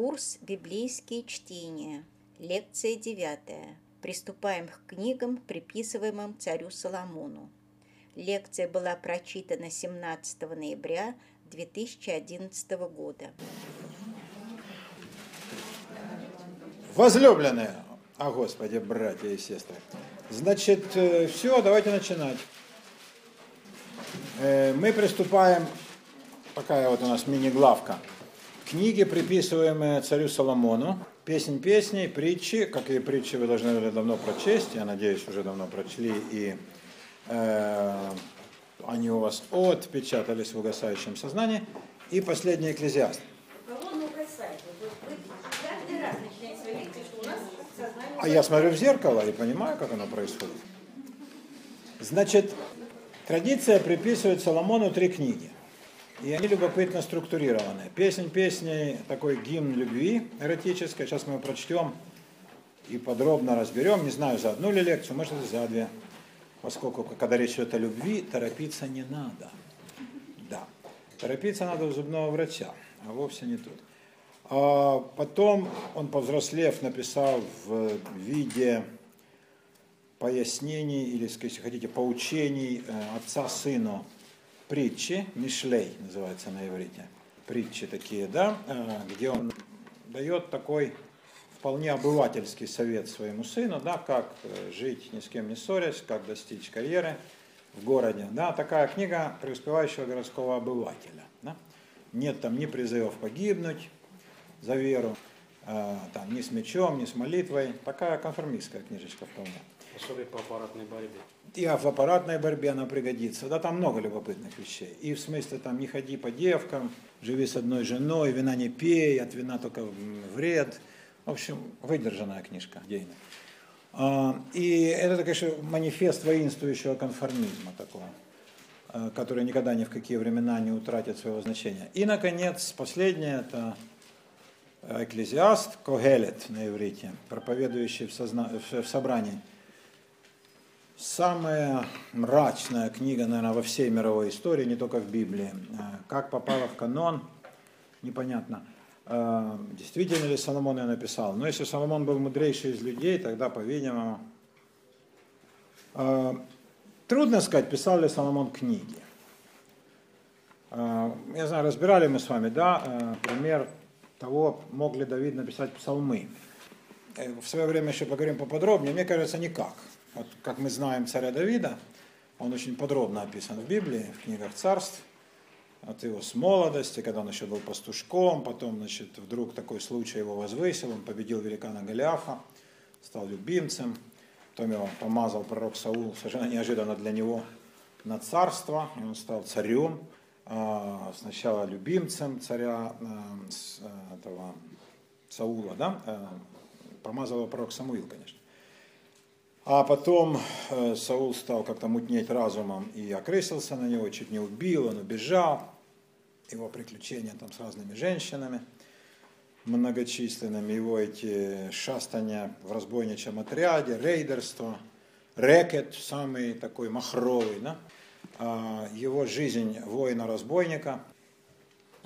Курс «Библейские чтения». Лекция девятая. Приступаем к книгам, приписываемым царю Соломону. Лекция была прочитана 17 ноября 2011 года. Возлюбленные, а Господи, братья и сестры. Значит, э, все, давайте начинать. Э, мы приступаем, пока вот у нас мини-главка, книги, приписываемые царю Соломону. Песнь песней, притчи, как и притчи вы должны были давно прочесть, я надеюсь, уже давно прочли, и э, они у вас отпечатались в угасающем сознании. И последний экклезиаст. А я смотрю в зеркало и понимаю, как оно происходит. Значит, традиция приписывает Соломону три книги. И они любопытно структурированы. Песнь песней, такой гимн любви эротической. Сейчас мы его прочтем и подробно разберем. Не знаю, за одну ли лекцию, может, за две. Поскольку, когда речь идет о любви, торопиться не надо. Да. Торопиться надо у зубного врача, а вовсе не тут. А потом он, повзрослев, написал в виде пояснений, или, если хотите, поучений э, отца сыну притчи, Мишлей называется на иврите, притчи такие, да, э, где он дает такой вполне обывательский совет своему сыну, да, как э, жить ни с кем не ссорясь, как достичь карьеры в городе. Да, такая книга преуспевающего городского обывателя. Да. Нет там ни призывов погибнуть, за веру, э, там, ни с мечом, ни с молитвой. Такая конформистская книжечка вполне. Особенно по аппаратной борьбе. И в аппаратной борьбе она пригодится. Да, там много любопытных вещей. И в смысле там не ходи по девкам, живи с одной женой, вина не пей, от вина только вред. В общем, выдержанная книжка дейная. А, и это, конечно, манифест воинствующего конформизма такого, э, который никогда ни в какие времена не утратит своего значения. И, наконец, последнее, это экклезиаст, Когелет на иврите, проповедующий в, созна... в собрании. Самая мрачная книга, наверное, во всей мировой истории, не только в Библии. Э, как попала в канон, непонятно. Э, действительно ли Соломон ее написал? Но если Соломон был мудрейший из людей, тогда, по-видимому, э, трудно сказать, писал ли Соломон книги. Я знаю, разбирали мы с вами, да, пример того, мог ли Давид написать псалмы. В свое время еще поговорим поподробнее. Мне кажется, никак. Вот, как мы знаем царя Давида, он очень подробно описан в Библии, в книгах царств, от его с молодости, когда он еще был пастушком, потом, значит, вдруг такой случай его возвысил, он победил великана Голиафа, стал любимцем, потом его помазал пророк Саул, совершенно неожиданно для него, на царство, и он стал царем, а, сначала любимцем царя э, э, этого Саула, да, помазал его пророк Самуил, конечно. А потом Саул стал как-то мутнеть разумом и окрысился на него, чуть не убил, он убежал. Его приключения там с разными женщинами многочисленными, его эти шастания в разбойничьем отряде, рейдерство, рэкет, самый такой махровый, да? А, его жизнь воина-разбойника,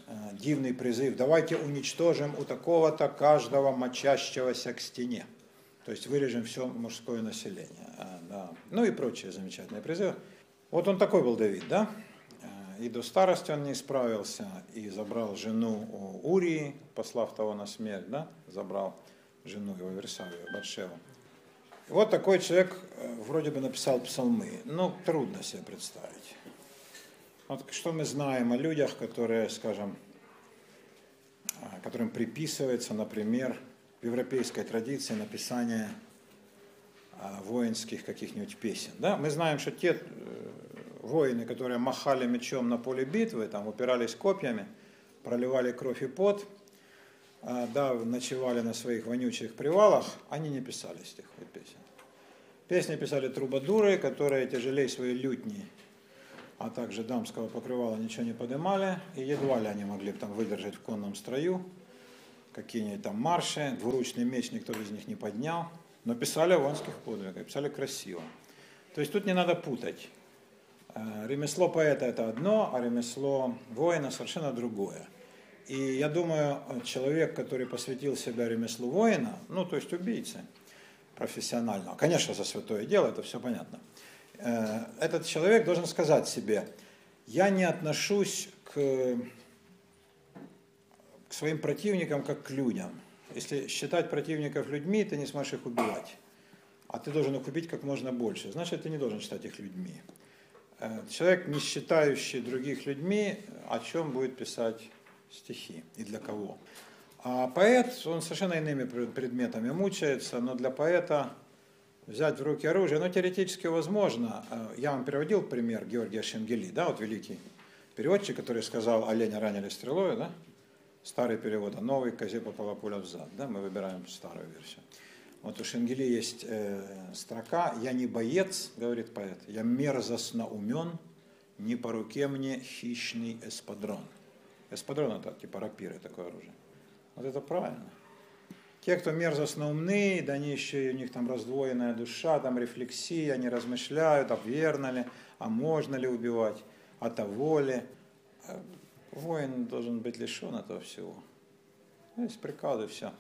а, дивный призыв, давайте уничтожим у такого-то каждого мочащегося к стене. То есть вырежем все мужское население. А, да. Ну и прочие замечательные призывы. Вот он такой был Давид, да? И до старости он не справился, и забрал жену у Урии, послав того на смерть, да? Забрал жену его Версавию, Батшеву. Вот такой человек э, вроде бы написал псалмы. Ну, трудно себе представить. Вот что мы знаем о людях, которые, скажем, э, которым приписывается, например, в европейской традиции написание э, воинских каких-нибудь песен. Да? Мы знаем, что те воины, которые махали мечом на поле битвы, там упирались копьями, проливали кровь и пот, да, ночевали на своих вонючих привалах, они не писали стихов песен. Песни писали трубадуры, которые тяжелее своей лютни, а также дамского покрывала ничего не поднимали, и едва ли они могли там выдержать в конном строю какие-нибудь там марши, двуручный меч никто из них не поднял, но писали о воинских подвигах, писали красиво. То есть тут не надо путать. Э, ремесло поэта это одно, а ремесло воина совершенно другое. И я думаю, человек, который посвятил себя ремеслу воина, ну, то есть убийцы профессионального, конечно, за святое дело, это все понятно, э, этот человек должен сказать себе, я не отношусь к, своим противникам как к людям. Если считать противников людьми, ты не сможешь их убивать. А ты должен их убить как можно больше. Значит, ты не должен считать их людьми. Э, человек, не считающий других людьми, о чем будет писать стихи и для кого. А поэт, он совершенно иными предметами мучается, но для поэта взять в руки оружие, ну, теоретически возможно. Э, я вам приводил пример Георгия Шенгели, да, вот великий переводчик, который сказал «Оленя ранили стрелой», да, старый перевод, а новый «Козе попала пуля в зад», да, мы выбираем старую версию. Вот у Шенгели есть э, строка «Я не боец, — говорит поэт, — я мерзостно умен, не по руке мне хищный эспадрон». Эспадрон – это типа рапиры, такое оружие. Вот это правильно. Те, кто мерзостно умны, да они еще у них там раздвоенная душа, там рефлексия, они размышляют, а верно ли, а можно ли убивать, а того ли. Воин должен быть лишен этого всего. Есть приказы, все.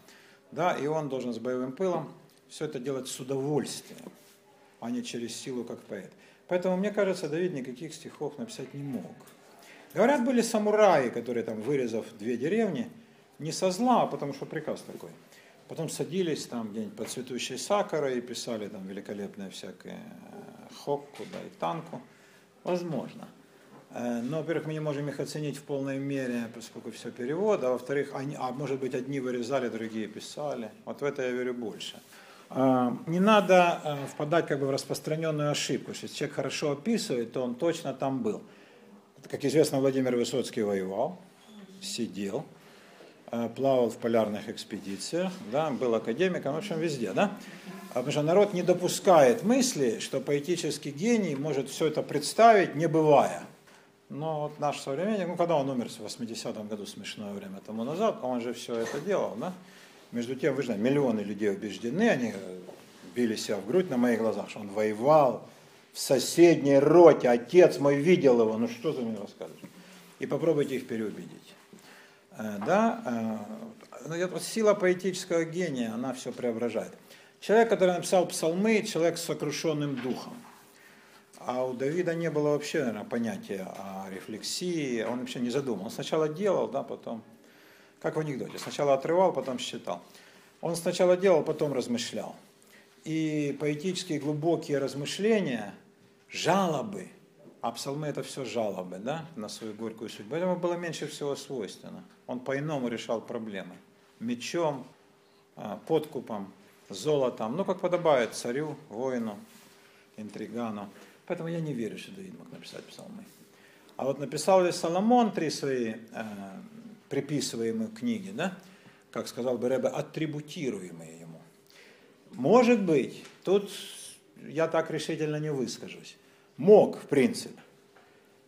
Да, и он должен с боевым пылом все это делать с удовольствием, а не через силу, как поэт. Поэтому, мне кажется, Давид никаких стихов написать не мог. Говорят, были самураи, которые там, вырезав две деревни, не со зла, а потому что приказ такой. Потом садились там где-нибудь под цветущей сакурой и писали там великолепное всякое э, хокку, да, и танку. Возможно. Э, но, во-первых, мы не можем их оценить в полной мере, поскольку все перевод, а во-вторых, они, а может быть, одни вырезали, другие писали. Вот в это я верю больше. Э, не надо впадать как бы в распространенную ошибку, если человек хорошо описывает, то он точно там был. Как известно, Владимир Высоцкий воевал, сидел, э, плавал в полярных экспедициях, да, был академиком, в общем, везде. Да? А потому что народ не допускает мысли, что поэтический гений может все это представить, не бывая. Но вот наш современник, ну когда он умер в 80-м году, смешное время тому назад, он же все это делал. Да? Между тем, вы знаете, миллионы людей убеждены, они били себя в грудь на моих глазах, что он воевал, в соседней роте, отец мой видел его, ну что ты мне рассказываешь? И попробуйте их переубедить. Э, да, э, ну, вот сила поэтического гения, она все преображает. Человек, который написал псалмы, человек с сокрушенным духом. А у Давида не было вообще, наверное, понятия о рефлексии, он вообще не задумал. Он сначала делал, да, потом, как в анекдоте, сначала отрывал, потом считал. Он сначала делал, потом размышлял. И поэтические глубокие размышления – жалобы, а псалмы это все жалобы, да, на свою горькую судьбу. Этому было меньше всего свойственно. Он по-иному решал проблемы. Мечом, а, подкупом, золотом, ну, как подобает царю, воину, интригану. Поэтому я не верю, что Давид мог написать псалмы. А вот написал ли Соломон три свои э, приписываемые книги, да, как сказал бы Рэбе, атрибутируемые ему. Может быть, тут я так решительно не выскажусь. Мог, в принципе.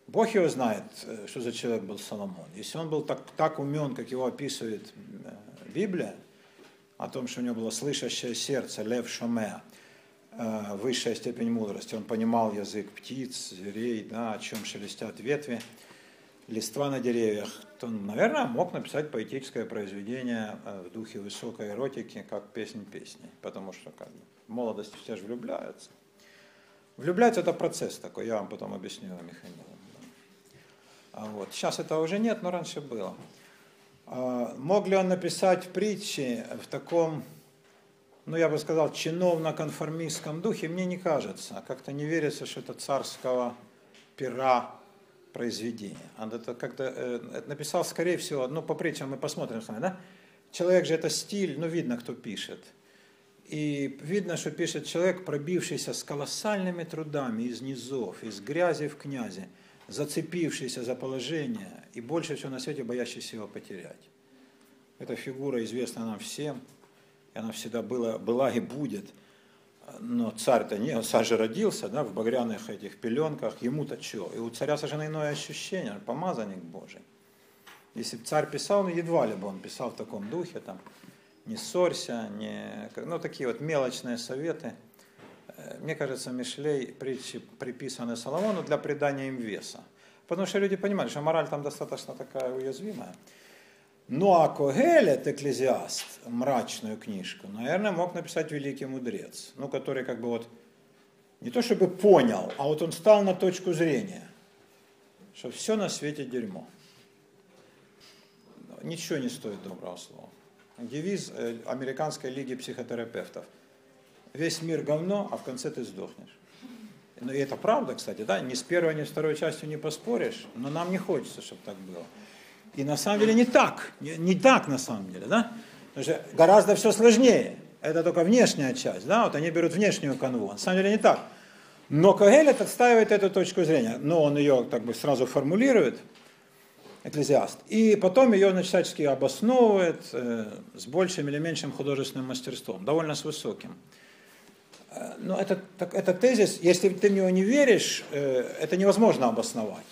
Бог его знает, э, что за человек был Соломон. Если он был так, так умен, как его описывает э, Библия, о том, что у него было слышащее сердце, лев шомеа, высшая степень мудрости, он понимал язык птиц, зверей, да, о чем шелестят ветви, листва на деревьях, то, наверное, мог написать поэтическое произведение в духе высокой эротики, как песнь песни, потому что как бы, в молодости все же влюбляются. Влюбляться это процесс такой, я вам потом объясню механизм. А вот. Сейчас этого уже нет, но раньше было. А, мог ли он написать притчи в таком, ну я бы сказал, чиновно-конформистском духе? Мне не кажется. Как-то не верится, что это царского пера произведение. Он это как-то э, написал, скорее всего, ну по притчам мы посмотрим с вами, да? Человек же это стиль, ну видно, кто пишет – и видно, что пишет человек, пробившийся с колоссальными трудами из низов, из грязи в князи, зацепившийся за положение и больше всего на свете боящийся его потерять. Эта фигура известна нам всем, она всегда была, была и будет. Но царь-то не, царь же родился да, в багряных этих пеленках, ему-то что? И у царя совершенно иное ощущение, он помазанник Божий. Если бы царь писал, ну едва ли бы он писал в таком духе, там, не ссорься, не... ну такие вот мелочные советы. Э, мне кажется, Мишлей притчи приписаны Соломону для придания им веса. Потому что люди понимали, что мораль там достаточно такая уязвимая. Ну а Когелет, Экклезиаст, мрачную книжку, наверное, мог написать великий мудрец, ну, который как бы вот не то чтобы понял, а вот он стал на точку зрения, что все на свете дерьмо. Ничего не стоит доброго слова. Девиз э, Американской лиги психотерапевтов. Весь мир говно, а в конце ты сдохнешь. Ну и это правда, кстати, да, ни с первой, ни с второй частью не поспоришь, но нам не хочется, чтобы так было. И на самом деле не так, не, не так на самом деле, да? Потому что гораздо все сложнее. Это только внешняя часть, да, вот они берут внешнюю канву. На самом деле не так. Но Когелет отстаивает эту точку зрения, но он ее так бы сразу формулирует, экклезиаст, и потом ее всячески обосновывает э, с большим или меньшим художественным мастерством, довольно с высоким. Э, но это, так, это тезис, если ты в него не веришь, э, это невозможно обосновать.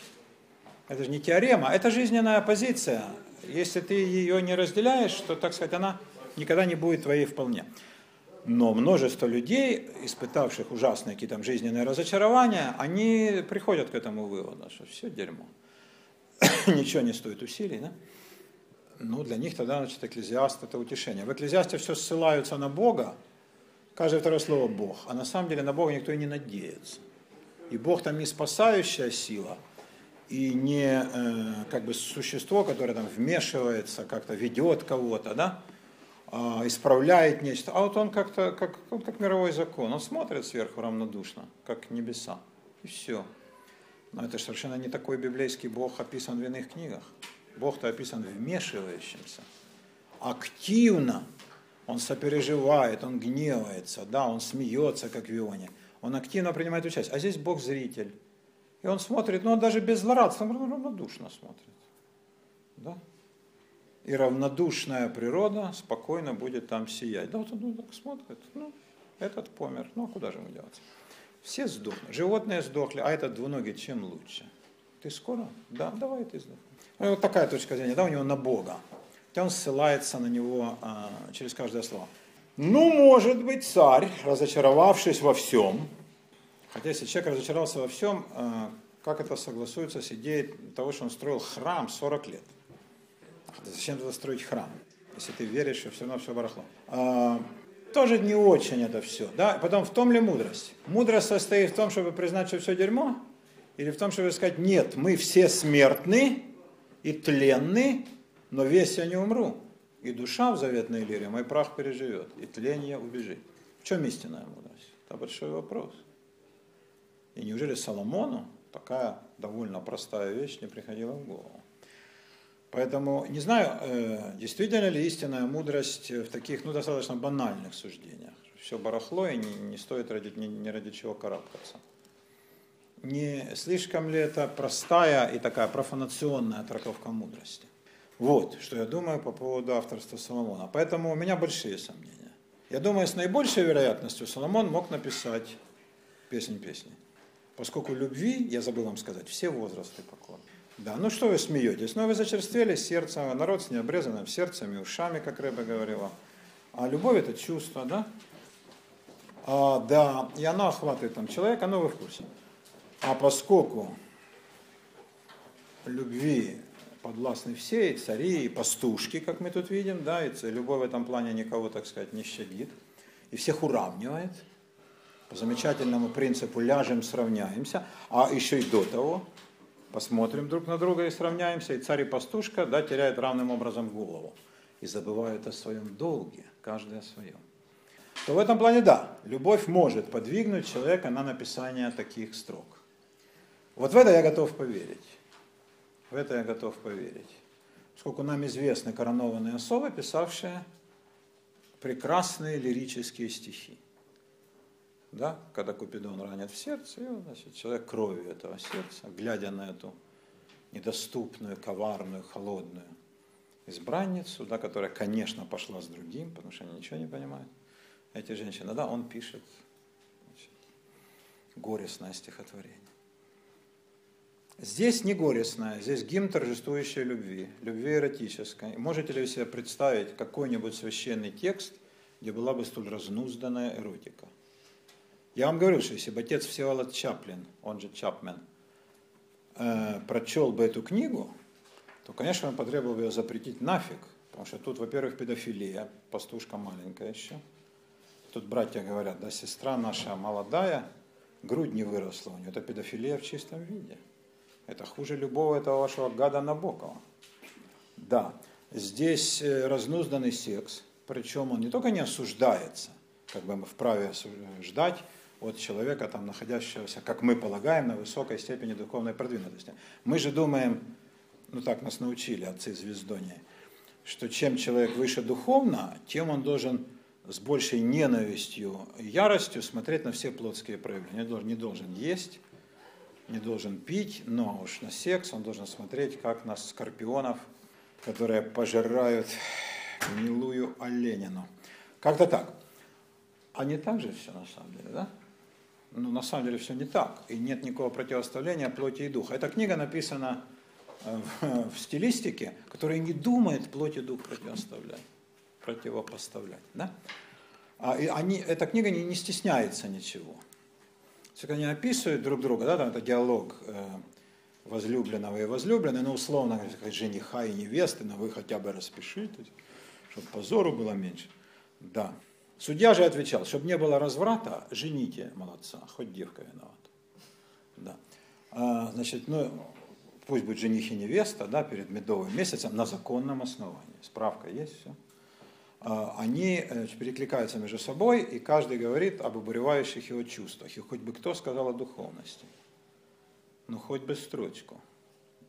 Это же не теорема, это жизненная позиция. Если ты ее не разделяешь, то, так сказать, она никогда не будет твоей вполне. Но множество людей, испытавших ужасные какие-то жизненные разочарования, они приходят к этому выводу, что все дерьмо. Ничего не стоит усилий, да? Ну, для них тогда, значит, экклезиаст – это утешение. В экклезиасте все ссылаются на Бога, каждое второе слово Бог, а на самом деле на Бога никто и не надеется. И Бог там не спасающая сила, и не э, как бы существо, которое там вмешивается, как-то ведет кого-то, да, э, исправляет нечто, а вот он как-то, как, он как мировой закон, он смотрит сверху равнодушно, как небеса, и все. Но это же совершенно не такой библейский Бог описан в иных книгах. Бог-то описан вмешивающимся, активно, он сопереживает, он гневается, да, он смеется, как в Ионе. Он активно принимает участие. А здесь Бог зритель. И он смотрит, но он даже без злорадства, он равнодушно смотрит. Да? И равнодушная природа спокойно будет там сиять. Да вот он так смотрит, ну, этот помер, ну а куда же ему делать? Все сдохнут. Животные сдохли, а этот двуногий чем лучше? Ты скоро? Да, давай ты сдохнешь. Ну, вот такая точка зрения, да, у него на Бога он ссылается на него а, через каждое слово. Ну, может быть, царь, разочаровавшись во всем, хотя если человек разочаровался во всем, а, как это согласуется с идеей того, что он строил храм 40 лет? Зачем тогда строить храм, если ты веришь, что все равно все барахло? А, тоже не очень это все. Да? Потом, в том ли мудрость? Мудрость состоит в том, чтобы признать, что все дерьмо, или в том, чтобы сказать, нет, мы все смертны и тленны, но весь я не умру, и душа в заветной лире мой прах переживет, и тление убежит. В чем истинная мудрость? Это большой вопрос. И неужели Соломону такая довольно простая вещь не приходила в голову? Поэтому не знаю, э, действительно ли истинная мудрость в таких, ну, достаточно банальных суждениях. Все барахло и не, не стоит ради, не, не ради чего карабкаться. Не слишком ли это простая и такая профанационная трактовка мудрости? Вот, что я думаю по поводу авторства Соломона. Поэтому у меня большие сомнения. Я думаю, с наибольшей вероятностью Соломон мог написать песнь песни. Поскольку любви, я забыл вам сказать, все возрасты покорны. Да, ну что вы смеетесь? Ну вы зачерствели сердце, народ с необрезанным сердцем и ушами, как Рэба говорила. А любовь это чувство, да? А, да, и она охватывает там человека, ну вы в курсе. А поскольку любви подвластны все, и цари, и пастушки, как мы тут видим, да, и любовь в этом плане никого, так сказать, не щадит, и всех уравнивает, замечательному принципу ляжем, сравняемся, а еще и до того посмотрим друг на друга и сравняемся, и царь и пастушка, да, теряют равным образом голову и забывают о своем долге, каждый о своем. То в этом плане да, любовь может подвигнуть человека на написание таких строк. Вот в это я готов поверить. В это я готов поверить. Сколько нам известны коронованные особы, писавшие прекрасные лирические стихи. Да? Когда Купидон ранит в сердце, и, значит, человек кровью этого сердца, глядя на эту недоступную, коварную, холодную избранницу, да, которая, конечно, пошла с другим, потому что они ничего не понимают, эти женщины, да, он пишет значит, горестное стихотворение. Здесь не горестная, здесь гимн торжествующей любви, любви эротической. Можете ли вы себе представить какой-нибудь священный текст, где была бы столь разнузданная эротика? Я вам говорю, что если бы отец Всеволод Чаплин, он же Чапмен, э, прочел бы эту книгу, то, конечно, он потребовал ее запретить нафиг, потому что тут, во-первых, педофилия, пастушка маленькая еще. Тут братья говорят, да, сестра наша молодая, грудь не выросла у нее, это педофилия в чистом виде. Это хуже любого этого вашего гада Набокова. Да, здесь э, разнузданный секс, причем он не только не осуждается, как бы мы вправе ждать от человека, там, находящегося, как мы полагаем, на высокой степени духовной продвинутости. Мы же думаем, ну так нас научили отцы звездония, что чем человек выше духовно, тем он должен с большей ненавистью и яростью смотреть на все плотские проявления. Должен, не должен есть, не должен пить, но уж на секс он должен смотреть, как на скорпионов, которые пожирают милую оленину. Как-то так. А не так же все на самом деле, да? Ну, на самом деле все не так. И нет никакого противоставления плоти и духа. Эта книга написана э, в, в стилистике, которая не думает плоть и дух противоставлять, противопоставлять. Да? А, и они, эта книга не, не стесняется ничего. Все, они описывают друг друга, да, там это диалог э, возлюбленного и возлюбленной, ну, условно говоря, жениха и невесты, но вы хотя бы распишитесь, чтобы позору было меньше. Да. Судья же отвечал, чтобы не было разврата, жените молодца, хоть девка виновата. Да. А, значит, ну, пусть будет жених и невеста, да, перед медовым месяцем на законном основании. Справка есть, все. А, они э, перекликаются между собой, и каждый говорит об обуревающих его чувствах. И хоть бы кто сказал о духовности. Ну, хоть бы строчку.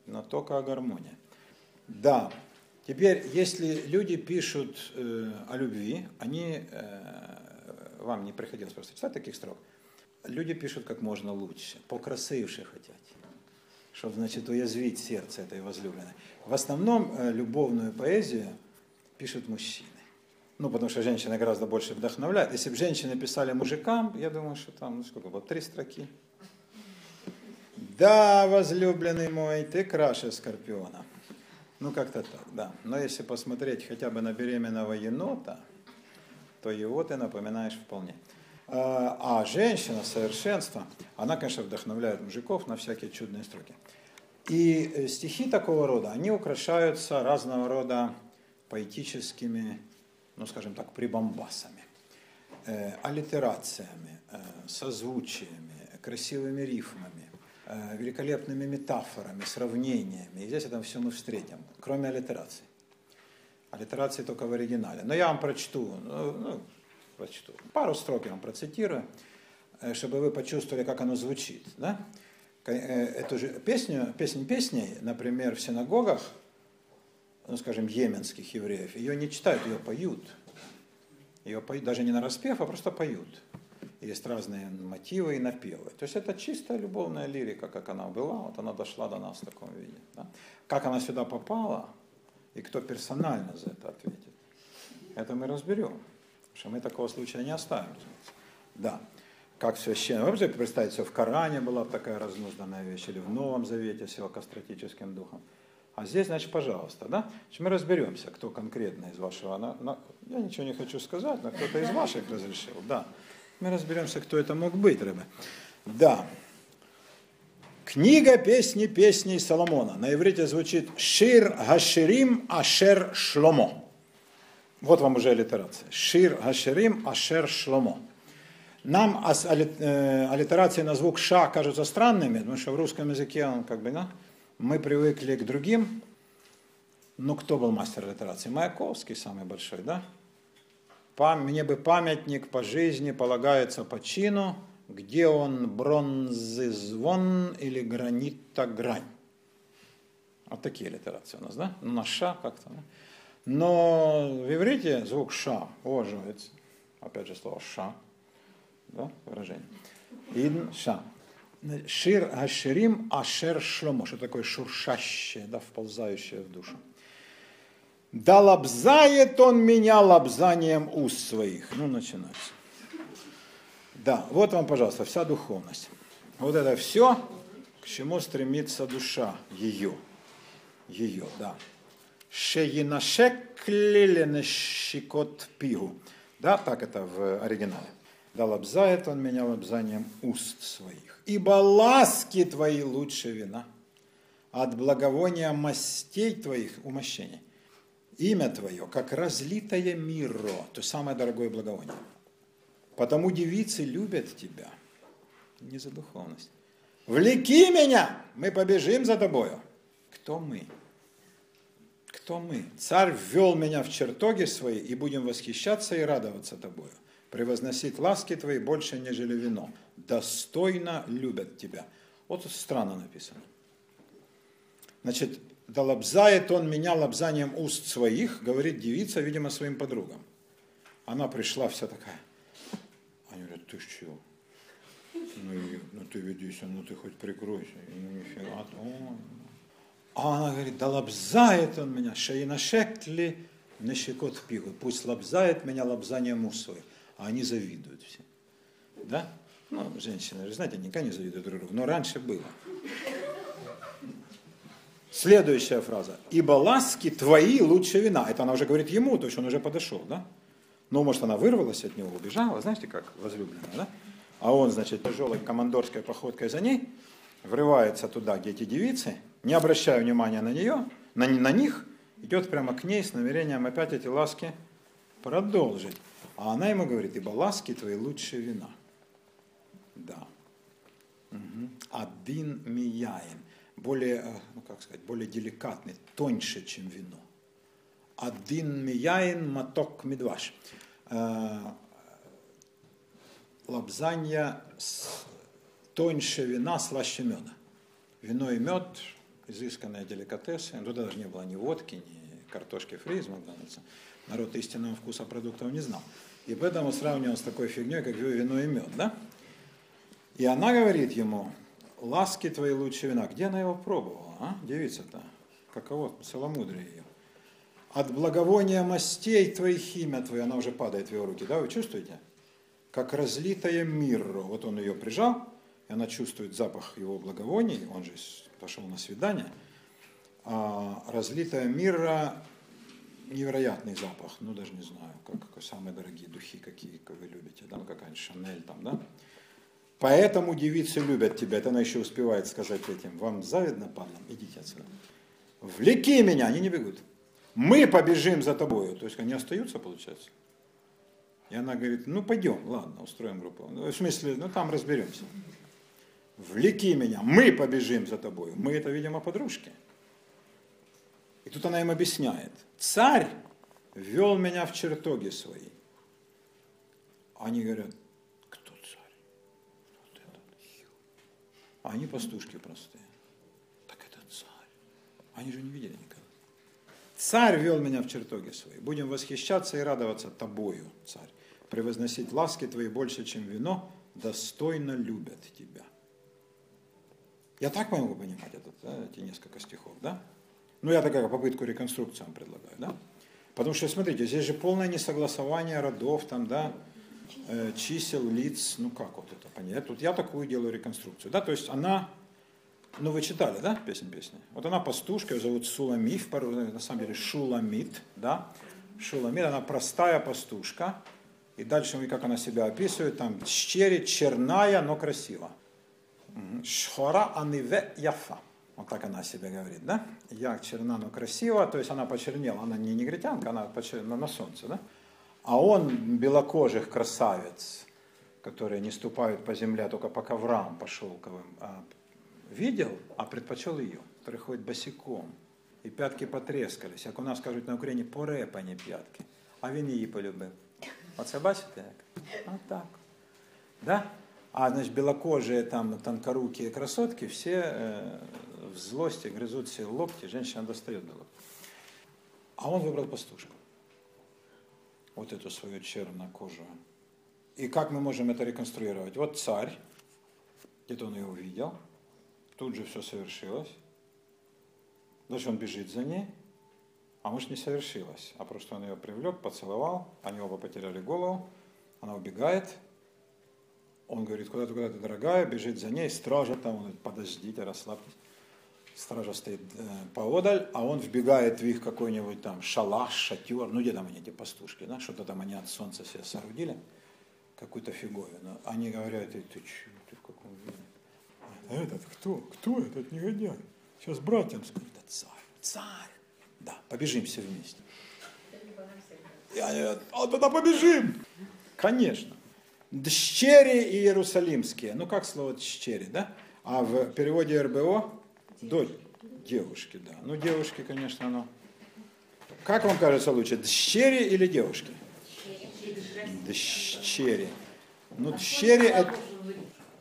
Но только о гармонии. Да, Теперь, если люди пишут э, о любви, они, э, вам не приходилось просто читать таких строк, люди пишут как можно лучше, покрасивше хотят, чтобы, значит, уязвить сердце этой возлюбленной. В основном э, любовную поэзию пишут мужчины. Ну, потому что женщины гораздо больше вдохновляют. Если бы женщины писали мужикам, я думаю, что там, ну сколько было, три строки. Да, возлюбленный мой, ты краше скорпиона. Ну, как-то так, да. Но если посмотреть хотя бы на беременного енота, то его ты напоминаешь вполне. А, а женщина, совершенство, она, конечно, вдохновляет мужиков на всякие чудные строки. И э, стихи такого рода, они украшаются разного рода поэтическими, ну, скажем так, прибамбасами, э, аллитерациями, э, созвучиями, красивыми рифмами, великолепными метафорами, сравнениями. И здесь это все мы встретим, кроме аллитерации. Аллитерации только в оригинале. Но я вам прочту, ну, ну, прочту. пару строк я вам процитирую, э, чтобы вы почувствовали, как оно звучит. Да? Э, эту же песню, песнь песней, например, в синагогах, ну, скажем, йеменских евреев, ее не читают, ее поют. Ее поют даже не на распев, а просто поют есть разные мотивы и напевы. То есть это чистая любовная лирика, как она была, вот она дошла до нас в таком виде. Да? Как она сюда попала и кто персонально за это ответит, это мы разберем. Потому что мы такого случая не оставим. Да. Как священно. Вы можете представить, все в Коране была такая разнузданная вещь, или в Новом Завете с его кастратическим духом. А здесь, значит, пожалуйста, да? Значит, мы разберемся, кто конкретно из вашего. Я ничего не хочу сказать, но кто-то из ваших разрешил, да. Мы разберемся, кто это мог быть, рыба. Да. Книга песни песней Соломона. На иврите звучит Шир Гаширим Ашер Шломо. Вот вам уже аллитерация. Шир Гаширим Ашер Шломо. Нам э, аллитерации на звук ша кажутся странными, потому что в русском языке он как бы, да, мы привыкли к другим. Ну, кто был мастер аллитерации? Маяковский самый большой, да? Мне бы памятник по жизни полагается по чину, где он бронзы звон или гранита грань. Вот такие литерации у нас, да? Ну, на ша как-то, да? Но в иврите звук ша уважается. Опять же слово ша, да, выражение. Идн ша. Шир аширим ашер шломо. Что такое шуршащее, да, вползающее в душу. Да лобзает он меня лобзанием уст своих. Ну, начинается. Да, вот вам, пожалуйста, вся духовность. Вот это все, к чему стремится душа ее. Ее, да. Шеинашеклиленещикот пигу. Да, так это в оригинале. Да лобзает он меня лобзанием уст своих. Ибо ласки твои лучше вина, от благовония мастей твоих, умощений. Имя твое, как разлитое миро, то самое дорогое благовоние. Потому девицы любят тебя. Не за духовность. Влеки меня, мы побежим за тобою. Кто мы? Кто мы? Царь ввел меня в чертоги свои, и будем восхищаться и радоваться тобою. Превозносить ласки твои больше, нежели вино. Достойно любят тебя. Вот тут странно написано. Значит, да лобзает он меня лобзанием уст своих, говорит девица, видимо, своим подругам. Она пришла вся такая. Они говорят, ты чего? Ну, и, ну ты ведись, ну ты хоть прикройся. И, ну, нифига, о. А она говорит, да лобзает он меня, шеинашек ли нащекот пигу. Пусть лобзает меня лобзанием уст своих. А они завидуют все. Да? Ну, женщины, знаете, никогда не завидуют друг другу. Но раньше было. Следующая фраза. «Ибо ласки твои лучше вина». Это она уже говорит ему, то есть он уже подошел, да? Ну, может, она вырвалась от него, убежала, знаете, как возлюбленная, да? А он, значит, тяжелой командорской походкой за ней, врывается туда, где эти девицы, не обращая внимания на нее, на, на них, идет прямо к ней с намерением опять эти ласки продолжить. А она ему говорит, ибо ласки твои лучше вина. Да. Один мияин более, э, ну как сказать, более деликатный, тоньше, чем вино. Один мияин маток медваш. Э, лапзанья тоньше вина, слаще меда. Вино и мед – изысканные деликатесы. Туда даже не было ни водки, ни картошки фри из Макдональдса. Народ истинного вкуса продуктов не знал. И поэтому сравнивал с такой фигней, как вино и мед. Да? И она говорит ему, ласки твои лучше вина. Где она его пробовала, а? Девица-то. Каково целомудрие ее. От благовония мастей твоих имя твое, она уже падает в его руки, да, вы чувствуете? Как разлитая мирро. Вот он ее прижал, и она чувствует запах его благовоний, он же пошел на свидание. А разлитая мирра невероятный запах, ну даже не знаю, как, как самые дорогие духи, какие вы любите, ну какая-нибудь Шанель там, да, Поэтому девицы любят тебя. Это она еще успевает сказать этим. Вам завидно, падлам? Идите отсюда. Влеки меня, они не бегут. Мы побежим за тобою. То есть они остаются, получается. И она говорит, ну пойдем, ладно, устроим группу. Ну, в смысле, ну там разберемся. Влеки меня, мы побежим за тобой. Мы это, видимо, подружки. И тут она им объясняет. Царь вел меня в чертоги свои. Они говорят, А они пастушки простые. Так это царь. Они же не видели никогда. Царь вел меня в чертоги свои. Будем восхищаться и радоваться тобою, царь. Превозносить ласки твои больше, чем вино, достойно любят тебя. Я так могу понимать этот, да, эти несколько стихов, да? Ну, я такая попытку реконструкции вам предлагаю, да? Потому что, смотрите, здесь же полное несогласование родов, там, да, чисел, лиц, ну как вот это понять? Тут я такую делаю реконструкцию, да, то есть она, ну вы читали, да, песнь песни? Вот она пастушка, ее зовут Суламиф, на самом деле Шуламит, да, Шуламит, она простая пастушка, и дальше, как она себя описывает, там, щери, черная, но красиво. Шхора аниве яфа. Вот так она себе говорит, да? Я черна, но красиво, то есть она почернела, она не негритянка, она почернела на солнце, да? А он белокожих красавец, которые не ступают по земле, а только по коврам, по шелковым, а, видел, а предпочел ее, который ходит босиком. І п'ятки потрескались, як у нас кажуть на Україні, порепані п'ятки. А він її полюбив. Оце бачите як? Отак. Да? А значит, белокожие, там, тонкорукие красотки, все э, в злости грызут себе локти, женщина достает до локти. А он выбрал пастушку вот эту свою чернокожую. И как мы можем это реконструировать? Вот царь, где-то он ее увидел, тут же все совершилось. Дальше он бежит за ней, а может не совершилось, а просто он ее привлек, поцеловал, они оба потеряли голову, она убегает, он говорит, куда ты, куда ты, дорогая, бежит за ней, стража там, он говорит, подождите, расслабьтесь стража стоит э, поодаль, а он вбегает в их какой-нибудь там шалаш, шатер, ну где там они, эти пастушки, да, что-то там они от солнца себе соорудили, какую-то фиговину. Они говорят, ты, ты че, ты в каком виде? А этот кто? Кто этот негодяй? Сейчас братьям скажу, да царь, царь. Да, побежим все вместе. И говорят, а туда побежим. Конечно. Дщери иерусалимские. Ну, как слово дщери, да? А в переводе РБО дочь. Девушки, да. Ну, девушки, конечно, оно. Как вам кажется лучше, дщери или девушки? Дщери. Ну, дщери это...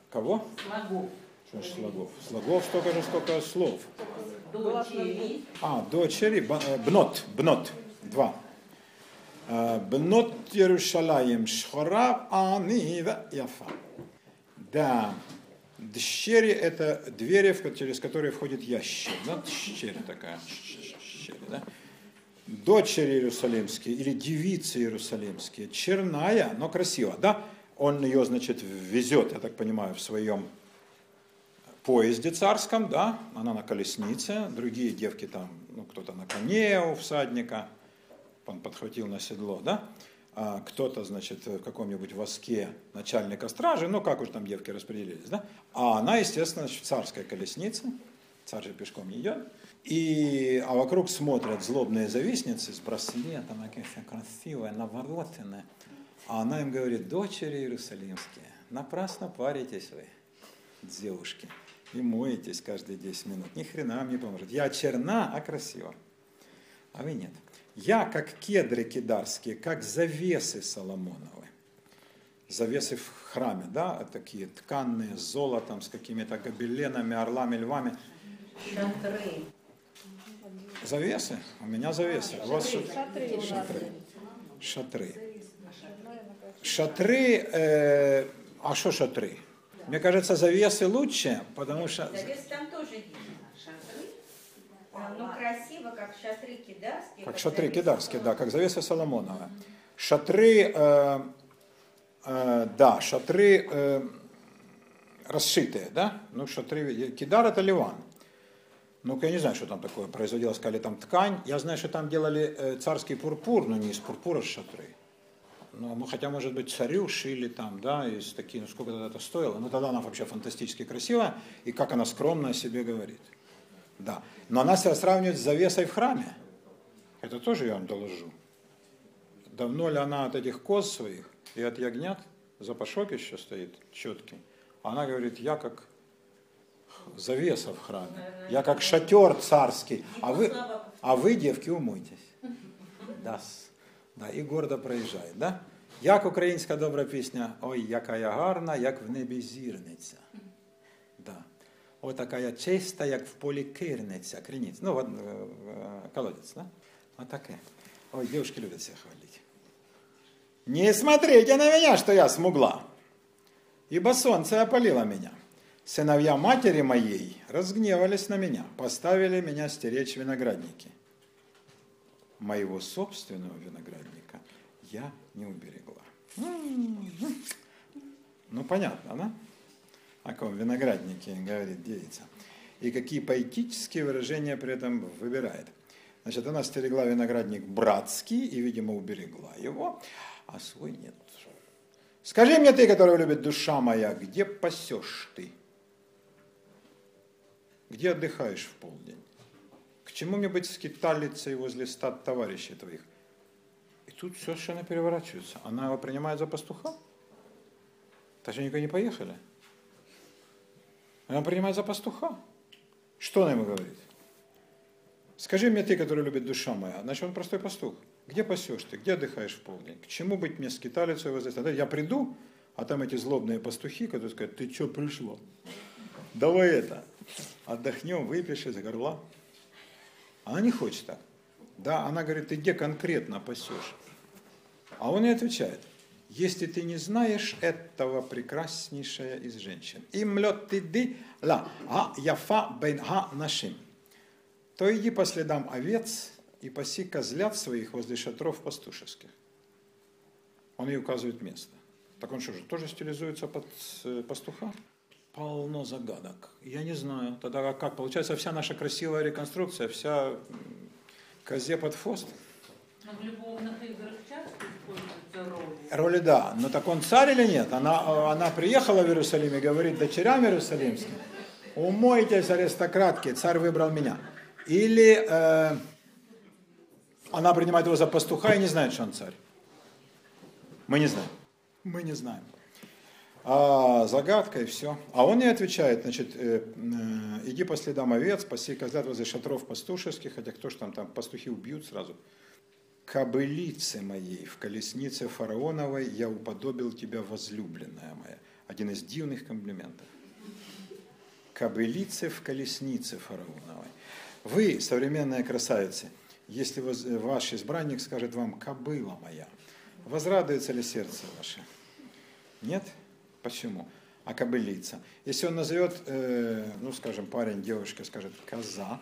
Кого? Слогов. Что ж слогов? Слогов столько же, столько слов. Дочери. А, дочери, э, бнот, бнот, два. Э, Бнот Иерушалаем Шхора Ани Яфа. Да, дщери это двери, через которые входит ящик. Да, дщери такая, дщери, да. Дочери Иерусалимские или девицы Иерусалимские, черная, но красиво, да? Он ее, значит, везет, я так понимаю, в своем поезде царском, да, она на колеснице, другие девки там, ну, кто-то на коне у всадника, он подхватил на седло, да, кто-то, значит, в каком-нибудь воске начальника стражи, ну, как уж там девки распределились, да, а она, естественно, в царской колеснице, царь же пешком идет, и, а вокруг смотрят злобные завистницы с браслетом, такая вся красивая, наворотенная, а она им говорит, дочери Иерусалимские, напрасно паритесь вы, девушки, и моетесь каждые 10 минут. Ни хрена вам не поможет. Я черна, а красива. А вы нет. Я, как кедры кидарские, как завесы Соломоновы. Завесы в храме, да, такие тканные, с золотом, с какими-то гобеленами, орлами, львами. Шатры. Завесы? У меня завесы. У вас ша- шатры. Шатры. Шатры, э, а что шатры? Мне кажется, завесы лучше, потому что... Завес там тоже видно. Шатры. Ну, красиво, как шатры кидарские. Как шатры кидарские, да, как завеса Соломонова. Шатры, э, э, да, шатры э, расшитые, да? Ну, шатры, кидар это Ливан. Ну, я не знаю, что там такое производилось, сказали, там ткань. Я знаю, что там делали э, царский пурпур, но не из пурпура шатры. Ну, хотя, может быть, царю шили там, да, из такие, ну, сколько тогда это стоило. Ну, тогда она вообще фантастически красивая, и как она скромно о себе говорит. Да. Но она себя сравнивает с завесой в храме. Это тоже я вам доложу. Давно ли она от этих коз своих и от ягнят, запашок еще стоит четкий, она говорит, я как завеса в храме, я как шатер царский, а вы, а вы, девки, умойтесь. Да, с- да, і гордо проїжджає, да? Як українська добра пісня, ой, яка я гарна, як в небі зірниця. Да. Ой, така я чиста, як в полі кирниця, криніць. Ну, от, е, е, колодець, да? Вот таке. Ой, девушки любят себя хвалить. Не смотрите на меня, что я смугла, ибо солнце опалило меня. Сыновья матери моей разгневались на меня, поставили меня стеречь виноградники. Моего собственного виноградника я не уберегла. М-м-м. Ну, понятно, да? О ком винограднике говорит девица. И какие поэтические выражения при этом выбирает. Значит, она стерегла виноградник братский и, видимо, уберегла его, а свой нет. Скажи мне ты, которого любит душа моя, где пасешь ты? Где отдыхаешь в полдень? К чему мне быть скиталицей возле стад товарищей твоих? И тут все совершенно переворачивается. Она его принимает за пастуха? Же никуда не поехали. Она принимает за пастуха. Что она ему говорит? Скажи мне ты, который любит душа моя. Значит, он простой пастух. Где пасешь ты? Где отдыхаешь в полдень? К чему быть мне скиталицей возле? Я приду, а там эти злобные пастухи, которые скажут, ты что пришла? Давай это, отдохнем, выпьешь из горла. Она не хочет так. Да, она говорит, ты где конкретно пасешь? А он ей отвечает, если ты не знаешь этого прекраснейшая из женщин, им лед ты ла, а яфа бен ха нашим, то иди по следам овец и паси козлят своих возле шатров пастушеских. Он ей указывает место. Так он что же, тоже стилизуется под э, пастуха? Полно загадок. Я не знаю. Тогда как? Получается, вся наша красивая реконструкция, вся козе под хвост? Но в любовных играх часто используются роли. Роли да. Но так он царь или нет? Она, она приехала в Иерусалим и говорит дочерям Иерусалимским. Умойтесь, аристократки, царь выбрал меня. Или э, она принимает его за пастуха и не знает, что он царь. Мы не знаем. Мы не знаем. А, загадка и все. А он не отвечает, значит, э, э, иди по следам овец, паси козлят возле шатров пастушеских, хотя кто ж там, там пастухи убьют сразу. Кобылице моей в колеснице фараоновой я уподобил тебя, возлюбленная моя. Один из дивных комплиментов. Кобылице в колеснице фараоновой. Вы, современные красавицы, если ваш избранник скажет вам «кобыла моя», возрадуется ли сердце ваше? Нет? Почему? А кобылица. Если он назовет, э, ну, скажем, парень, девушка скажет «коза»,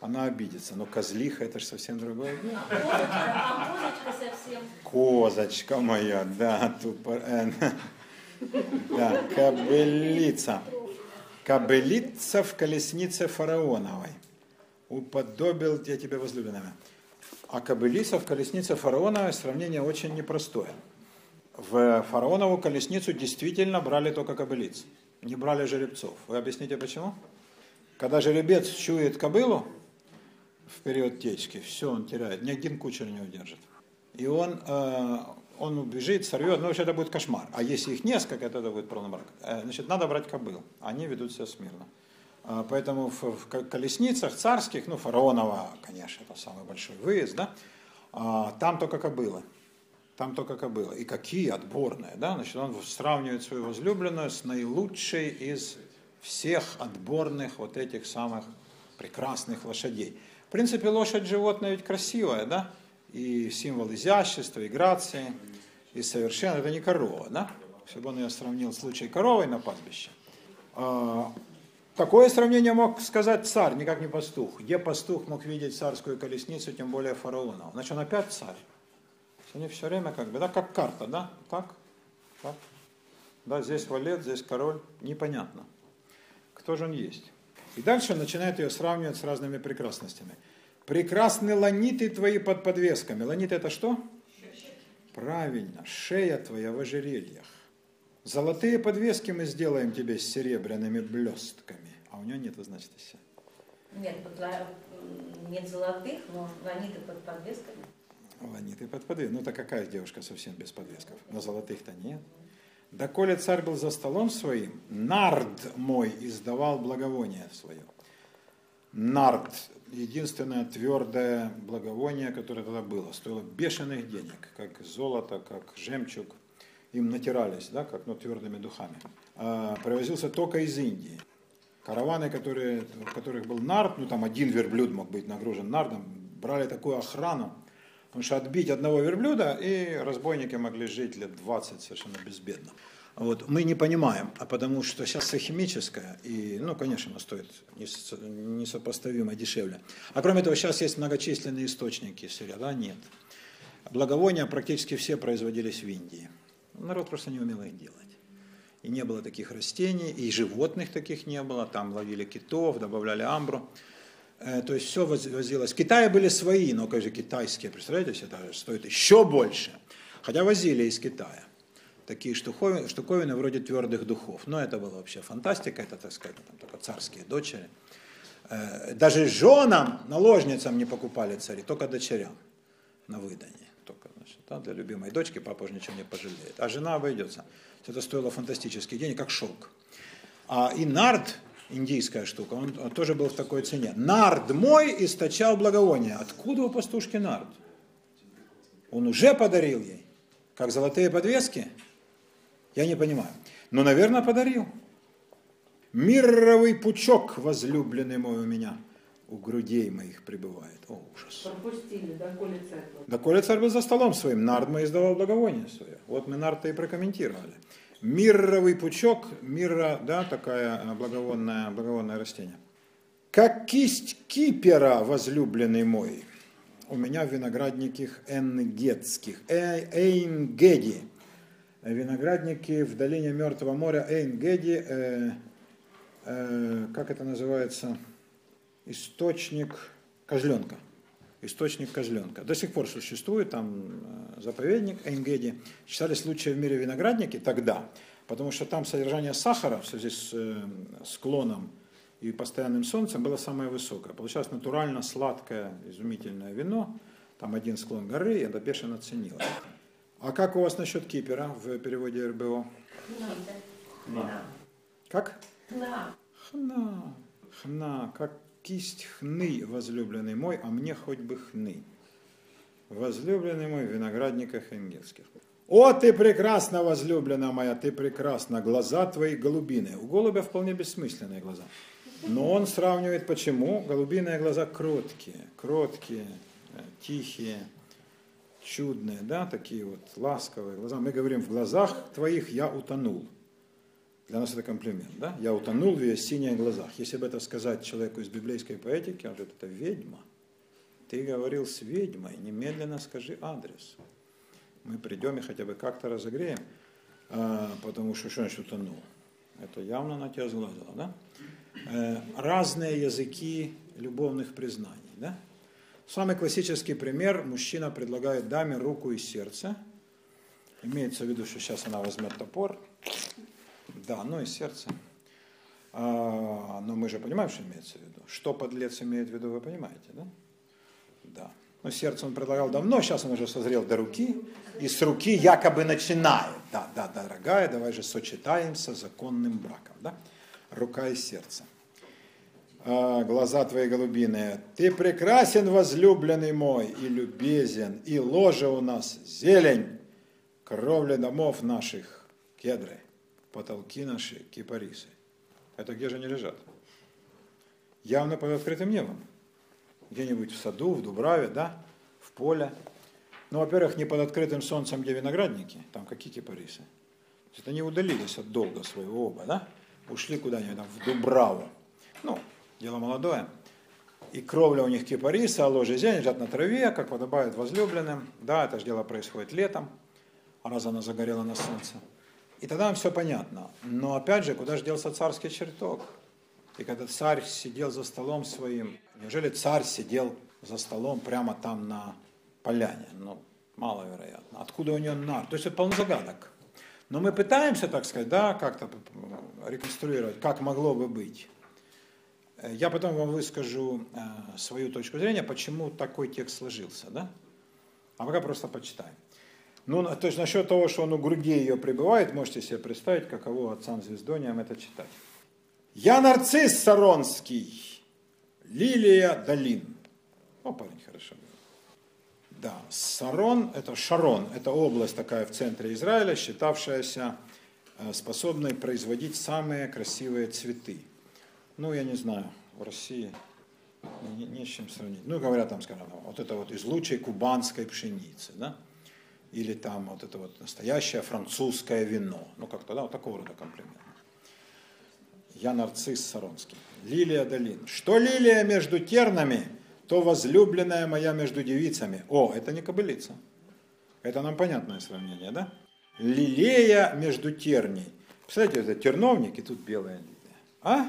она обидится. Но козлиха это же совсем другое дело. Козочка совсем. Козочка моя, да, тупо, э, да, кобылица. Кобылица в колеснице фараоновой. Уподобил я тебя возлюбленными. А кобылица в колеснице фараоновой сравнение очень непростое в фараонову колесницу действительно брали только кобылиц, не брали жеребцов. Вы объясните почему? Когда жеребец чует кобылу в период течки, все он теряет, ни один кучер не удержит. И он, э, он убежит, сорвет, ну вообще это будет кошмар. А если их несколько, это будет полный брак. Э, значит, надо брать кобыл, они ведут себя смирно. Э, поэтому в, в колесницах царских, ну фараонова, конечно, это самый большой выезд, да, э, там только кобылы. Там только кобыла. И какие отборные, да? Значит, он сравнивает свою возлюбленную с наилучшей из всех отборных вот этих самых прекрасных лошадей. В принципе, лошадь животное ведь красивая, да? И символ изящества, и грации, и совершенно. Это не корова, да? Если бы он ее сравнил с лучшей коровой на пастбище. А, такое сравнение мог сказать царь, никак не пастух. Где пастух мог видеть царскую колесницу, тем более фараона? Значит, он опять царь. Они все время как бы, да, как карта, да, как, как, да, здесь валет, здесь король, непонятно, кто же он есть. И дальше он начинает ее сравнивать с разными прекрасностями. Прекрасны ланиты твои под подвесками. Ланит это что? Правильно, шея твоя в ожерельях. Золотые подвески мы сделаем тебе с серебряными блестками. А у нее нет, значит, все. Нет, нет золотых, но ланиты под подвесками. Ланиты под подвеском. Ну, это какая девушка совсем без подвесков? На золотых-то нет. Да коли царь был за столом своим, нард мой издавал благовоние свое. Нард, единственное твердое благовоние, которое тогда было, стоило бешеных денег, как золото, как жемчуг. Им натирались, да, как ну, твердыми духами. А, привозился только из Индии. Караваны, которые, в которых был нард, ну там один верблюд мог быть нагружен нардом, брали такую охрану, Потому что отбить одного верблюда, и разбойники могли жить лет 20 совершенно безбедно. Вот, мы не понимаем, а потому что сейчас химическое, и, ну, конечно, оно стоит несопоставимо дешевле. А кроме того, сейчас есть многочисленные источники сырья, да, нет. Благовония практически все производились в Индии. Народ просто не умел их делать. И не было таких растений, и животных таких не было. Там ловили китов, добавляли амбру. Э, то есть все возилось. В Китае были свои, но как же китайские, представляете, это стоит еще больше. Хотя возили из Китая такие штуковины, штуковины вроде твердых духов. Но это была вообще фантастика, это, так сказать, там только царские дочери. Э, даже женам, наложницам не покупали цари, только дочерям на выданье. Только, значит, да, для любимой дочки папа уже ничего не пожалеет. А жена обойдется. Это стоило фантастических денег, как шелк. А и нард индийская штука, он, он тоже был в такой цене. Нард мой источал благовоние. Откуда у пастушки нард? Он уже подарил ей, как золотые подвески? Я не понимаю. Но, наверное, подарил. Мировый пучок, возлюбленный мой у меня, у грудей моих пребывает. О, ужас. Пропустили, да, коли царь был. Да, коли царь был за столом своим, нард мой издавал благовоние свое. Вот мы нард-то и прокомментировали. Мирровый пучок, мирра, да, такая благовонное, благовонное растение. Как кисть кипера, возлюбленный мой, у меня в виноградниках энгетских, э, эйнгеди, виноградники в долине Мертвого моря, эйнгеди, э, э, как это называется, источник козленка источник козленка. До сих пор существует там э, заповедник Энгеди. Считались лучшие в мире виноградники тогда, потому что там содержание сахара в связи с э, склоном и постоянным солнцем было самое высокое. Получалось натурально сладкое, изумительное вино. Там один склон горы, и это бешено ценилось. А как у вас насчет кипера в переводе РБО? Надо. Как? Да. Хна. Хна. Как кисть хны, возлюбленный мой, а мне хоть бы хны. Возлюбленный мой в виноградниках энгельских. О, ты прекрасна, возлюбленная моя, ты прекрасна, глаза твои голубиные. У голубя вполне бессмысленные глаза. Но он сравнивает почему? Голубиные глаза кроткие, кроткие, э, тихие, чудные, да, такие вот ласковые глаза. Мы говорим, в глазах твоих я утонул. Для нас это комплимент, да? Я утонул в ее синих глазах. Если бы это сказать человеку из библейской поэтики, он говорит, это ведьма. Ты говорил с ведьмой, немедленно скажи адрес. Мы придем и хотя бы как-то разогреем, а, потому что что значит утонул? Это явно на тебя сглазило, да? Э, разные языки любовных признаний, да? Самый классический пример. Мужчина предлагает даме руку и сердце. Имеется в виду, что сейчас она возьмет топор. Да, ну и сердце. А, но мы же понимаем, что имеется в виду. Что подлец имеет в виду, вы понимаете, да? Да. Ну, сердце он предлагал давно, сейчас он уже созрел до руки, и с руки якобы начинает. Да, да, дорогая, давай же сочетаемся законным браком, да? Рука и сердце. А, глаза твои голубиные. Ты прекрасен, возлюбленный мой, и любезен, и ложе у нас зелень, кровля домов наших, кедры, потолки наши, кипарисы. Это где же они лежат? Явно под открытым небом. Где-нибудь в саду, в Дубраве, да, в поле. Ну, во-первых, не под открытым солнцем, где виноградники, там какие кипарисы. То есть они удалились от долга своего оба, да, ушли куда-нибудь там в Дубраву. Ну, дело молодое. И кровля у них кипариса, а ложе зелень лежат на траве, как подобает возлюбленным. Да, это же дело происходит летом, а раз она загорела на солнце. И тогда нам все понятно. Но опять же, куда же делся царский чертог? И когда царь сидел за столом своим, неужели царь сидел за столом прямо там на поляне? Ну, маловероятно. Откуда у него нар? То есть это полно загадок. Но мы пытаемся, так сказать, да, как-то реконструировать, как могло бы быть. Я потом вам выскажу э, свою точку зрения, почему такой текст сложился, да? А пока просто почитаем. Ну, то есть насчет того, что он у груди ее пребывает, можете себе представить, каково отцам звездониям это читать. Я нарцисс Саронский, лилия долин. О, парень, хорошо. Да, Сарон, это Шарон, это область такая в центре Израиля, считавшаяся э, способной производить самые красивые цветы. Ну, я не знаю, в России не, не с чем сравнить. Ну, говорят там, скажем, вот это вот из лучшей кубанской пшеницы, да? Или там вот это вот настоящее французское вино. Ну, как-то, да, вот такого рода комплимент. Я нарцисс Саронский. Лилия долин. Что лилия между тернами, то возлюбленная моя между девицами. О, это не кобылица. Это нам понятное сравнение, да? Лилея между терней. Представляете, это терновник, и тут белая лилия. А?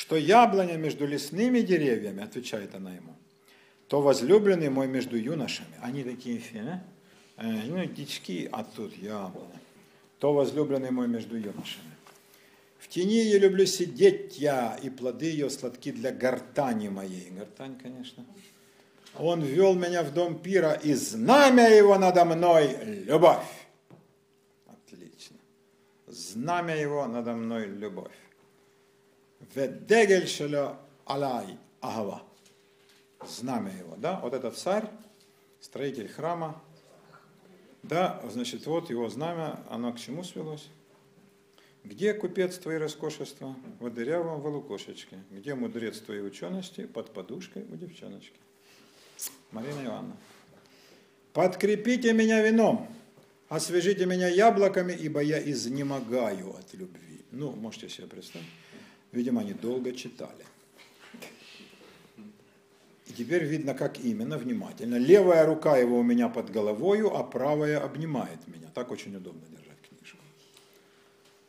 что яблоня между лесными деревьями, отвечает она ему, то возлюбленный мой между юношами. Они такие все, э, ну, дички, а тут яблоня. То возлюбленный мой между юношами. В тени я люблю сидеть я, и плоды ее сладки для гортани моей. Гортань, конечно. Он ввел меня в дом пира, и знамя его надо мной – любовь. Отлично. Знамя его надо мной – любовь. Ведегель шело алай агава. Знамя его, да? Вот этот царь, строитель храма, да, значит, вот его знамя, оно к чему свелось? Где купец твои роскошества? В дырявом волокошечке. Где мудрец твоей учености? Под подушкой у девчоночки. Марина Ивановна. Подкрепите меня вином, освежите меня яблоками, ибо я изнемогаю от любви. Ну, можете себе представить. Видимо, они долго читали. И теперь видно, как именно, внимательно. Левая рука его у меня под головою, а правая обнимает меня. Так очень удобно держать книжку.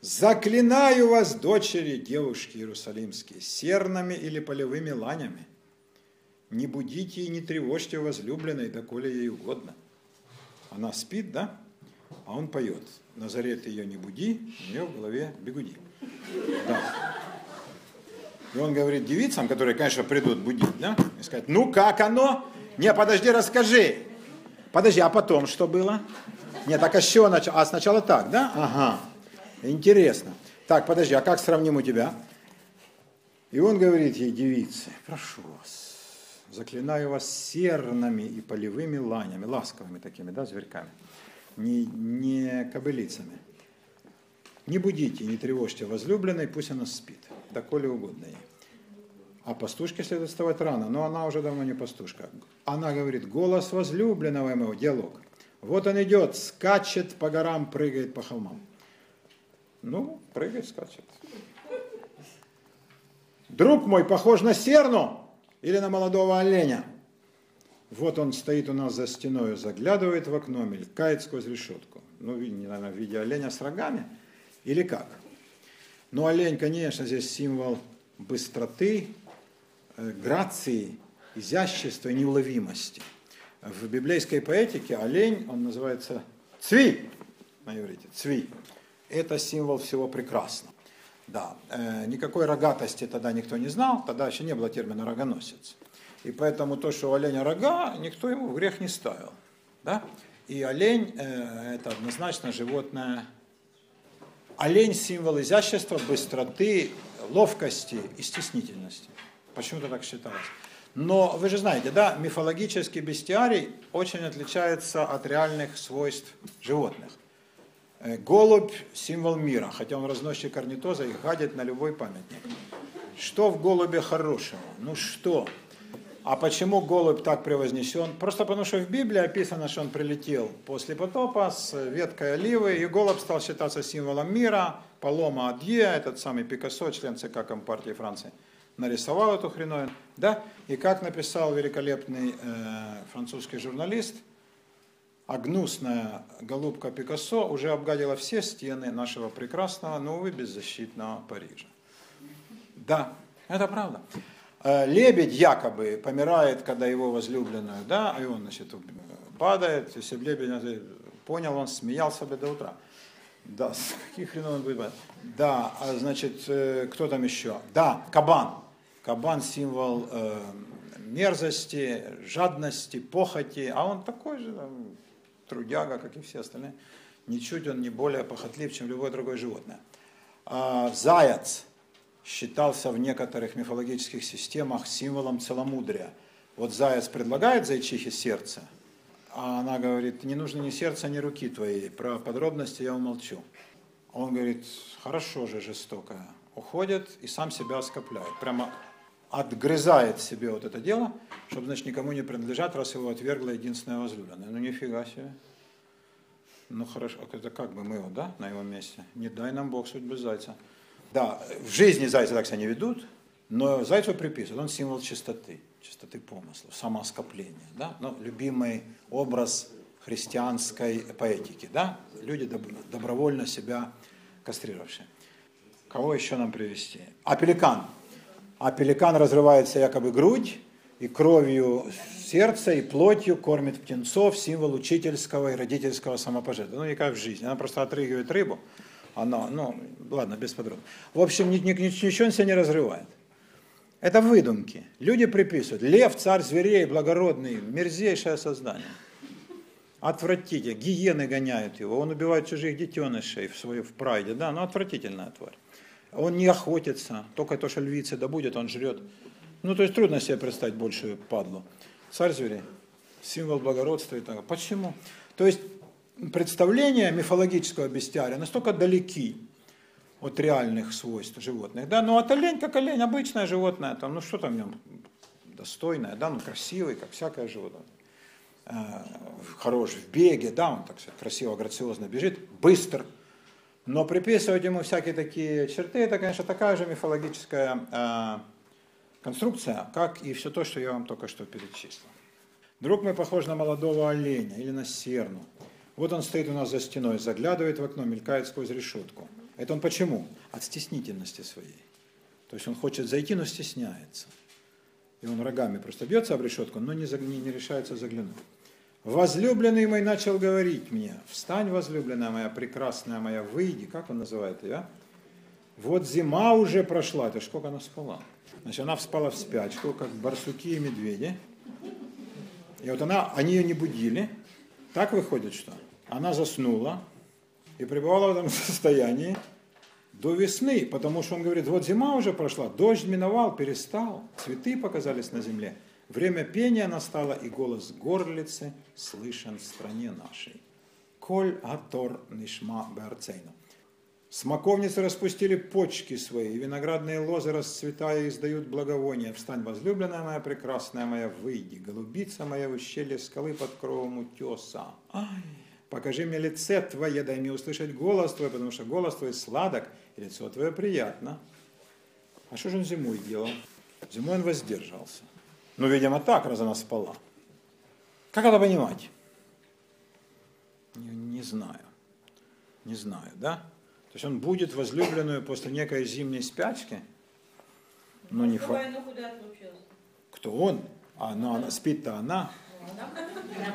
Заклинаю вас, дочери, девушки иерусалимские, сернами или полевыми ланями. Не будите и не тревожьте возлюбленной, доколе ей угодно. Она спит, да? А он поет. Назарет ее не буди, у нее в голове бегуди. Да. И он говорит девицам, которые, конечно, придут будить, да, и сказать, ну как оно? Не, подожди, расскажи. Подожди, а потом что было? Нет, так а с чего начало? А сначала так, да? Ага. Интересно. Так, подожди, а как сравним у тебя? И он говорит ей, девицы, прошу вас, заклинаю вас серными и полевыми ланями, ласковыми такими, да, зверьками, не, не кобылицами. Не будите, не тревожьте возлюбленной, пусть она спит, доколе угодно ей. А пастушке следует вставать рано, но она уже давно не пастушка. Она говорит, голос возлюбленного моего, диалог. Вот он идет, скачет по горам, прыгает по холмам. Ну, прыгает, скачет. Друг мой похож на серну или на молодого оленя. Вот он стоит у нас за стеной, заглядывает в окно, мелькает сквозь решетку. Ну, наверное, в виде оленя с рогами или как. Ну, олень, конечно, здесь символ быстроты, э, грации, изящества и неуловимости. В библейской поэтике олень, он называется цви, на иврите, цви. Это символ всего прекрасного. Да, э, никакой рогатости тогда никто не знал, тогда еще не было термина рогоносец. И поэтому то, что у оленя рога, никто ему в грех не ставил. Да? И олень э, это однозначно животное. Олень символ изящества, быстроты, ловкости и стеснительности. Почему-то так считалось. Но вы же знаете, да, мифологический бестиарий очень отличается от реальных свойств животных. Э, голубь – символ мира, хотя он разносчик орнитоза и гадит на любой памятник. Что в голубе хорошего? Ну что? А почему голубь так превознесен? Просто потому, что в Библии описано, что он прилетел после потопа с веткой оливы, и голубь стал считаться символом мира. Палома Адье, этот самый Пикассо, член ЦК Компартии Франции, нарисовал эту хреновину. Да? И как написал великолепный э, французский журналист – а гнусная голубка Пикассо уже обгадила все стены нашего прекрасного, но, увы, беззащитного Парижа. Да, это правда. Э, лебедь якобы помирает, когда его возлюбленную, да, и он, значит, падает, если бы лебедь понял, он смеялся бы до утра. Да, с каких хренов он будет? Да, а значит, э, кто там еще? Да, кабан. Кабан символ э, мерзости, жадности, похоти, а он такой же, трудяга, как и все остальные. Ничуть он не более похотлив, чем любое другое животное. А заяц считался в некоторых мифологических системах символом целомудрия. Вот заяц предлагает зайчихе сердце, а она говорит, не нужно ни сердца, ни руки твоей, про подробности я умолчу. Он говорит, хорошо же, жестокая. Уходит и сам себя оскопляет. Прямо отгрызает себе вот это дело, чтобы, значит, никому не принадлежать, раз его отвергла единственная возлюбленная. Ну, нифига себе. Ну, хорошо, это как бы мы его, да, на его месте? Не дай нам Бог судьбы зайца. Да, в жизни зайцы так себя не ведут, но зайцу приписывают, он символ чистоты, чистоты помыслов, самооскопления, да, ну, любимый образ христианской поэтики, да, люди добровольно себя кастрировавшие. Кого еще нам привести? А пеликан – а пеликан разрывается якобы грудь, и кровью сердца, и плотью кормит птенцов, символ учительского и родительского самопожертвования. Ну, не как в жизни. Она просто отрыгивает рыбу. Она, ну, ладно, без подробностей. В общем, ничего он себя не разрывает. Это выдумки. Люди приписывают. Лев, царь зверей, благородный, мерзейшее создание. Отвратите. Гиены гоняют его. Он убивает чужих детенышей в, свою, в прайде. Да, ну отвратительная тварь. Он не охотится, только то, что львицы добудет, он жрет. Ну, то есть трудно себе представить большую падлу. Царь зверей, символ благородства и так Почему? То есть представления мифологического бестиария настолько далеки от реальных свойств животных. Да? Ну, от олень, как олень, обычное животное, там, ну что там в нем достойное, да, ну красивый, как всякое животное. Э, хорош в беге, да, он так сказать, красиво, грациозно бежит, быстр, но приписывать ему всякие такие черты, это, конечно, такая же мифологическая э, конструкция, как и все то, что я вам только что перечислил. Друг мой похож на молодого оленя или на серну. Вот он стоит у нас за стеной, заглядывает в окно, мелькает сквозь решетку. Это он почему? От стеснительности своей. То есть он хочет зайти, но стесняется. И он рогами просто бьется об решетку, но не, не, не решается заглянуть. Возлюбленный мой начал говорить мне, встань, возлюбленная моя, прекрасная моя, выйди, как он называет ее? Вот зима уже прошла, это ж сколько она спала. Значит, она спала в спячку, как барсуки и медведи. И вот она, они ее не будили. Так выходит, что она заснула и пребывала в этом состоянии до весны, потому что он говорит, вот зима уже прошла, дождь миновал, перестал, цветы показались на земле. Время пения настало, и голос горлицы слышен в стране нашей. Коль атор нишма берцейну. Смоковницы распустили почки свои, и виноградные лозы, расцветая, издают благовоние. Встань, возлюбленная моя, прекрасная моя, выйди, голубица моя в ущелье скалы под кровом утеса. Ай, покажи мне лице твое, дай мне услышать голос твой, потому что голос твой сладок, и лицо твое приятно. А что же он зимой делал? Зимой он воздержался. Ну, видимо, так, раз она спала. Как это понимать? Не, не знаю. Не знаю, да? То есть он будет возлюбленную после некой зимней спячки? Ну, не факт. Кто он? А она, она спит-то она.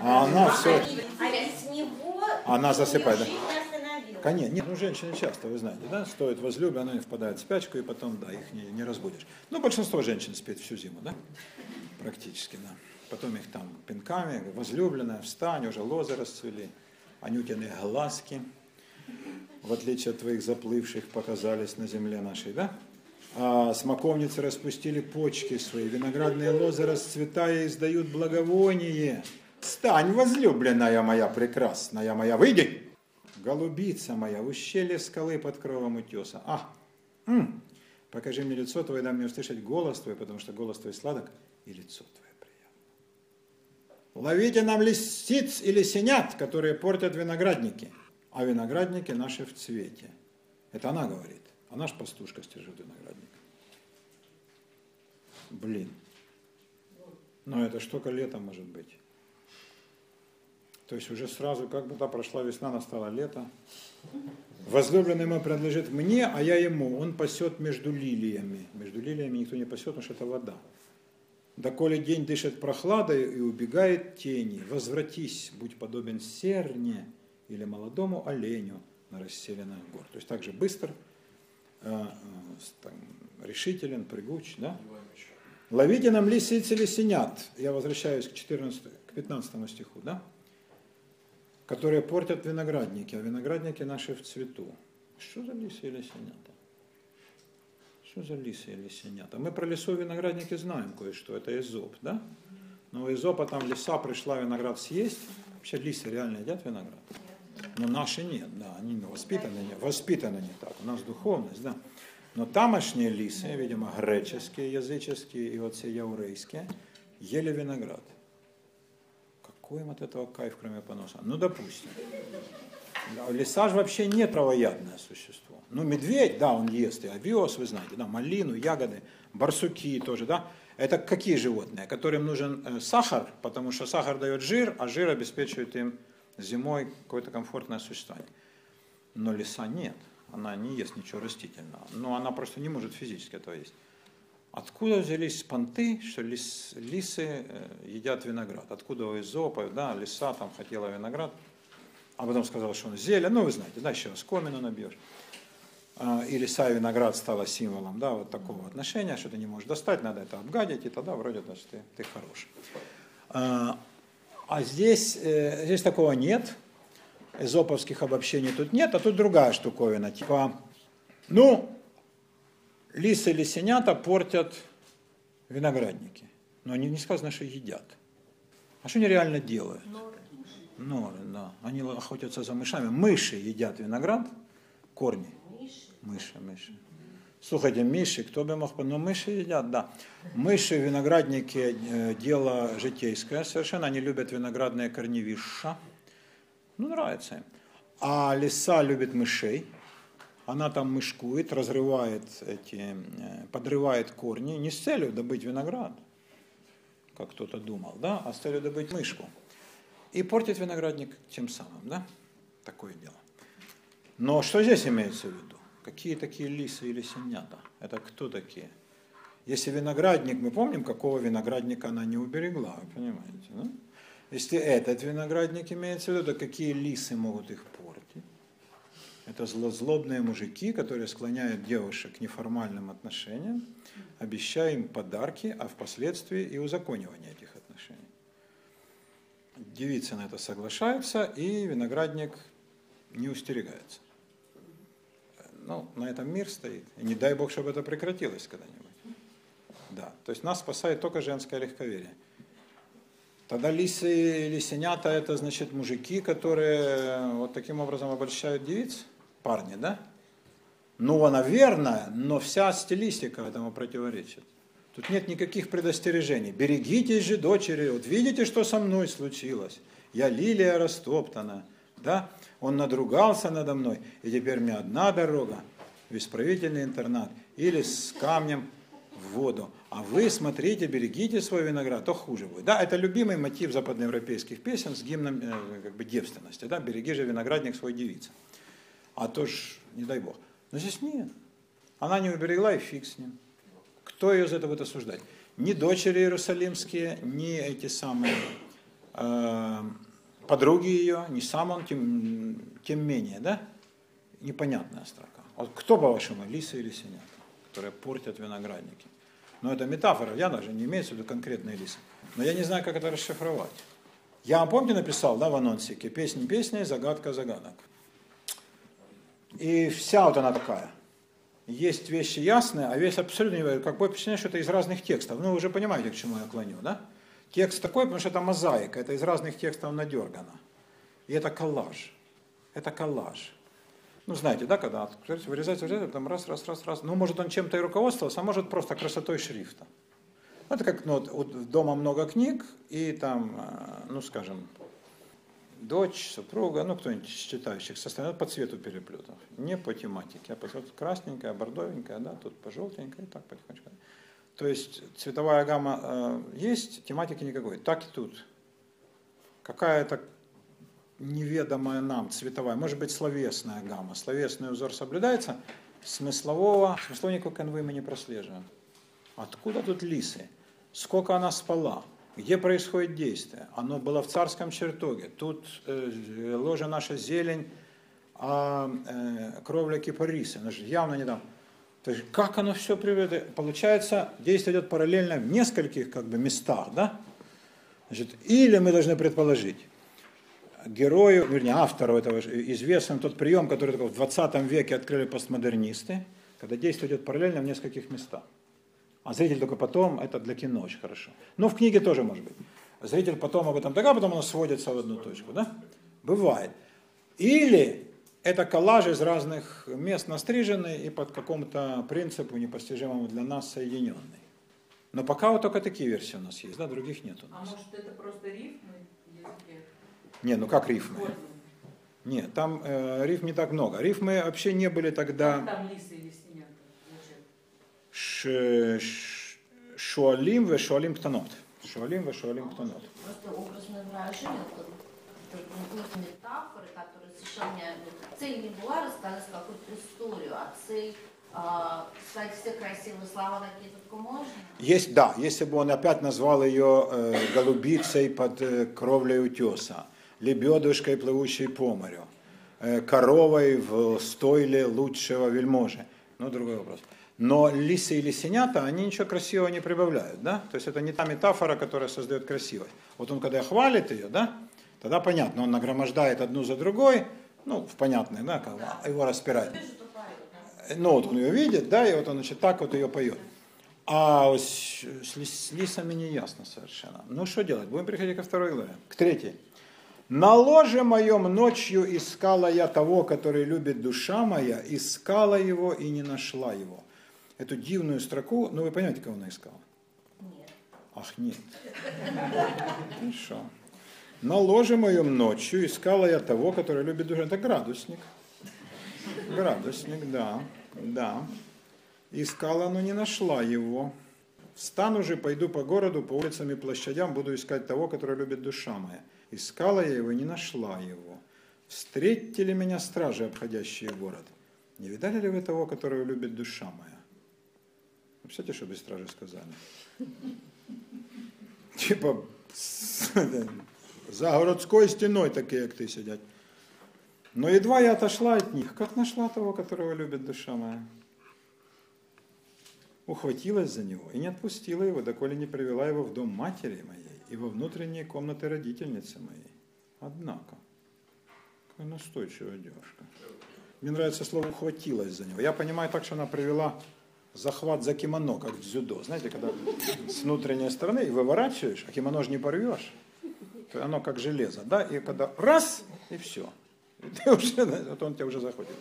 А она все. А без него Она засыпает, да? Конечно, нет, ну женщины часто, вы знаете, да, стоит возлюбленной, она впадает в спячку, и потом, да, их не, не разбудишь. Ну, большинство женщин спит всю зиму, да, практически, да. Потом их там пинками, возлюбленная, встань, уже лозы расцвели, анютины глазки, в отличие от твоих заплывших, показались на земле нашей, да? А смоковницы распустили почки свои, виноградные лозы расцветая издают благовоние. Стань, возлюбленная моя прекрасная моя, выйди! Голубица моя, в ущелье скалы под кровом утеса. А, м, покажи мне лицо твое, дай мне услышать голос твой, потому что голос твой сладок, и лицо твое приятно. Ловите нам лисиц или синят, которые портят виноградники, а виноградники наши в цвете. Это она говорит. Она ж пастушка стережет виноградник. Блин. Но это ж только лето может быть. То есть уже сразу, как бы то прошла весна, настало лето. Возлюбленный мой принадлежит мне, а я ему. Он пасет между лилиями. Между лилиями никто не пасет, потому что это вода. Доколе день дышит прохладой и убегает тени, возвратись, будь подобен серне или молодому оленю на расселенных гор. То есть также быстр, э, э, с- там, решителен, прыгуч, да? Ловите нам лисиц или синят. Я возвращаюсь к, 14, к 15 стиху, да? Которые портят виноградники, а виноградники наши в цвету. Что за лисы или синята? Что за лисы или синята? Мы про лесу и виноградники знаем кое-что. Это Изоп, да? Но у Изопа там лиса пришла виноград съесть. Вообще лисы реально едят виноград. Но наши нет, да, они воспитаны, не- воспитаны не так. У нас духовность, да. Но тамошние лисы, видимо, греческие, языческие и вот все яурейские, ели виноград. Какой им от этого кайф, кроме поноса? Ну, допустим. Лиса же вообще не травоядное существо. Ну, медведь, да, он ест и овес, вы знаете, да, малину, ягоды, барсуки тоже, да. Это какие животные? Которым нужен э, сахар, потому что сахар дает жир, а жир обеспечивает им зимой какое-то комфортное существование. Но лиса нет, она не ест ничего растительного. Но она просто не может физически этого есть. Откуда взялись понты, что лис, лисы э, едят виноград? Откуда у Изопа, да, лиса там хотела виноград, а потом сказала, что он зелень, ну вы знаете, да, еще раз комину набьешь. А, И лиса и виноград стало символом, да, вот такого отношения, что ты не можешь достать, надо это обгадить, и тогда вроде, значит, ты, ты хорош. А, здесь, э, здесь такого нет, эзоповских обобщений тут нет, а тут другая штуковина, типа, ну, лисы или синята портят виноградники, но они не сказано, что едят. А что они реально делают? Норы, да. Они охотятся за мышами. Мыши едят виноград, корни. Мыши, мыши. Слушайте, мыши, кто бы мог... Ну, мыши едят, да. Мыши, виноградники, дело житейское совершенно. Они любят виноградные корневища. Ну, нравится им. А лиса любит мышей. Она там мышкует, разрывает эти, э, подрывает корни не с целью добыть виноград, как кто-то думал, да, а с целью добыть мышку. И портит виноградник тем самым, да? Такое дело. Но что здесь имеется в виду? Какие такие лисы или синята? Это кто такие? Если виноградник, мы помним, какого виноградника она не уберегла, вы понимаете, да? Если этот виноградник имеется в виду, то какие лисы могут их портить? Это зло- злобные мужики, которые склоняют девушек к неформальным отношениям, обещая им подарки, а впоследствии и узаконивание этих отношений. Девицы на это соглашаются, и виноградник не устерегается. Ну, на этом мир стоит. И не дай Бог, чтобы это прекратилось когда-нибудь. Да, то есть нас спасает только женское легковерие. Тогда лисы лисенята это значит мужики, которые вот таким образом обольщают девиц, парни, да? Ну, она верная, но вся стилистика этому противоречит. Тут нет никаких предостережений. Берегитесь же, дочери, вот видите, что со мной случилось? Я лилия растоптана, да? Он надругался надо мной, и теперь мне одна дорога в исправительный интернат или с камнем в воду. А вы смотрите, берегите свой виноград, то хуже будет. Да, это любимый мотив западноевропейских песен с гимном э, как бы девственности. Да? Береги же виноградник свой девица. А то ж, не дай бог. Но здесь нет. Она не уберегла и фиг с ним. Кто ее за это будет осуждать? Ни дочери иерусалимские, ни эти самые э, подруги ее, ни сам он, тем, тем менее, да? Непонятная строка. Вот кто, по-вашему, лисы или синята, которые портят виноградники? Но это метафора, я даже не имею в виду конкретные лисы. Но я не знаю, как это расшифровать. Я вам, помните, написал, да, в анонсике, песни песни, загадка загадок. И вся вот она такая. Есть вещи ясные, а вещь абсолютно не Как бы впечатление, что это из разных текстов. Ну, вы уже понимаете, к чему я клоню, да? Текст такой, потому что это мозаика, это из разных текстов надергано. И это коллаж. Это коллаж. Ну, знаете, да, когда вырезается, вырезается, там раз, раз, раз, раз. Ну, может, он чем-то и руководствовался, а может, просто красотой шрифта. Это как, ну, вот, дома много книг, и там, э, ну, скажем, дочь, супруга, ну, кто-нибудь из читающих состояние по цвету переплетов, не по тематике, а по цвету красненькая, бордовенькая, да, тут по желтенькой, и так потихонечку. То есть цветовая гамма э, есть, тематики никакой. Так и тут. Какая-то неведомая нам цветовая, может быть словесная гамма. Словесный узор соблюдается, смыслового, смыслового никакой конвы мы не прослеживаем. Откуда тут лисы? Сколько она спала? Где происходит действие? Оно было в царском чертоге. Тут э, ложа наша зелень, а э, кровля кипариса. Она же явно не там. То есть как оно все приведет? Получается, действие идет параллельно в нескольких как бы, местах. Да? Значит, или мы должны предположить, герою, вернее, автору этого известен тот прием, который в 20 веке открыли постмодернисты, когда действие идет параллельно в нескольких местах. А зритель только потом, это для кино очень хорошо. Но в книге тоже может быть. Зритель потом об этом так, а потом оно сводится в одну точку. Да? Бывает. Или это коллаж из разных мест настриженный и под какому-то принципу, непостижимому для нас, соединенный. Но пока вот только такие версии у нас есть, да, других нет у А нас. может это просто рифмы? Не, ну как рифмы? Вот. Нет, там э, рифм не так много. Рифмы вообще не были тогда Там лисы или ш, шуалим ве шуалим ктанот. Шуалим ве шуалим ктанот. Просто образное выражение, метафоры, которые не... Цель не была рассказать какую-то историю, а цель а, сказать все красивые слова, какие только можно. Есть, да, если бы он опять назвал ее э, голубицей под э, кровлей утеса, лебедушкой, плывущей по морю, э, коровой в стойле лучшего вельможи. Ну, другой вопрос. Но лисы и лисенята, они ничего красивого не прибавляют, да? То есть это не та метафора, которая создает красивость. Вот он, когда хвалит ее, да, тогда понятно, он нагромождает одну за другой, ну, в понятной, да, как бы, его распирает. Да? Ну, вот он ее видит, да, и вот он, значит, так вот ее поет. А вот с, с лис- с лисами не ясно совершенно. Ну, что делать? Будем переходить ко второй главе. К третьей. На ложе моем ночью искала я того, который любит душа моя, искала его и не нашла его. Эту дивную строку, ну вы понимаете, кого она искала? Нет. Ах, нет. Хорошо. На ложе моем ночью искала я того, который любит душу. Это градусник. Градусник, да, да. Искала, но не нашла его. Встану же, пойду по городу, по улицам и площадям, буду искать того, который любит душа моя. Искала я его, не нашла его. Встретьте ли меня стражи, обходящие город? Не видали ли вы того, которого любит душа моя? Представляете, что бы стражи сказали? Типа, за городською стіною такі, як ти сидять. Но едва я отошла от них, как нашла того, которого любит душа моя. Ухватилась за него и не отпустила его, доколе не привела его в дом матери моей и во внутренние комнаты родительницы моей. Однако, какая настойчивая девушка. Мне нравится слово «ухватилась за него». Я понимаю так, что она привела захват за кимоно, как в дзюдо. Знаете, когда с внутренней стороны и выворачиваешь, а кимоно же не порвешь, то оно как железо, да, и когда раз, и все. И ты уже, вот он тебя уже захватил.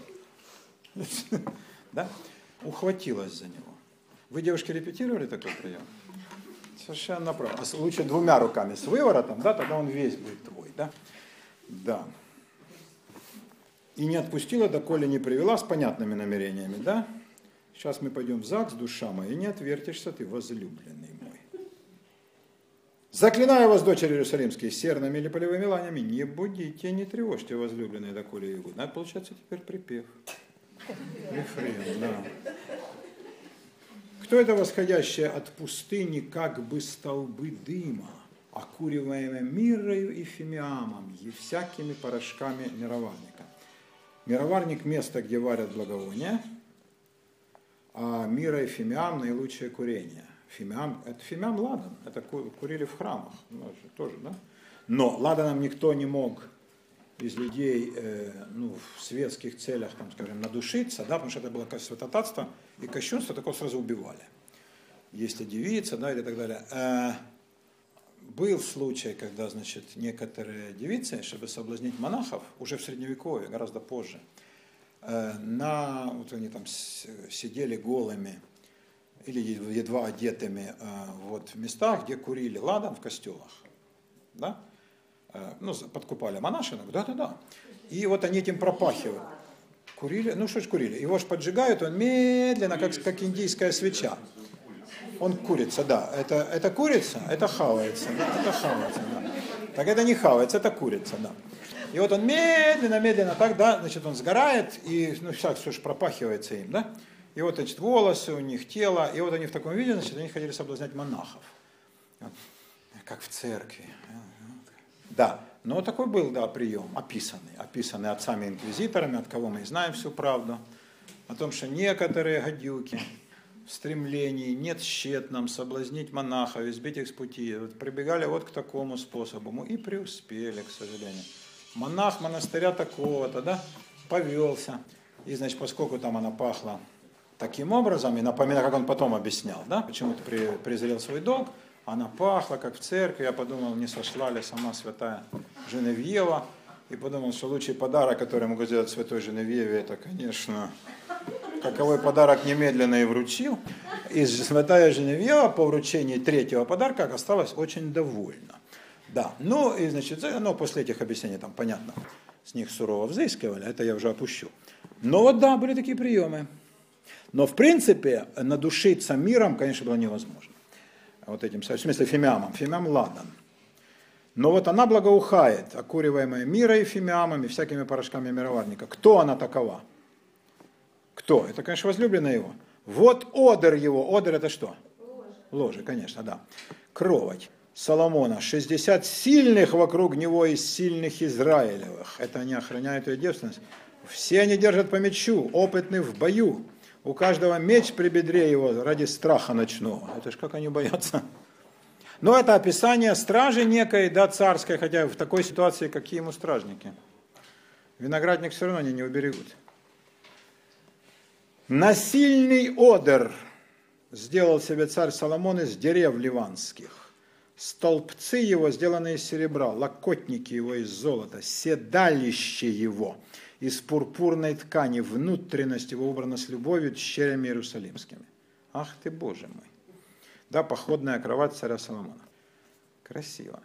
Да? Ухватилась за него. Вы, девушки, репетировали такой прием? Совершенно правильно. А лучше двумя руками с выворотом, да, тогда он весь будет твой, да? Да. И не отпустила, доколе не привела с понятными намерениями, да? Сейчас мы пойдем в ЗАГС, душа моя, и не отвертишься ты, возлюбленный. Заклинаю вас, дочери Иерусалимские, серными или полевыми ланями, не будите, не тревожьте, возлюбленные, доколе будут. Это получается теперь припев. Рефрен, да. Кто это восходящее от пустыни, как бы столбы дыма, окуриваемые мирою и фимиамом, и всякими порошками мироварника? Мироварник – место, где варят благовония, а мира и фимиам – наилучшее курение. Фимиам – это фимиам ладан, это курили в храмах, ну, тоже, да? Но ладаном никто не мог из людей э, ну, в светских целях, там, скажем, надушиться, да, потому что это было святотатство, и кощунство такого сразу убивали. Если девица, да, или так далее. Э, был случай, когда, значит, некоторые девицы, чтобы соблазнить монахов, уже в Средневековье, гораздо позже, э, на, вот они там сидели голыми или едва одетыми э, вот в местах, где курили ладан в костелах, да, Э, ну, подкупали монашинок, да-да-да. И вот они этим пропахивают. Курили, ну что ж курили, его ж поджигают, он медленно, как, как индийская свеча. Он курица, да. Это, это курица, это хавается, да, это хавается, да. Так это не хавается, это курица, да. И вот он медленно, медленно так, да, значит, он сгорает, и, ну, все, все же пропахивается им, да. И вот, значит, волосы у них, тело, и вот они в таком виде, значит, они хотели соблазнять монахов. Как в церкви. Да, но такой был, да, прием, описанный, описанный отцами-инквизиторами, от кого мы знаем всю правду, о том, что некоторые гадюки в стремлении нет тщетном соблазнить монахов, избить их с пути, вот, прибегали вот к такому способу и преуспели, к сожалению. Монах монастыря такого-то, да, повелся, и, значит, поскольку там она пахла таким образом, и напоминаю, как он потом объяснял, да, почему ты презрел свой долг, она пахла, как в церкви. Я подумал, не сошла ли сама святая Женевьева. И подумал, что лучший подарок, который могу сделать святой Женевьеве, это, конечно, каковой подарок немедленно и вручил. И святая Женевьева по вручении третьего подарка осталась очень довольна. Да, ну и значит, ну, после этих объяснений там понятно, с них сурово взыскивали, это я уже опущу. Но вот да, были такие приемы. Но в принципе надушиться миром, конечно, было невозможно вот этим, в смысле фимиамом, фимиам ладан. Но вот она благоухает, окуриваемая мира и фимиамами, всякими порошками мироварника. Кто она такова? Кто? Это, конечно, возлюбленная его. Вот одер его. Одер это что? Ложе, конечно, да. Кровать. Соломона, 60 сильных вокруг него из сильных Израилевых. Это они охраняют ее девственность. Все они держат по мечу, опытны в бою. У каждого меч при бедре его ради страха ночного. Это ж как они боятся. Но это описание стражи некой, да, царской, хотя в такой ситуации какие ему стражники. Виноградник все равно они не уберегут. Насильный одер сделал себе царь Соломон из дерев ливанских. Столбцы его сделаны из серебра, локотники его из золота, седалище его – из пурпурной ткани, внутренность его убрана с любовью тщерями иерусалимскими. Ах ты, Боже мой! Да, походная кровать царя Соломона. Красиво.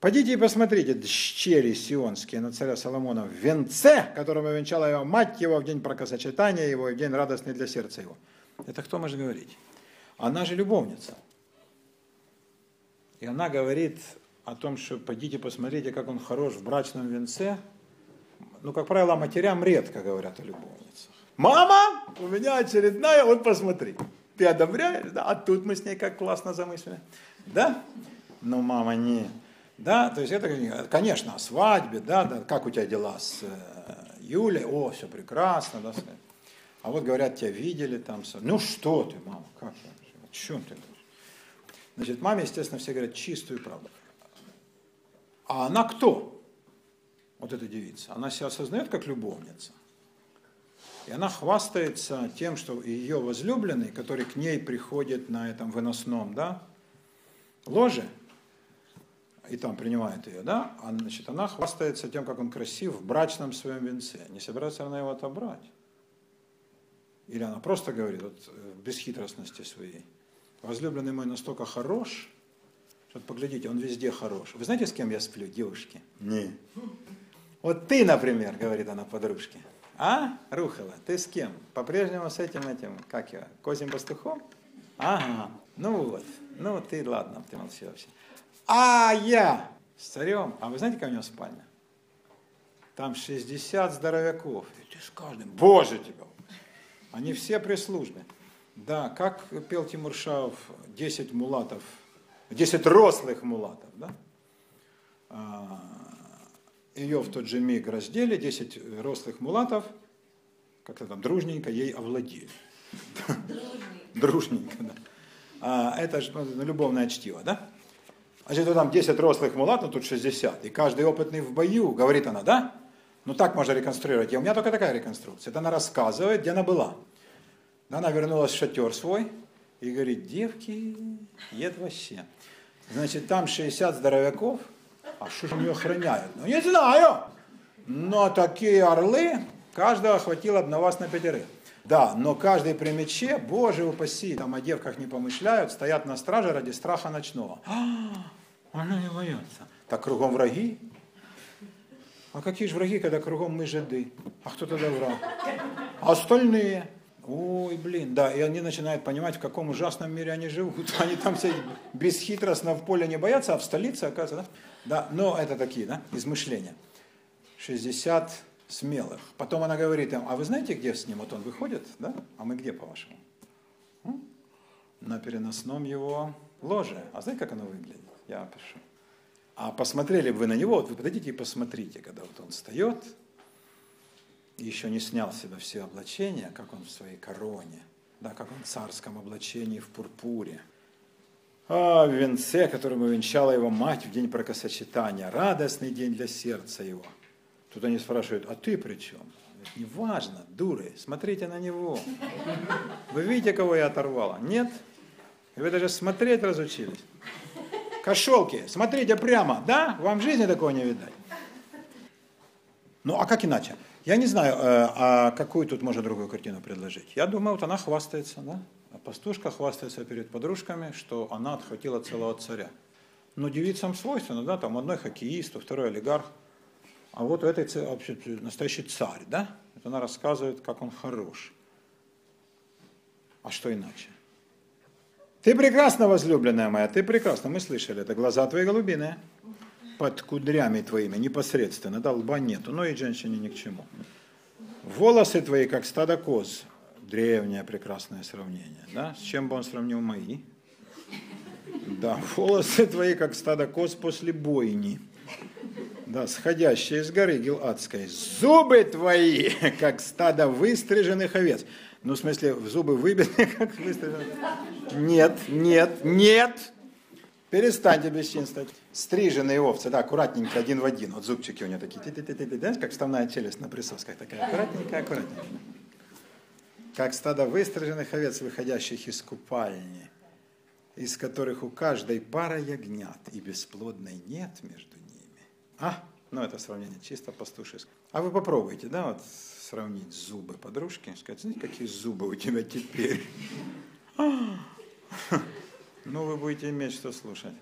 Пойдите и посмотрите дщери сионские на царя Соломона в венце, которым венчала его мать его в день прокосочетания его и в день радостный для сердца его. Это кто может говорить? Она же любовница. И она говорит о том, что пойдите посмотрите, как он хорош в брачном венце, ну, как правило, матерям редко говорят о любовницах. Мама, у меня очередная, вот посмотри. Ты одобряешь, да? А тут мы с ней как классно замыслили. Да? Но мама не. Да, то есть это, конечно, о свадьбе, да, да, как у тебя дела с э, Юлей, о, все прекрасно, да, а вот говорят, тебя видели там, ну что ты, мама, как, о чем ты? Значит, маме, естественно, все говорят чистую правду. А она кто? Вот эта девица. Она себя осознает как любовница. И она хвастается тем, что ее возлюбленный, который к ней приходит на этом выносном да, ложе, и там принимает ее, да, а, значит, она хвастается тем, как он красив в брачном своем венце. Не собирается она его отобрать. Или она просто говорит, вот, э, в бесхитростности своей, возлюбленный мой настолько хорош, что поглядите, он везде хорош. Вы знаете, с кем я сплю, девушки? Не. Вот ты, например, говорит она подружке. А, Рухова, ты с кем? По-прежнему с этим, этим, как его, козьим пастухом? Ага, ну вот, ну ты, ладно, ты молчи вообще. А я с царем, а вы знаете, как у него спальня? Там 60 здоровяков, и ты с каждым, боже тебя, они все при службе. Да, как пел Тимуршав, 10 мулатов, 10 рослых мулатов, да? А, ее в тот же миг раздели, 10 рослых мулатов, как-то там дружненько ей овладели. Дружненько, да. А, это же ну, любовное чтиво, да? Значит, ну, там 10 рослых мулат, ну тут 60. И каждый опытный в бою, говорит она, да? Ну так можно реконструировать. И у меня только такая реконструкция. Это она рассказывает, где она была. Она вернулась в шатер свой и говорит, девки, ед вообще. Значит, там 60 здоровяков, а что же они охраняют? Ну, не знаю. Но такие орлы, каждого хватило бы на вас на пятерых. Да, но каждый при мече, боже упаси, там о девках не помышляют, стоят на страже ради страха ночного. А, она не боятся. Так кругом враги. А какие же враги, когда кругом мы жиды? А кто тогда враг? А остальные? Ой, блин, да, и они начинают понимать, в каком ужасном мире они живут. Они там все бесхитростно в поле не боятся, а в столице, оказывается, да? Но это такие, да, измышления. 60 смелых. Потом она говорит им, а вы знаете, где с ним? Вот он выходит, да? А мы где, по-вашему? На переносном его ложе. А знаете, как оно выглядит? Я опишу. А посмотрели бы вы на него, вот вы подойдите и посмотрите, когда вот он встает, еще не снял с себя все облачения, как он в своей короне, да, как он в царском облачении в пурпуре, а в венце, которым венчала его мать в день бракосочетания, радостный день для сердца его. Тут они спрашивают, а ты при чем? Не важно, дуры, смотрите на него. Вы видите, кого я оторвала? Нет? Вы даже смотреть разучились. Кошелки, смотрите прямо, да? Вам в жизни такого не видать. Ну, а как иначе? Я не знаю, э, а какую тут можно другую картину предложить. Я думаю, вот она хвастается, да? А пастушка хвастается перед подружками, что она отхватила целого царя. Но девицам свойственно, да, там одной хоккеист, второй олигарх. А вот у этой вообще настоящий царь, да? Это она рассказывает, как он хорош. А что иначе? Ты прекрасна, возлюбленная моя, ты прекрасна. Мы слышали, это глаза твои голубиные под кудрями твоими непосредственно, да, лба нету, но и женщине ни к чему. Волосы твои, как стадо коз. Древнее прекрасное сравнение. Да? С чем бы он сравнил мои? Да, волосы твои, как стадо коз после бойни. Да, сходящие из горы Гиладской. Зубы твои, как стадо выстриженных овец. Ну, в смысле, в зубы выбиты, как выстриженных. Нет, нет, нет. Перестаньте бесчинствовать. Стриженные овцы, да, аккуратненько, один в один. Вот зубчики у нее такие, -ты -ты -ты -ты, знаешь, как вставная челюсть на присосках, такая аккуратненькая, аккуратненькая. Как стадо выстриженных овец, выходящих из купальни, из которых у каждой пара ягнят, и бесплодной нет между ними. А, ну это сравнение чисто пастушеское. А вы попробуйте, да, вот сравнить зубы подружки, сказать, знаете, какие зубы у тебя теперь? Ну, вы будете иметь что слушать.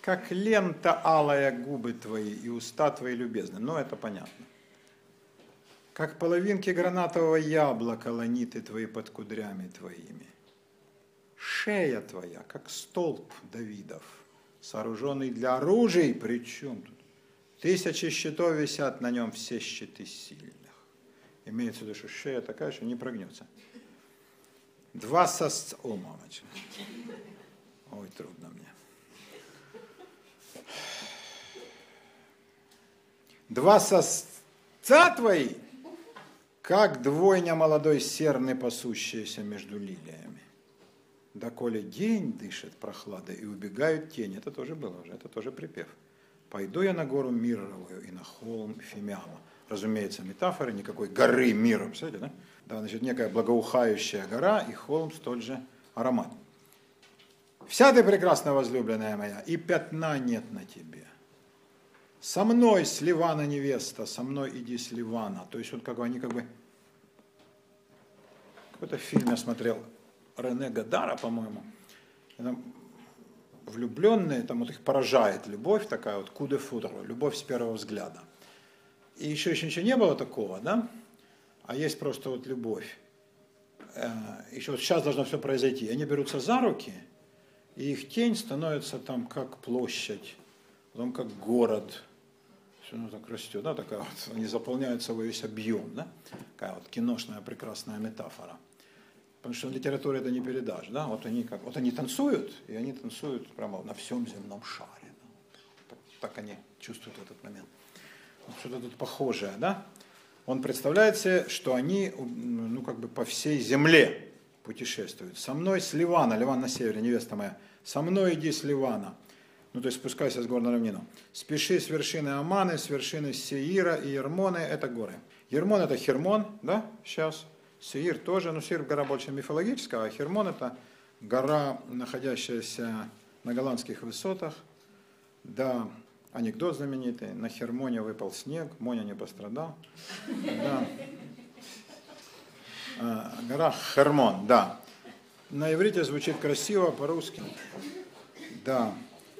Как лента алая губы твои и уста твои любезны. Ну, это понятно. Как половинки гранатового яблока ланиты твои под кудрями твоими. Шея твоя, как столб Давидов, сооруженный для оружий, причем тут? Тысячи щитов висят на нем, все щиты сильных. Имеется в виду, что шея такая, что не прогнется. Два сосца, О, мамочка. Ой, трудно мне. Два сосца твои, как двойня молодой серны, пасущаяся между лилиями. Доколе день дышит прохладой и убегают тени. Это тоже было уже, это тоже припев. Пойду я на гору Мировую и на холм Фимиама. Разумеется, метафоры никакой горы мира, представляете, да? Да, значит, некая благоухающая гора и холм столь же аромат. Вся ты прекрасна, возлюбленная моя, и пятна нет на тебе. Со мной с Ливана невеста, со мной иди с Ливана. То есть вот как бы они как бы... Какой-то фильм я смотрел, Рене Гадара, по-моему. Влюбленные, там вот их поражает любовь такая вот куде футро, любовь с первого взгляда. И еще, еще ничего не было такого, да? А есть просто вот любовь. Э, еще вот сейчас должно все произойти. Они берутся за руки – и их тень становится там как площадь, потом как город, все оно так растет, да, такая вот, они заполняют свой весь объем, да, такая вот киношная прекрасная метафора. Потому что в литературе это не передашь, да, вот они как, вот они танцуют, и они танцуют прямо на всем земном шаре, да? так, так они чувствуют этот момент. Вот что-то тут похожее, да. Он представляет себе, что они, ну, как бы по всей земле путешествуют. Со мной с Ливана, Ливан на севере, невеста моя, со мной иди с Ливана, ну то есть спускайся с гор на равнину. Спеши с вершины Аманы, с вершины Сеира и Ермоны, это горы. Ермон это Хермон, да, сейчас. Сеир тоже, но Сеир гора больше мифологическая, а Хермон это гора, находящаяся на голландских высотах. Да, анекдот знаменитый, на Хермоне выпал снег, Моня не пострадал. Да. А, гора Хермон, да. На иврите звучит красиво, по-русски. Да.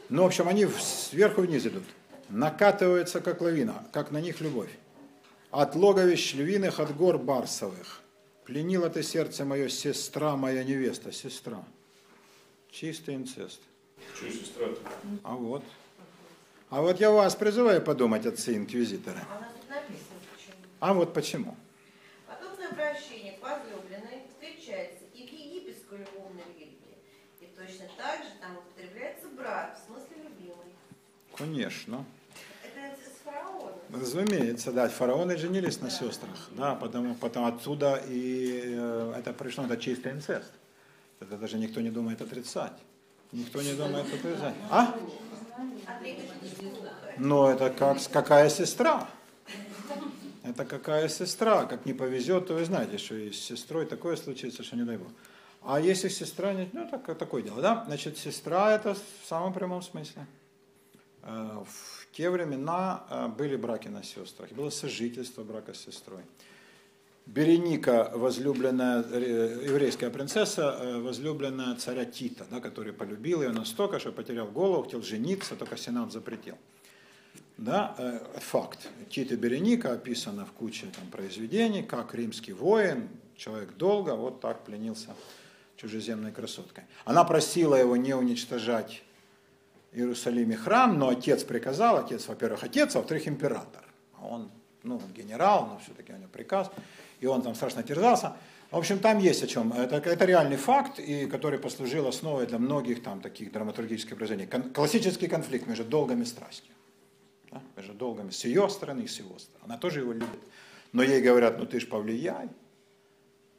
Ну, в общем, они сверху вниз идут. Накатываются, как лавина, как на них любовь. От логовищ львиных, от гор барсовых. Пленила ты сердце мое, сестра моя невеста, сестра. Чистый инцест. Что сестра -то? А вот. А вот я вас призываю подумать. А тут написано почему. А вот почему. Подобное обращение к возлюбленной встречается и в египетской любовной лирике. И точно так же там употребляется брат, в смысле любимый. Конечно. Разумеется, да, фараоны женились на сестрах, да, потому, потом отсюда и э, это пришло, это чистый инцест. Это даже никто не думает отрицать. Никто не думает отрицать. А? Но это как, какая сестра? Это какая сестра? Как не повезет, то вы знаете, что и с сестрой такое случится, что не дай бог. А если сестра, не- ну, так, такое дело, да? Значит, сестра это в самом прямом смысле. Э, В те времена э, были браки на сестрах, было сожительство брака с сестрой. Береника, возлюбленная э, еврейская принцесса, э, возлюбленная царя Тита, да, который полюбил ее настолько, что потерял голову, хотел жениться, только Сенат запретил. Да, э, факт. Тит и Береника описано в куче там, произведений, как римский воин, человек долго, вот так пленился чужеземной красоткой. Она просила его не уничтожать Иерусалиме храм, но отец приказал, отец, во-первых, отец, а во-вторых, император. Он, ну, генерал, но все-таки у него приказ, и он там страшно терзался. В общем, там есть о чем. Это, это реальный факт, и который послужил основой для многих там таких драматургических произведений. Кон- классический конфликт между долгом и страстью. Да? Между долгом с ее стороны и с его стороны. Она тоже его любит. Но ей говорят, ну ты ж повлияй,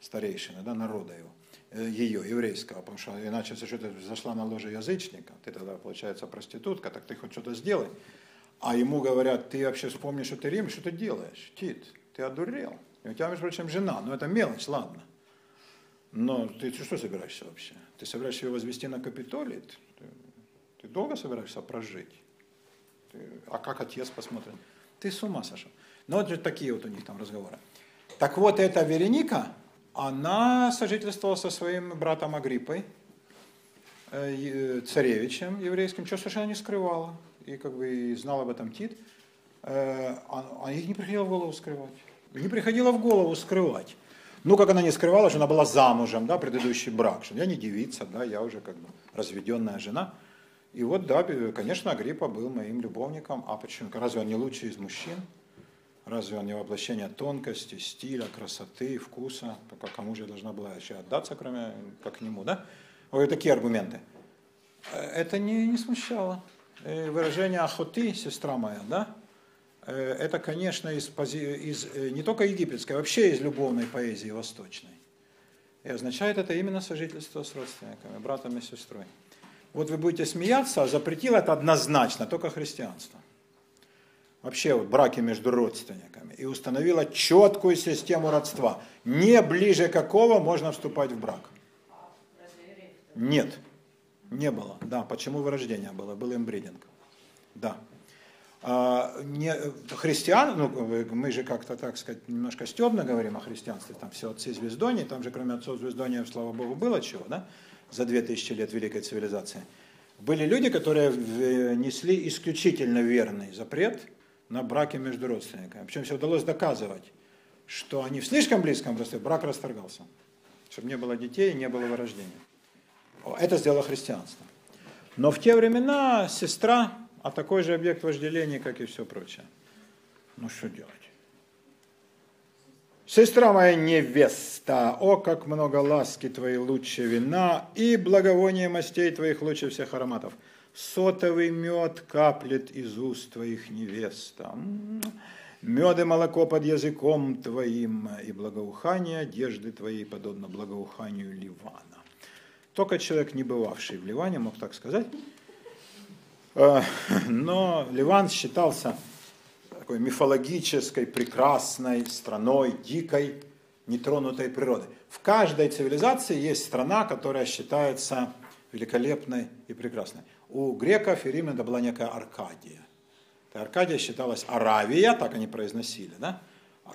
старейшина, да, народа его, э, ее, еврейского, потому что иначе, если что-то зашла на ложе язычника, ты тогда, получается, проститутка, так ты хоть что-то сделай. А ему говорят, ты вообще вспомни, что ты Рим, что ты делаешь, Тит, ты одурел. И у тебя, между прочим, жена, ну это мелочь, ладно. Но ты что собираешься вообще? Ты собираешься ее возвести на Капитолий? Ты, ты- ты долго собираешься прожить? Ты- а как отец посмотрит? Ты с ума сошел. Ну вот же такие вот у них там разговоры. Так вот, эта Вереника, она сожительствовала со своим братом Агриппой, э, царевичем еврейским, что совершенно не скрывала. И как бы и знал об этом Тит. Э, А, а ей не приходило в голову скрывать. Не приходило в голову скрывать. Ну, как она не скрывала, что она была замужем, да, предыдущий брак, что я не девица, да, я уже как бы разведенная жена. И вот, да, конечно, Агриппа был моим любовником. А почему? Разве он не лучший из мужчин? Разве он не воплощение тонкости, стиля, красоты, вкуса? Только кому же я должна была еще отдаться, кроме как нему, да? Вот такие аргументы. Э, Это не, не смущало. Э, Выражение охоты, сестра моя, да? Э, это, конечно, из, из э, не только египетской, а вообще из любовной поэзии восточной. И означает это именно сожительство с родственниками, братом и сестрой. Вот вы будете смеяться, а запретил это однозначно только христианство. Вообще вот браки между родственниками. И установила четкую систему родства. Не ближе какого можно вступать в брак. Нет, не было. Да, почему вырождение было? Был имбридинг. Да. А, не, христиан, ну, мы же как-то, так сказать, немножко стебно говорим о христианстве, там все отцы звездони, там же кроме отцов звездония, слава богу, было чего, да, за две тысячи лет великой цивилизации. Были люди, которые несли исключительно верный запрет на браки между родственниками. Причем все удалось доказывать, что они в слишком близком родстве, брак расторгался, чтобы не было детей не было вырождения. Это сделало христианство. Но в те времена сестра а такой же объект вожделения, как и все прочее. Ну что делать? Сестра моя невеста, о, как много ласки твоей лучше вина, и благовоние мастей твоих лучше всех ароматов. Сотовый мед каплет из уст твоих невеста. Мед и молоко под языком твоим, и благоухание одежды твоей подобно благоуханию Ливана. Только человек, не бывавший в Ливане, мог так сказать. Э, но Ливан считался такой мифологической, прекрасной страной, дикой, нетронутой природы. В каждой цивилизации есть страна, которая считается великолепной и прекрасной. У греков и римлян это была некая Аркадия. Эта Аркадия считалась Аравия, так они произносили. Да?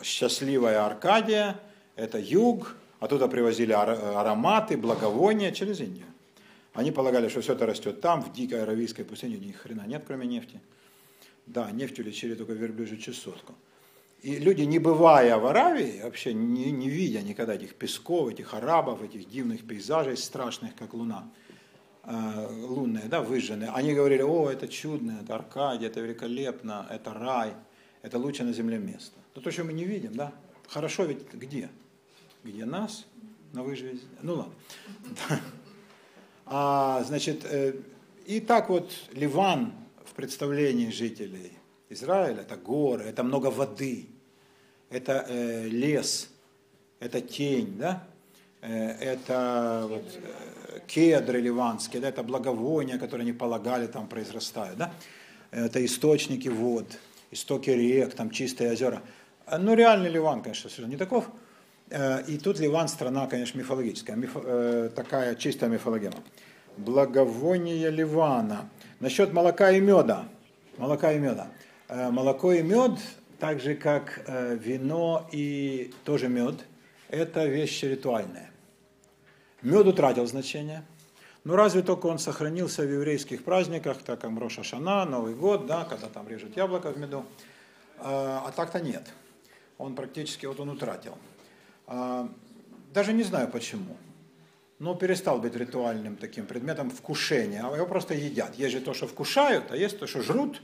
Счастливая Аркадия – это юг, оттуда привозили ароматы, благовония через Индию. Они полагали, что все это растет там, в дикой аравийской пустыне, ни хрена нет, кроме нефти. Да, нефтью лечили только верблюжью чесотку. И люди, не бывая в Аравии, вообще не, не видя никогда этих песков, этих арабов, этих дивных пейзажей, страшных, как луна, э, лунные, да, выжженные, они говорили, о, это чудно, это Аркадия, это великолепно, это рай, это лучшее на земле место. Но то, что мы не видим, да, хорошо ведь где? Где нас? Но вы же, ну ладно. А, значит, э, и так вот Ливан в представлении жителей Израиля, это горы, это много воды, это э, лес, это тень, да? Э, это вот, э, кедры ливанские, да? это благовония, которые они полагали там произрастают, да? это источники вод, истоки рек, там чистые озера. Ну, реальный Ливан, конечно, совершенно не таков. Э, и тут Ливан страна, конечно, мифологическая, миф, э, такая чистая мифологема. Благовоние Ливана. Насчет молока и меда. Молока и меда. Э, молоко и мед, так же как вино и тоже мед, это вещи ритуальные. Мед утратил значение. Ну, разве только он сохранился в еврейских праздниках, так как Роша Шана, Новый год, да, когда там режут яблоко в меду. А так-то нет. Он практически, вот он утратил. А, даже не знаю почему, но перестал быть ритуальным таким предметом вкушения, а его просто едят. Есть же то, что вкушают, а есть то, что жрут,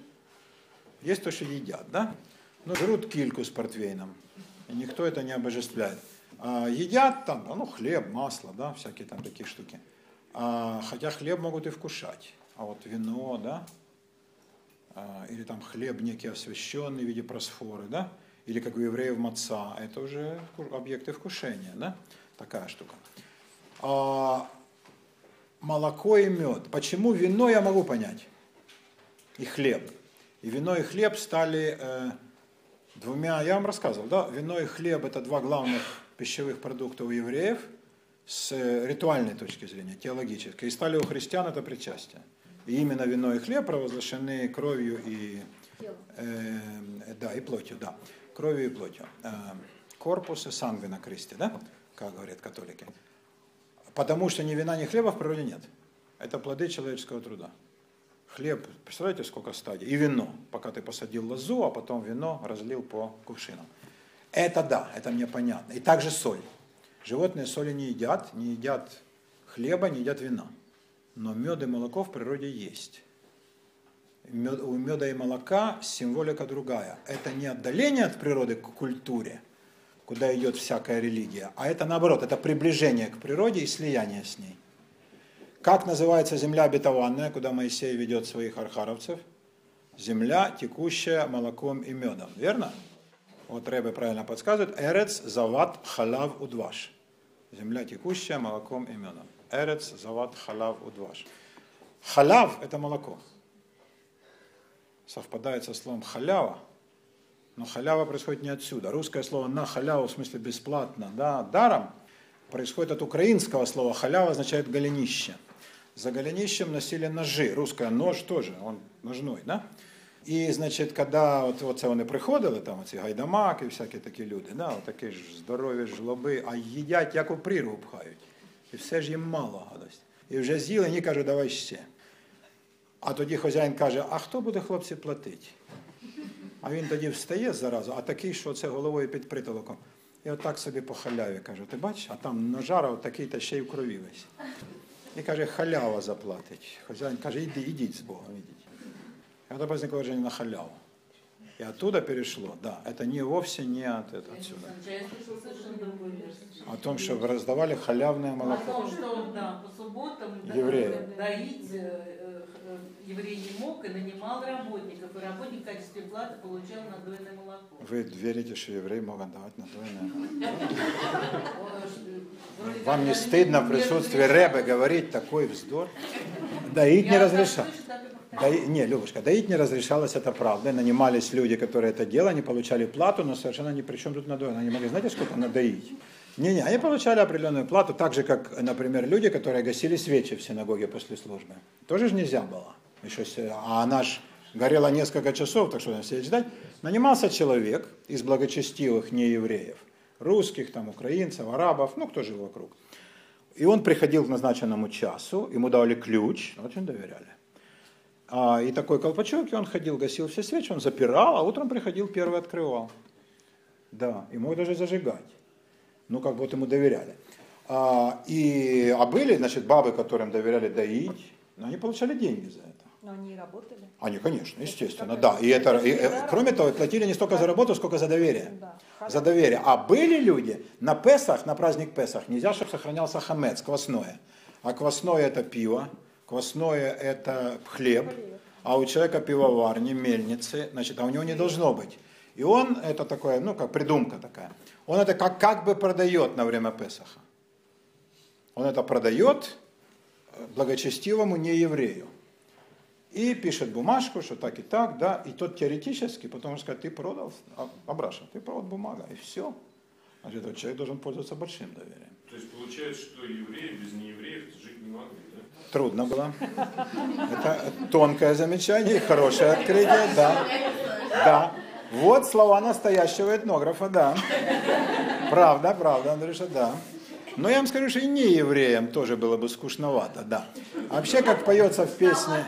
есть то, что едят, да? Ну, жрут кильку с портвейном, и никто это не обожествляет. А едят там, ну, хлеб, масло, да, всякие там такие штуки. А, хотя хлеб могут и вкушать, а вот вино, да, а, или там хлеб некий освященный в виде просфоры, да, или как у евреев маца, это уже объекты вкушения, да? Такая штука. А молоко и мед. Почему вино я могу понять? И хлеб. И вино и хлеб стали э, двумя, я вам рассказывал, да, вино и хлеб это два главных пищевых продукта у евреев с ритуальной точки зрения, теологической. И стали у христиан это причастие. И именно вино и хлеб провозглашены кровью и, э, да, и плотью, да кровью и плотью. Корпус и сангвина Кристи, да, как говорят католики. Потому что ни вина, ни хлеба в природе нет. Это плоды человеческого труда. Хлеб, представляете, сколько стадий? И вино, пока ты посадил лозу, а потом вино разлил по кувшинам. Это да, это мне понятно. И также соль. Животные соли не едят, не едят хлеба, не едят вина. Но мед и молоко в природе есть у меда и молока символика другая. Это не отдаление от природы к культуре, куда идет всякая религия, а это наоборот, это приближение к природе и слияние с ней. Как называется земля обетованная, куда Моисей ведет своих архаровцев? Земля, текущая молоком и медом. Верно? Вот Рэбе правильно подсказывает. Эрец, зават, халав, удваш. Земля, текущая молоком и медом. Эрец, зават, халав, удваш. Халав – это молоко Совпадает со словом халява. Но халява происходит не отсюда. Русское слово на халяву в смысле бесплатно, да, даром, происходит от украинского слова халява означает голенище. За голенищем носили ножи. Русское нож тоже, он ножной, да? І, значить, коли от, оце вони приходили, там оці гайдамаки, всякі такі люди, да, от такі ж здорові жлоби, а їдять, як у прірву пхають. І все ж їм мало гадость. І вже з'їли, ні кажуть, давай ще. А тоді хазяїн каже, а хто буде хлопці платити? А він тоді встає заразу, а такий, що це головою під притолоком. І отак собі по халяві каже, ти бачиш, а там нажара такий та ще й в крові весь. І каже, халява заплатить. Хазяїн каже, іди, ідіть з Богом, ідіть. И это возникло выражение на халяву. И оттуда перешло, да, это не вовсе не от этого отсюда. Я слышал совершенно другую версию. О том, что раздавали халявное О молоко. том, что да, по субботам да, Евреи. доить э, э, еврей не мог и нанимал работников, и работник в качестве платы получал надойное молоко. Вы верите, что евреи могут давать надойное? Вроде Вам не стыдно в присутствии. Рэбе говорить такой вздор? Доить не разрешал. Дои- Не, Любушка, доить не разрешалось, это правда. Нанимались люди, которые это делали, они получали плату, но совершенно ни при чем тут надоено. Они могли, знаете, сколько надо доить? Не-не, они получали определенную плату, так же, как, например, люди, которые гасили свечи в синагоге после службы. Тоже же нельзя было. Еще, а она ж горела несколько часов, так что надо сидеть ждать. Нанимался человек из благочестивых неевреев, русских, там, украинцев, арабов, ну, кто жил вокруг. И он приходил к назначенному часу, ему давали ключ, очень доверяли. А, и такой колпачок, и он ходил, гасил все свечи, он запирал, а утром приходил, первый открывал. Да, и мог даже зажигать. Ну, как вот ему доверяли. А, и, а были, значит, бабы, которым доверяли доить, но они получали деньги за это. Но они и работали. Они, конечно, естественно, да. И это, и, э, кроме того, платили не столько за работу, сколько за доверие. Да. За доверие. А были люди на Песах, на праздник Песах, нельзя, чтобы сохранялся хамец, квасное. А квасное это пиво, квасное это хлеб, а у человека пивоварни, мельницы, значит, а у него не должно быть. И он, это такое, ну, как придумка такая, он это как, как бы продает на время Песаха. Он это продает благочестивому нееврею. И пишет бумажку, что так и так, да, и тот теоретически, потом может сказать, ты продал, а, Абраша, ты продал бумага, и все. Значит, этот человек должен пользоваться большим доверием. То есть получается, что евреи без неевреев жить не могли, да? Трудно было. Это тонкое замечание и хорошее открытие, да. Да. Вот слова настоящего этнографа, да. Правда, правда, Андрюша, да. Но я вам скажу, что и не евреям тоже было бы скучновато, да. Вообще, как поется в песне,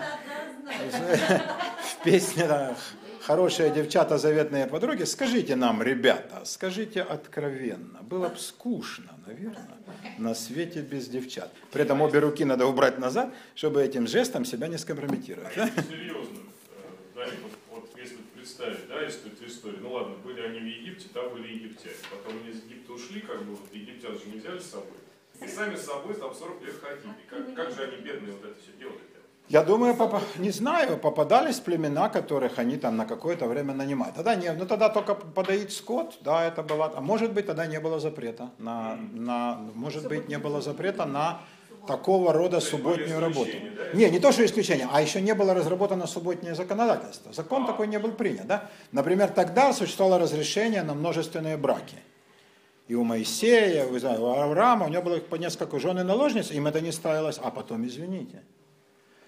в песне да, «Хорошие девчата, заветные подруги», скажите нам, ребята, скажите откровенно, было бы скучно, наверное, на свете без девчат. При этом обе руки надо убрать назад, чтобы этим жестом себя не скомпрометировать. Если серьезно, э, Дарик, вот, вот если представить, да, если эту историю, ну ладно, были они в Египте, там были египтяне, потом они из Египта ушли, как бы, вот, египтян же не взяли с собой, и сами с собой там 40 лет ходили. Как, как же они бедные вот это все делали-то? Я думаю, попа- не знаю, попадались племена, которых они там на какое-то время нанимают. Тогда не, ну тогда только подоить скот, да, это было, а может быть тогда не было запрета на, на может быть не было запрета на такого рода субботнюю работу. да? Не, не то, что исключение, а еще не было разработано субботнее законодательство. Закон такой не был принят, да. Например, тогда существовало разрешение на множественные браки. И у Моисея, знаете, у Авраама, у него было по несколько жен и наложниц, им это не ставилось, а потом, извините,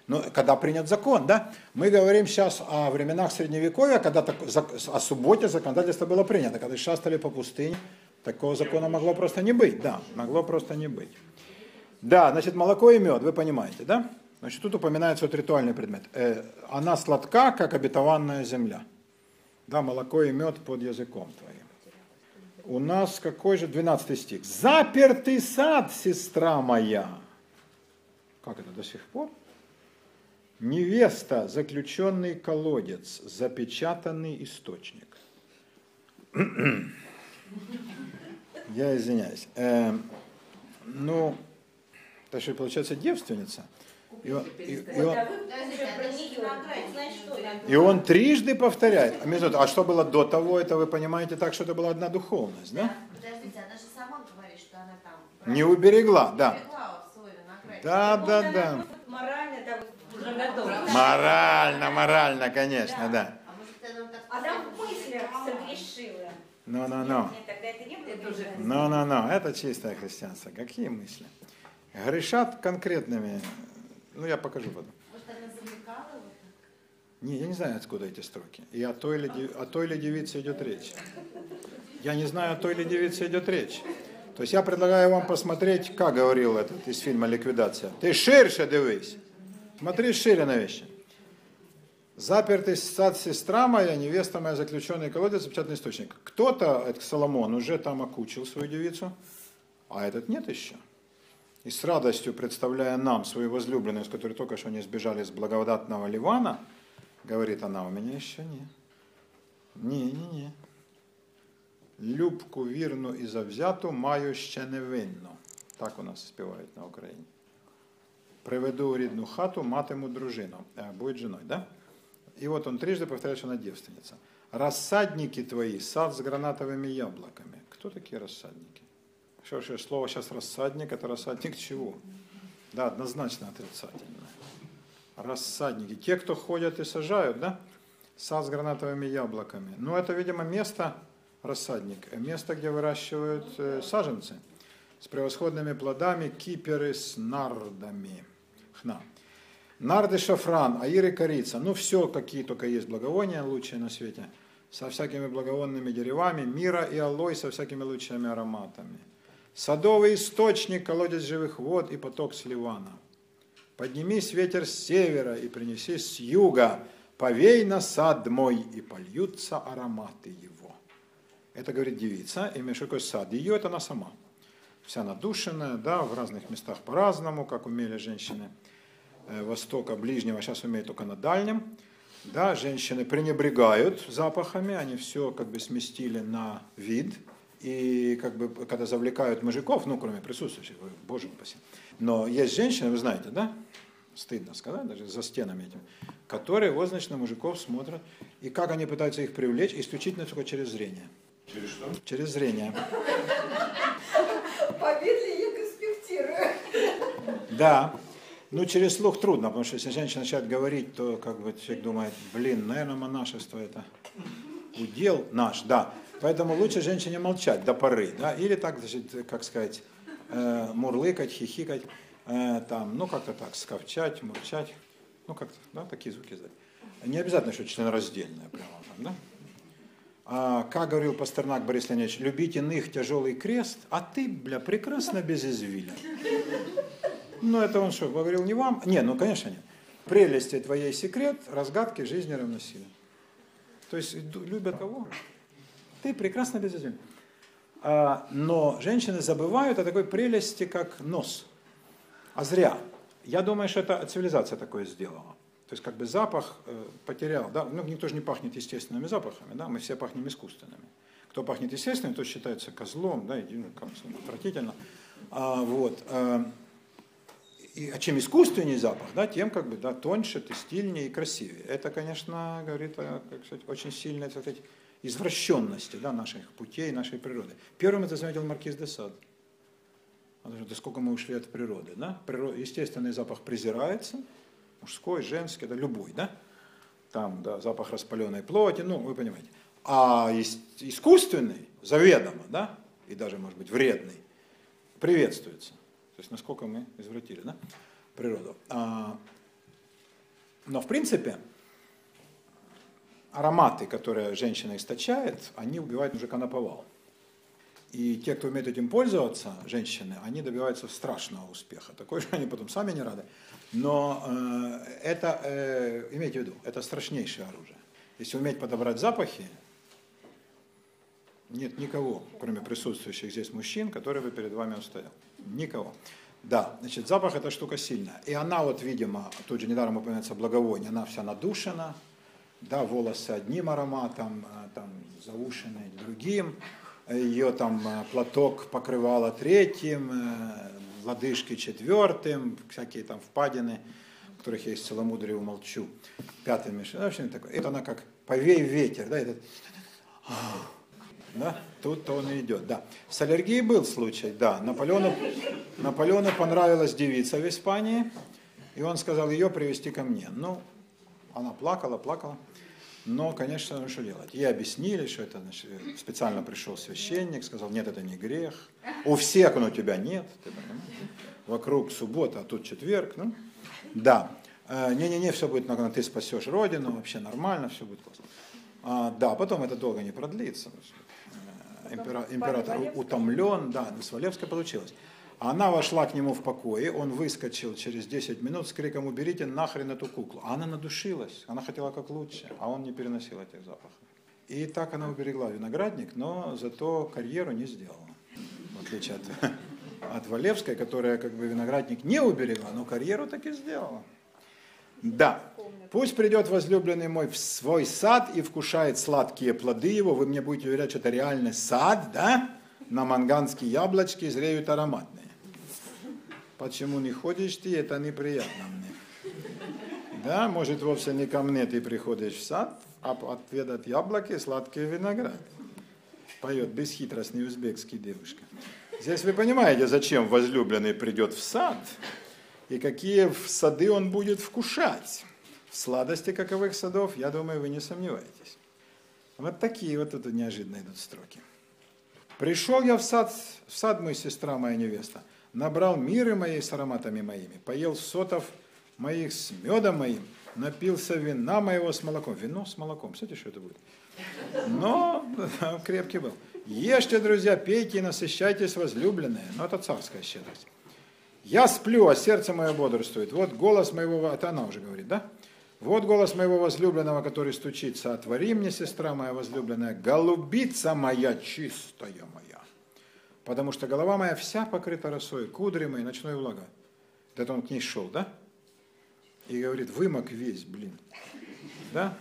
ну, когда принят закон, да? Мы говорим сейчас о временах Средневековья, когда так- зак- о субботе законодательство было принято, когда шастали по пустыне, такого закона могло просто не быть, да, могло просто не быть. Да, значит, молоко и мед, вы понимаете, да? Значит, тут упоминается вот ритуальный предмет. Э, она сладка, как обетованная земля. Да, молоко и мед под языком твоим. У нас какой же 12 стих? Запертый сад, сестра моя. Как это до сих пор? Невеста, заключенный колодец, запечатанный источник. Я извиняюсь. Эм, ну, то, что получается девственница. И он, и- и перестать. он- а и он трижды повторяет. А, минуту, а что было до того, это вы понимаете так, что это была одна духовность, да? Подождите, она же сама говорит, что она там... Не уберегла, да. Да, да, да. Морально, да, вот Уже. Морально, морально, конечно, да. А может, она так... А там в мыслях согрешила. Ну-ну-ну. Нет, тогда это не было. Это чистое христианство. Какие мысли? Грешат конкретными, ну я покажу потом. Может, она так? Не, я не знаю, откуда эти строки. И о той, ли, о той ли девице идет речь. Я не знаю, о той ли девице идет речь. То есть я предлагаю вам посмотреть, как говорил этот из фильма «Ликвидация». Ты ширше дивись. Смотри шире на вещи. Запертый сад сестра моя, невеста моя, заключенный колодец, запечатанный источник. Кто-то, это Соломон, уже там окучил свою девицу, а этот нет еще. И с радостью представляя нам свою возлюбленную, с которой только что не сбежали с благодатного Ливана, говорит она, у меня еще нет. Не-не-не. Любку вірну і завзяту маю ще невинну. Так у нас співають на Україні. Приведу у рідну хату, матиму дружину. Будет женой, да? И вот он трижды повторяет, что она девственница. Рассадники твои, сад с гранатовыми яблоками. Кто такие рассадники? Что же слово сейчас рассадник, это рассадник чего? Да, однозначно отрицательное. Рассадники. Те, кто ходят и сажают, да? Сад с гранатовыми яблоками. Ну, это, видимо, место, рассадник, э, место, где выращивают э, саженцы с превосходными плодами, киперы с нардами. Хна. Нарды, шафран, аир корица. Ну, все, какие только есть благовония лучшие на свете. Со всякими благовонными деревами, мира и алой со всякими лучшими ароматами. Садовый источник, колодец живых вод и поток с Ливана. Поднимись ветер с севера и принеси с юга, повей на сад мой, и польются ароматы его. Это говорит девица, и такое сад? Ее это она сама. Вся надушенная, да, в разных местах по-разному, как умели женщины Востока, Ближнего, сейчас умеют только на Дальнем. Да, женщины пренебрегают запахами, они все как бы сместили на вид. И как бы, когда завлекают мужиков, ну, кроме присутствующих, боже упаси. Но есть женщины, вы знаете, да, стыдно сказать, даже за стенами этим, которые вот, значит, на мужиков смотрят, и как они пытаются их привлечь, исключительно только через зрение. Через что? Через зрение. Победли я конспектирую. Да. Ну, через слух трудно, потому что если женщина начинает говорить, то как бы человек думает, блин, наверное, монашество это удел наш, да. Поэтому лучше женщине молчать до поры, да, или так, значит, как сказать, э, мурлыкать, хихикать, э, там, ну, как-то так, скавчать, мурчать, ну, как-то, да, такие звуки издать. Не обязательно, что членораздельное прямо там, да. А, как говорил Пастернак Борис Леонидович, любить иных тяжелый крест, а ты, бля, прекрасно без извилин. Ну, это он что, говорил не вам? Не, ну, конечно, нет. Прелести твоей секрет, разгадки жизни равносилен. То есть любят кого? Ты прекрасно без извилин. А, но женщины забывают о такой прелести, как нос. А зря. Я думаю, что это цивилизация такое сделала. То есть как бы запах э, потерял, да, ну никто же не пахнет естественными запахами, да, мы все пахнем искусственными. Кто пахнет естественным, тот считается козлом, да, и, ну, как отвратительно. А, вот, э, и, а чем искусственнее запах, да, тем как бы, да, тоньше, ты стильнее и красивее. Это, конечно, говорит о, как сказать, очень сильной, так сказать, извращенности, да, наших путей, нашей природы. Первым это заметил маркиз де Сад. Он говорит, да сколько мы ушли от природы, да? Приро- Естественный запах презирается, мужской, женский, да, любой, да? Там, да, запах распаленной плоти, ну, вы понимаете. А ис- искусственный, заведомо, да, и даже, может быть, вредный, приветствуется. То есть, насколько мы извратили, да, природу. А, но, в принципе, ароматы, которые женщина источает, они убивают мужика на повал. И те, кто умеет этим пользоваться, женщины, они добиваются страшного успеха. Такой же они потом сами не рады. Но э, это, э, имейте в виду, это страшнейшее оружие. Если уметь подобрать запахи, нет никого, кроме присутствующих здесь мужчин, который бы перед вами устоял. Никого. Да, значит, запах это штука сильная. И она вот, видимо, тут же недаром упоминается благовоние, она вся надушена, да, волосы одним ароматом, а, там заушены другим, ее там э, платок покрывало третьим, э, лодыжки четвертым, всякие там впадины которых я из целомудрия умолчу. Пятый Мишель. В общем, такой. Это она как повей ветер, да, этот да? Тут он и идет, да. С аллергией был случай, да. Наполеону, Наполеону понравилась девица в Испании, и он сказал ее привести ко мне. Ну, она плакала, плакала. Но, конечно, ну что делать? Ей объяснили, что это значит, специально пришел священник, сказал, нет, это не грех. У всех, но у тебя нет. Ты Вокруг суббота, а тут четверг. Ну, да. Э, не-не-не, все будет нормально, ты спасешь родину, вообще нормально, все будет классно. А, да, потом это долго не продлится. Импера, император утомлен, да, с Валевской получилось. Она вошла к нему в покое, он выскочил через 10 минут с криком «Уберите нахрен эту куклу!» а Она надушилась, она хотела как лучше, а он не переносил этих запахов. И так она уберегла виноградник, но зато карьеру не сделала. В отличие от, от Валевской, которая как бы виноградник не уберегла, но карьеру таки сделала. Да. Пусть придет возлюбленный мой в свой сад и вкушает сладкие плоды его. Вы мне будете уверять, что это реальный сад, да? На манганские яблочки зреют ароматные. Почему не ходишь ты, это неприятно мне. Да, может, вовсе не ко мне ты приходишь в сад, а отведать яблоки, сладкий виноград. Поет бесхитростный узбекский девушка. Здесь вы понимаете, зачем возлюбленный придет в сад и какие сады он будет вкушать. В сладости каковых садов, я думаю, вы не сомневаетесь. Вот такие вот тут неожиданно идут строки. Пришел я в сад, в сад мой, сестра моя невеста, набрал миры моей с ароматами моими, поел сотов моих с медом моим, напился вина моего с молоком. Вино с молоком, кстати, что это будет? Но крепкий был. Ешьте, друзья, пейте и насыщайтесь, возлюбленные. Но это царская щедрость. Я сплю, а сердце мое бодрствует. Вот голос моего, это она уже говорит, да? Вот голос моего возлюбленного, который стучится. Отвори мне, сестра моя возлюбленная, голубица моя чистая моя. Потому что голова моя вся покрыта росой, кудри мои, ночной влага. Это он к ней шел, да? И говорит, вымок весь, блин. Да?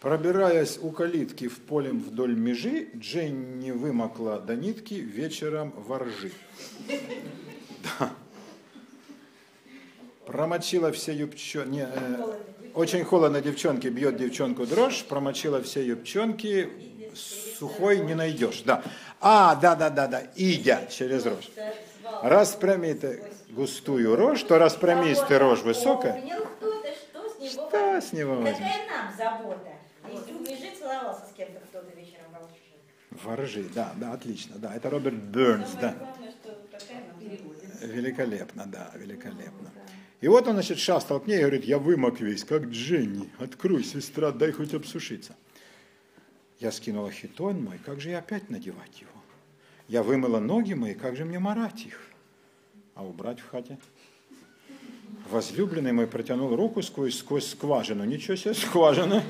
Пробираясь у калитки в полем вдоль межи, Дженни вымокла до нитки вечером воржи. Да промочила все юбчонки, э, очень холодно девчонки, бьет девчонку дрожь, промочила все юбчонки, сухой не найдешь. Да. А, да, да, да, да, идя через рожь. Распрями ты густую рожь, то распрямись ты рожь высокая. Что с него возьмешь? Какая нам забота? Если убежит, целовался с кем-то кто-то вечером Воржи, да, да, отлично, да, это Роберт Бернс, да. Великолепно, да, великолепно. И вот он, значит, шастал к ней и говорит, я вымок весь, как Дженни. Открой, сестра, дай хоть обсушиться. Я скинула хитон мой, как же я опять надевать его? Я вымыла ноги мои, как же мне марать их? А убрать в хате? Возлюбленный мой протянул руку сквозь, сквозь скважину. Ничего себе, скважина.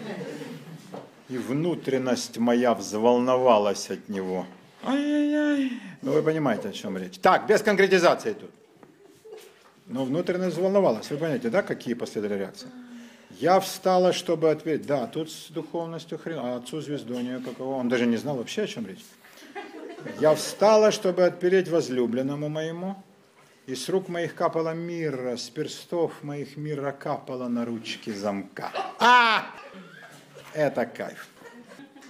И внутренность моя взволновалась от него. Ай-яй-яй. Ну, вы понимаете, о чем речь. Так, без конкретизации тут. Но внутренность взволновалась. Вы понимаете, да, какие последовали реакции? Я встала, чтобы ответить. Да, тут с духовностью хрен. А отцу Звездонию каково? Он даже не знал вообще, о чем речь. Я встала, чтобы отпереть возлюбленному моему, и с рук моих капала мира, с перстов моих мира капала на ручки замка. А! Это кайф.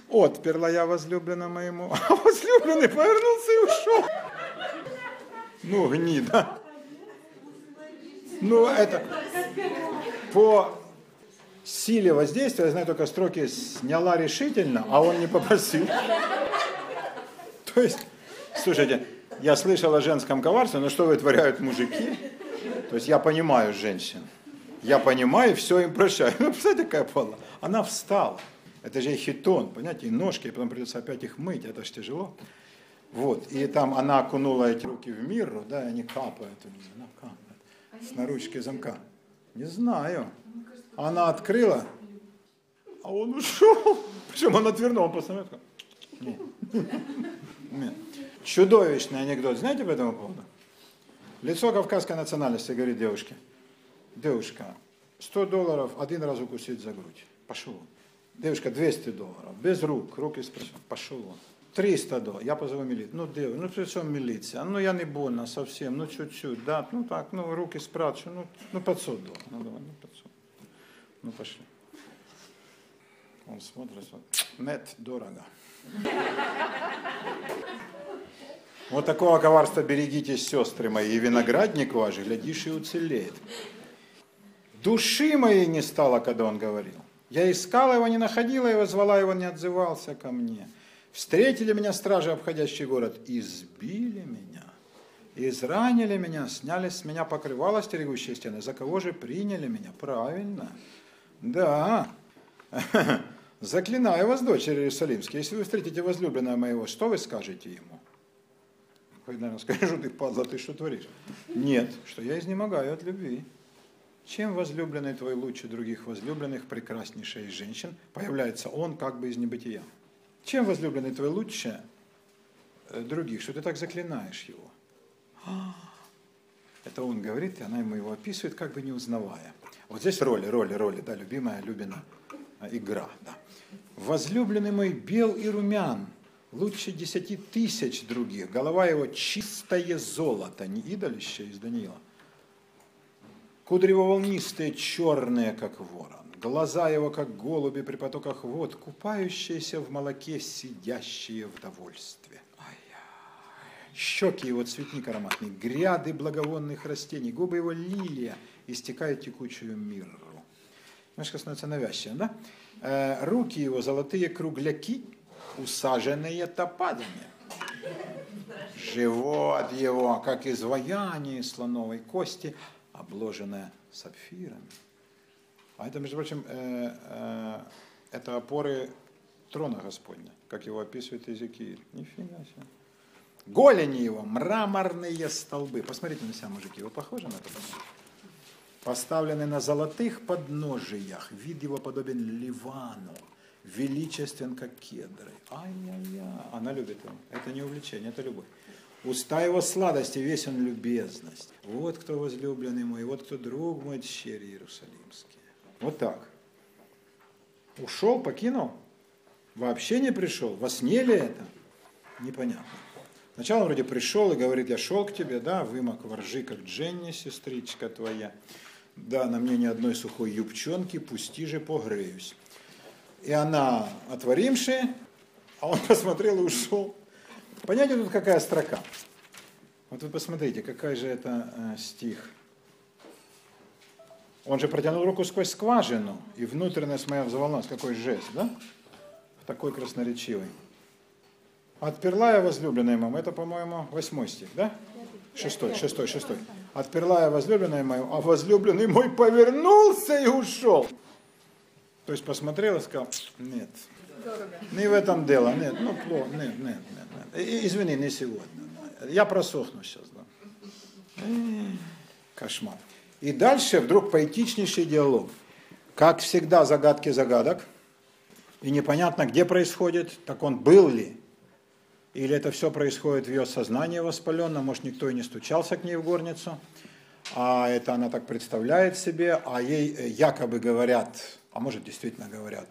Отперла я возлюбленному моему, а возлюбленный повернулся и ушел. Ну, гнида. Ну, это по силе воздействия, я знаю только строки «сняла решительно», а он не попросил. То есть, слушайте, я слышал о женском коварстве, но что вытворяют мужики? То есть я понимаю женщин. Я понимаю, все им прощаю. Ну, представляете, какая пола? Она встала. Это же хитон, понимаете, и ножки, и потом придется опять их мыть, это же тяжело. Вот, и там она окунула эти руки в миру, да, и они капают. Она капает с наручки замка? Не знаю. Она открыла, а он ушел. Причем он отвернул, он посмотрел. Чудовищный анекдот. Знаете по этому поводу? Лицо кавказской национальности говорит девушке. Девушка, 100 долларов один раз укусить за грудь. Пошел он. Девушка, 200 долларов. Без рук. Руки спросил. Пошел он. 300 долларов. Я позову милицию. Ну, де, ви? ну при чому міліція? Ну, я не больно совсем, ну, чуть-чуть, да, ну, так, ну, руки спрячу, ну, ну, 500 долларов. Ну, давай, ну, 500. Ну, пошли. Он смотрит, вот, нет, дорого. Вот такого коварства берегитесь, сестры мои, и виноградник ваш, глядишь, и уцелеет. Души моей не стало, когда он говорил. Я искала его, не находила его, звала его, не отзывался ко мне. Встретили меня стражи, обходящий город, избили меня, изранили меня, сняли с меня покрывало стерегущие стены. За кого же приняли меня? Правильно. Да. Заклинаю вас, дочери Иерусалимские, если вы встретите возлюбленного моего, что вы скажете ему? Хоть, наверное, скажу, ты падла, ты что творишь? Нет, что я изнемогаю от любви. Чем возлюбленный твой лучше других возлюбленных, прекраснейшая из женщин, появляется он как бы из небытия. Чем возлюбленный твой лучше э, других, что ты так заклинаешь его? Это он говорит, и она ему его описывает, как бы не узнавая. Вот здесь роли, роли, роли, да, любимая, любина, а, игра, да. Возлюбленный мой бел и румян, лучше десяти тысяч других, голова его чистое золото, не идолище из Даниила, Кудрево-волнистые, черные, как ворон. Глаза его, как голуби при потоках вод, купающиеся в молоке, сидящие в довольстве. Щеки его цветник ароматный, гряды благовонных растений, губы его лилия, истекают текучую мирру. Немножко становится навязчиво, да? Э, руки его золотые кругляки, усаженные топазами. Живот его, как изваяние слоновой кости, обложенное сапфирами. А это, между прочим, э, э, это опоры трона Господня, как его описывает Иезекииль. Нифига себе. Голени его, мраморные столбы. Посмотрите на себя, мужики, вы похожи на это? Поставлены на золотых подножиях, вид его подобен Ливану, величествен, как кедры. Ай-яй-яй, она любит его. Это не увлечение, это любовь. Уста его сладости, весь он любезность. Вот кто возлюбленный мой, вот кто друг мой, щери Иерусалимские. Вот так. Ушел, покинул, вообще не пришел. Во сне ли это? Непонятно. Сначала он вроде пришел и говорит, я шел к тебе, да, вымок воржи, как Дженни, сестричка твоя. Да, на мне ни одной сухой юбчонки, пусти же погреюсь. И она, отворимши, а он посмотрел и ушел. Понимаете, тут какая строка? Вот вы посмотрите, какой же это э, стих. Он же протянул руку сквозь скважину, и внутренность моя взволновалась. Какой жест, да? Такой красноречивый. Отперла я возлюбленная мама, это, по-моему, восьмой стих, да? Шестой, шестой, шестой. Отперла я возлюбленная мою, а возлюбленный мой повернулся и ушел. То есть посмотрел и сказал, нет, не в этом дело, нет, ну плохо, нет, нет, нет, нет. Извини, не сегодня. Я просохну сейчас, да. Кошмар. И дальше вдруг поэтичнейший диалог. Как всегда, загадки загадок. И непонятно, где происходит, так он был ли. Или это все происходит в ее сознании воспаленном, может, никто и не стучался к ней в горницу. А это она так представляет себе, а ей э, якобы говорят, а может, действительно говорят,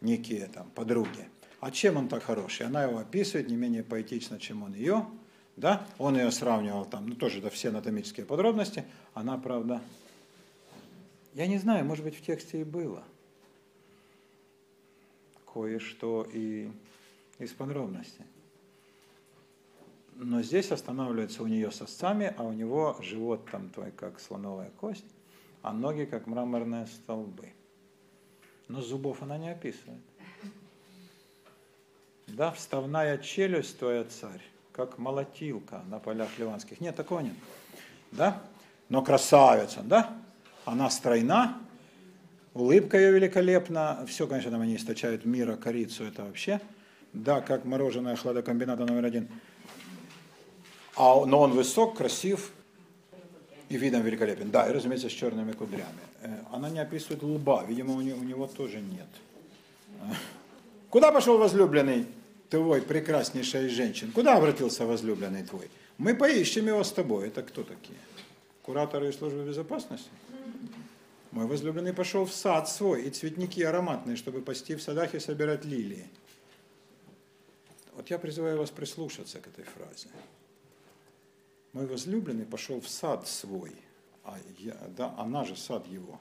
некие там подруги. А чем он так хороший? Она его описывает не менее поэтично, чем он ее. Да? Он ее сравнивал там, ну тоже да, все анатомические подробности. Она, правда, я не знаю, может быть, в тексте и было кое-что и из подробностей. Но здесь останавливается у нее сосцами, а у него живот там твой как слоновая кость, а ноги как мраморные столбы. Но зубов она не описывает. Да, вставная челюсть твоя, царь, как молотилка на полях ливанских. Нет, такого нет. Да? Но красавица, да? Она стройна, улыбка ее великолепна. Все, конечно, там они источают мира, корицу, это вообще. Да, как мороженое хладокомбината номер один. А, но он высок, красив и видом великолепен. Да, и, разумеется, с черными кудрями. Э, Она не описывает лба, видимо, у него, у него тоже нет. Куда пошел возлюбленный твой, прекраснейшая из женщин? Куда обратился возлюбленный твой? Мы поищем его с тобой. Это кто такие? Кураторы из службы безопасности? Мой возлюбленный пошел в сад свой, и цветники ароматные, чтобы пасти в садах и собирать лилии. Вот я призываю вас прислушаться к этой фразе. Мой возлюбленный пошел в сад свой, а я, да, она же сад его.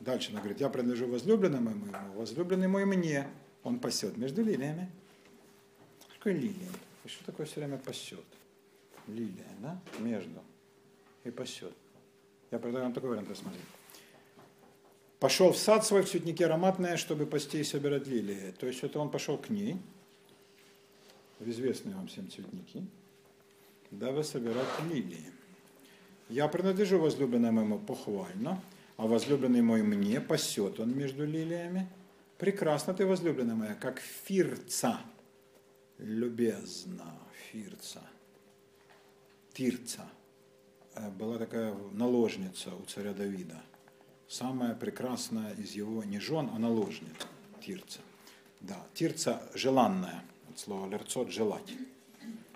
Дальше она говорит, я принадлежу возлюбленному моему, возлюбленный мой мне. Он пасет между лилиями. Такое лилия? И что такое все время пасет? Лилия, да? Между. И пасет. Я предлагаю вам такой вариант рассмотреть. Пошел в сад свой в цветнике ароматное, чтобы пасти и собирать лилии. То есть это он пошел к ней, в известные вам всем цветники, дабы собирать лилии. Я принадлежу возлюбленному моему похвально, а возлюбленный мой мне пасет он между лилиями. Прекрасно ты, возлюбленная моя, как фирца, любезна, фирца, тирца. Э, Была такая наложница у царя Давида. Самая прекрасная из его не жен, а наложниц, тирца. Да, тирца желанная, от слова лерцот – желать.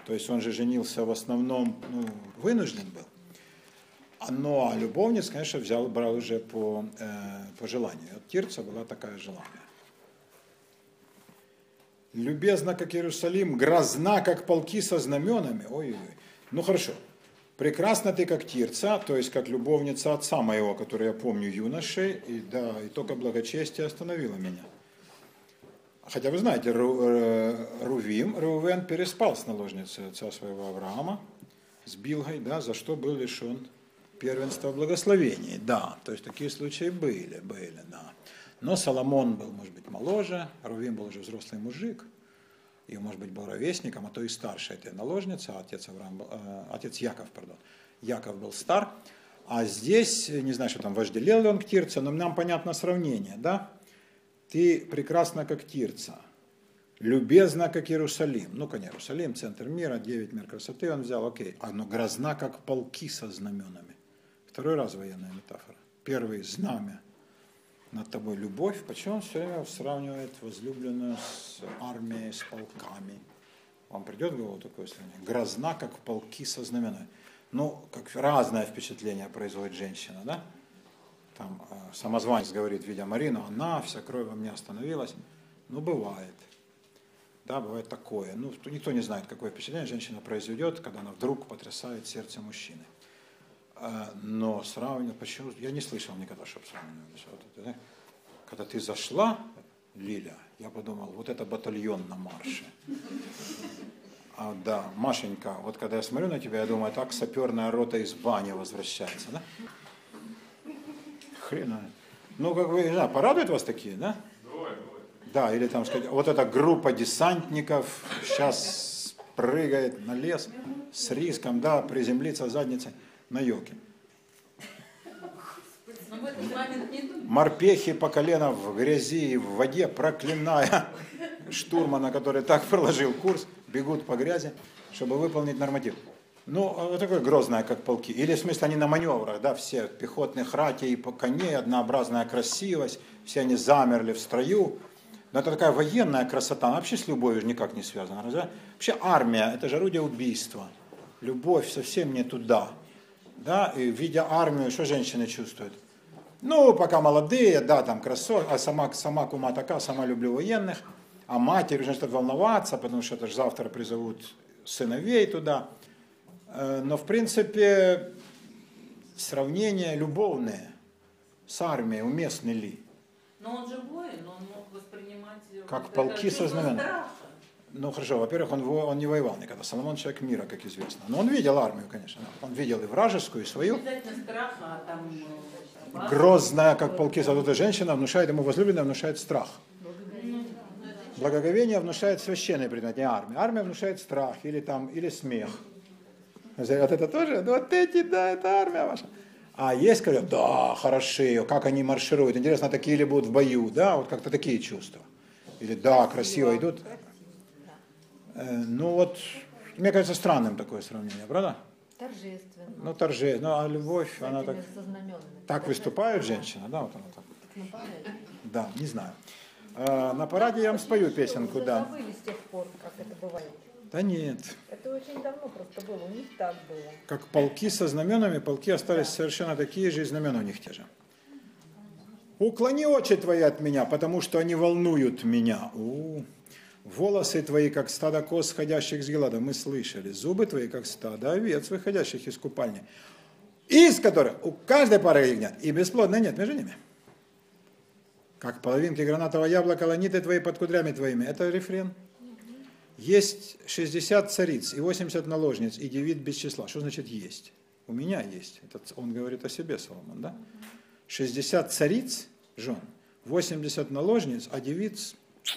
То есть он же женился в основном, ну, вынужден был. А, Ну, а любовниц, конечно, взял, брал уже по, э, по желанию. Вот Тирца была такая желанная. Любезна, как Иерусалим, грозна, как полки со знаменами. Ой-ой-ой. Ну, хорошо. Прекрасна ты, как Тирца, то есть как любовница отца моего, который я помню юношей, и да, и только благочестие остановило меня. Хотя вы знаете, э, Рувим, Рувен переспал с наложницей отца своего Авраама, с Билгой, да, за что был лишен первенства в благословении. Да, то есть такие случаи были, были, да. Но Соломон был, может быть, моложе, Рувим был уже взрослый мужик, и, может быть, был ровесником, а то и старше этой наложницы, а отец, Авраам, э, отец Яков, пардон. Яков был стар, а здесь, не знаю, что там вожделел ли он к Тирце, но нам понятно сравнение, да? Ты прекрасна, как Тирца, любезна, как Иерусалим. Ну, конечно, Иерусалим, центр мира, девять мер красоты он взял, окей. А но грозна, как полки со знаменами. Второй раз военная метафора. Первый – знамя над тобой любовь. Почему он все время сравнивает возлюбленную с армией, с полками? Вам придет в голову такое сравнение? Грозна, как полки со знаменами. Ну, как разное впечатление производит женщина, да? Там э, самозванец говорит, видя Марину, она, вся кровь во мне остановилась. Ну, бывает. Да, бывает такое. Ну, то никто не знает, какое впечатление женщина произведет, когда она вдруг потрясает сердце мужчины. Э, Но сравнивать, почему? Я не слышал никогда, чтобы сравнивали. Вот это, да. Когда ты зашла, Лиля, я подумал, вот это батальон на марше. А, да, Машенька, вот когда я смотрю на тебя, я думаю, так саперная рота из бани возвращается, да? Хрена. Ну, как вы, да, порадуют вас такие, да? Давай, давай. Да, или там сказать, вот эта группа десантников сейчас прыгает на лес с риском, да, приземлиться задницей на елке. Морпехи по колено в грязи и в воде, проклиная штурмана, который так проложил курс, бегут по грязи, чтобы выполнить норматив. Ну, вот такое грозное, как полки. Или, в смысле, они на маневрах, да, все пехотных ратей и коней, однообразная красивость, все они замерли в строю. Но это такая военная красота, она вообще с любовью никак не связана. разве? Вообще армия, это же орудие убийства. Любовь совсем не туда. Да, и видя армию, что женщины чувствуют? Ну, пока молодые, да, там красот, а сама, сама кума такая, сама люблю военных, а матери уже начинают волноваться, потому что это же завтра призовут сыновей туда. Э, Но, в принципе, сравнение любовное с армией уместны ли? Но он же воин, он мог воспринимать... Как вот полки со знаменами. Ну, хорошо, во-первых, он, он не воевал никогда. Соломон человек мира, как известно. Но он видел армию, конечно. Он видел и вражескую, и свою. Страха, а там... э. Грозная, как полки задутая женщина, внушает ему возлюбленная, внушает страх. Благоговение внушает священный предмет, не армия. Армия внушает страх или, там, или смех. Вот это тоже, ну вот эти, да, это армия ваша. А есть, говорят, да, хороши, как они маршируют. Интересно, такие ли будут в бою, да, вот как-то такие чувства. Или да, красиво идут. Э, Ну вот, мне кажется, странным такое сравнение, правда? Торжественно. Ну, торже, ну, а любовь, она так, так выступает женщина, да, вот она так. Нападает. Да, не знаю. А, На параде я вам спою песенку, да. забыли с тех пор, как это бывает. Да нет. Это очень давно просто было, у них так было. Как полки со знаменами, полки остались совершенно такие же, и знамена у них те же. Уклони очи твои от меня, потому что они волнуют меня. У. Волосы твои, как стадо коз, сходящих с Гелада. Мы слышали. Зубы твои, как стадо овец, выходящих из купальни. Из которых у каждой пары ягнят и бесплодной нет между ними. Как половинки гранатового яблока, ланиты твои под кудрями твоими. Это рефрен. Есть 60 цариц и 80 наложниц, и девит без числа. Что значит есть? У меня есть. Это он говорит о себе, Соломон, да? 60 цариц, жен, 80 наложниц, а девиц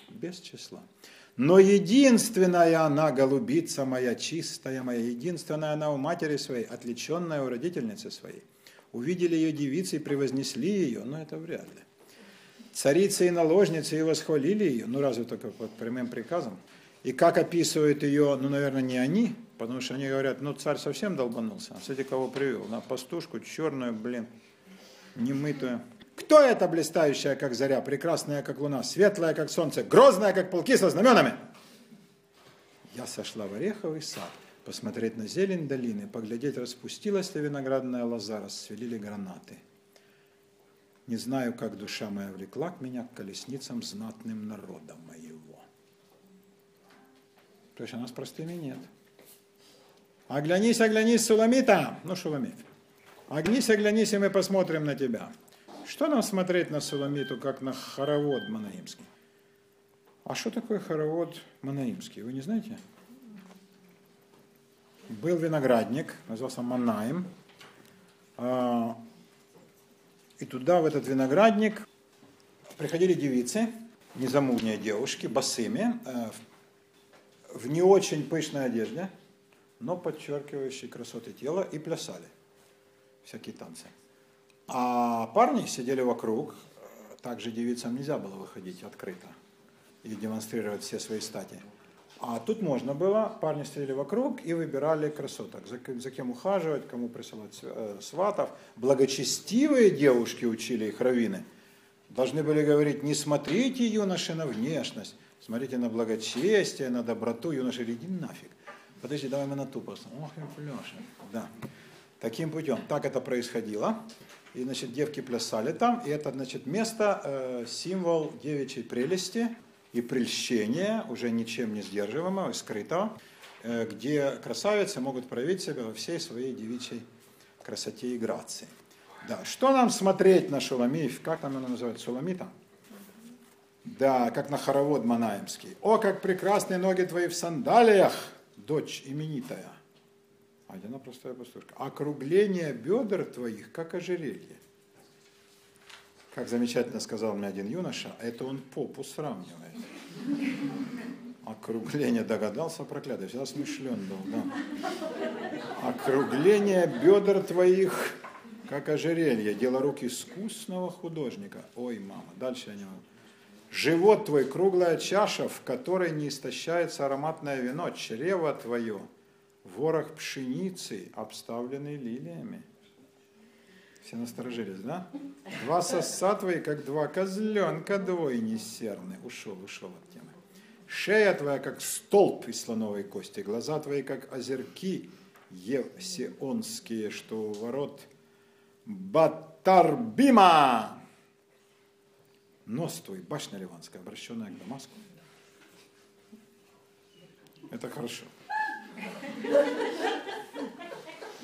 без числа. Но единственная она, голубица моя, чистая моя, единственная она у матери своей, отличенная у родительницы своей. Увидели ее девицы и превознесли ее, но это вряд ли. Царицы и наложницы и восхвалили ее, ну разве только под прямым приказом. И как описывают ее, ну, наверное, не они, потому что они говорят, ну, царь совсем долбанулся. А кстати, кого привел? На пастушку черную, блин, немытую. Кто это блистающая, как заря, прекрасная, как луна, светлая, как солнце, грозная, как полки со знаменами? Я сошла в ореховый сад, посмотреть на зелень долины, поглядеть, распустилась ли виноградная лоза, расцвели ли гранаты. Не знаю, как душа моя влекла к меня к колесницам знатным народа моего. То есть у нас простыми нет. Оглянись, оглянись, Суламита. Ну, Шуламит. Оглянись, оглянись, и мы посмотрим на тебя. Что нам смотреть на Суламиту, как на хоровод Манаимский? А что такое хоровод Манаимский? Вы не знаете? Был виноградник, назывался Манаим. А, и туда, в этот виноградник, приходили девицы, незамужние девушки, босыми, э, в не очень пышной одежде, но подчеркивающей красоты тела, и плясали всякие танцы. А парни сидели вокруг, также девицам нельзя было выходить открыто и демонстрировать все свои стати. А тут можно было, парни сидели вокруг и выбирали красоток, за, за кем ухаживать, кому присылать э, сватов. Благочестивые девушки учили их раввины. Должны были говорить, не смотрите, юноши, на внешность, смотрите на благочестие, на доброту, юноши, иди нафиг. Подожди, давай мы на ту посмотрим. Ох, Леша. Да. Таким путем. Так это происходило. И, значит, девки плясали там. И это, значит, место, э, символ девичьей прелести и прельщения, уже ничем не сдерживаемого, скрытого, э, где красавицы могут проявить себя во всей своей девичьей красоте и грации. Да, что нам смотреть на Шуламиев? Как там она называется? Шуламита? Да, как на хоровод Манаемский. О, как прекрасные ноги твои в сандалиях, дочь именитая. А она простая пастушка? Округление бедер твоих, как ожерелье. Как замечательно сказал мне один юноша, это он попу сравнивает. Округление догадался, проклятый, всегда смышлен был, да. Округление бедер твоих, как ожерелье, дело рук искусного художника. Ой, мама, дальше я не могу. Живот твой круглая чаша, в которой не истощается ароматное вино, чрево твое, ворох пшеницы, обставленный лилиями. Все насторожились, да? Два соса твои, как два козленка двойни серны. Ушел, ушел от темы. Шея твоя, как столб из слоновой кости, глаза твои, как озерки евсионские, что у ворот Батарбима. Нос твой, башня ливанская, обращенная к Дамаску. Это хорошо.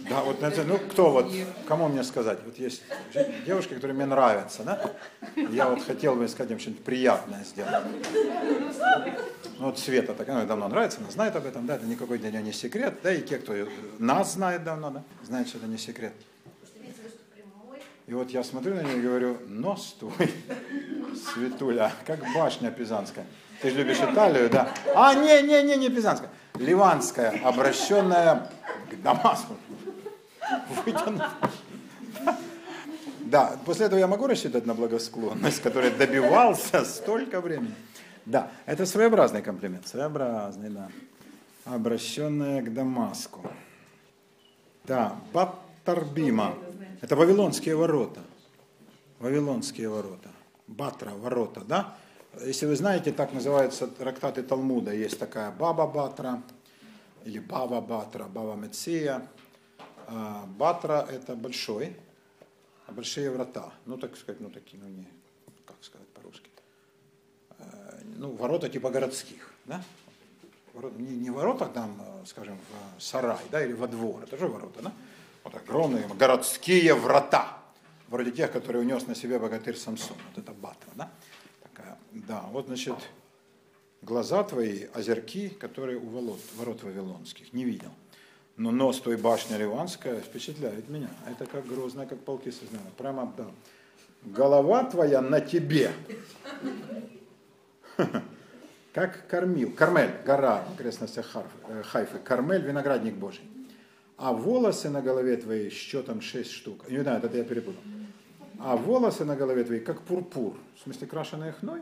Да, вот, ну, кто вот, кому мне сказать? Вот есть девушки, которые мне нравятся, да? Я вот хотел бы сказать им что-нибудь приятное сделать. Ну, вот Света такая, она давно нравится, она знает об этом, да, это никакой для нее не секрет, да, и те, кто нас знает давно, да, знают, что это не секрет. И вот я смотрю на нее и говорю, нос твой, Светуля, как башня пизанская. Ты же любишь Италию, да? А, не, не, не, не пизанская. Ливанская, обращенная к Дамаску. Да, после этого я могу рассчитывать на благосклонность, которой добивался столько времени. Да, это своеобразный комплимент, своеобразный, да. Обращенная к Дамаску. Да, Баттарбима. Это Вавилонские ворота. Вавилонские ворота. Батра, ворота, да? Если вы знаете, так называются трактаты Талмуда. Есть такая Баба Батра, или Бава Батра, Бава Меция. А, Батра это большой, а большие врата. Ну, так сказать, ну такие, ну не, как сказать по-русски. Э, ну, ворота типа городских. Да? Не, не ворота там, скажем, в сарай, да, или во двор, это же ворота, да? Вот огромные городские врата, вроде тех, которые унес на себе богатырь Самсон. Вот это батва, да? Да, вот, значит, глаза твои, озерки, которые у ворот, ворот вавилонских, не видел. Но нос той башни Ливанская впечатляет меня. Это как грозно, как полки сознания. Прямо, да. Голова твоя на тебе. Как кормил. Кармель, гора окрестностях э, Хайфы. Кармель, виноградник Божий. А волосы на голове твоей счетом шесть штук. Не знаю, это я перепутал. А волосы на голове твоей, как пурпур. В смысле, крашеные хной?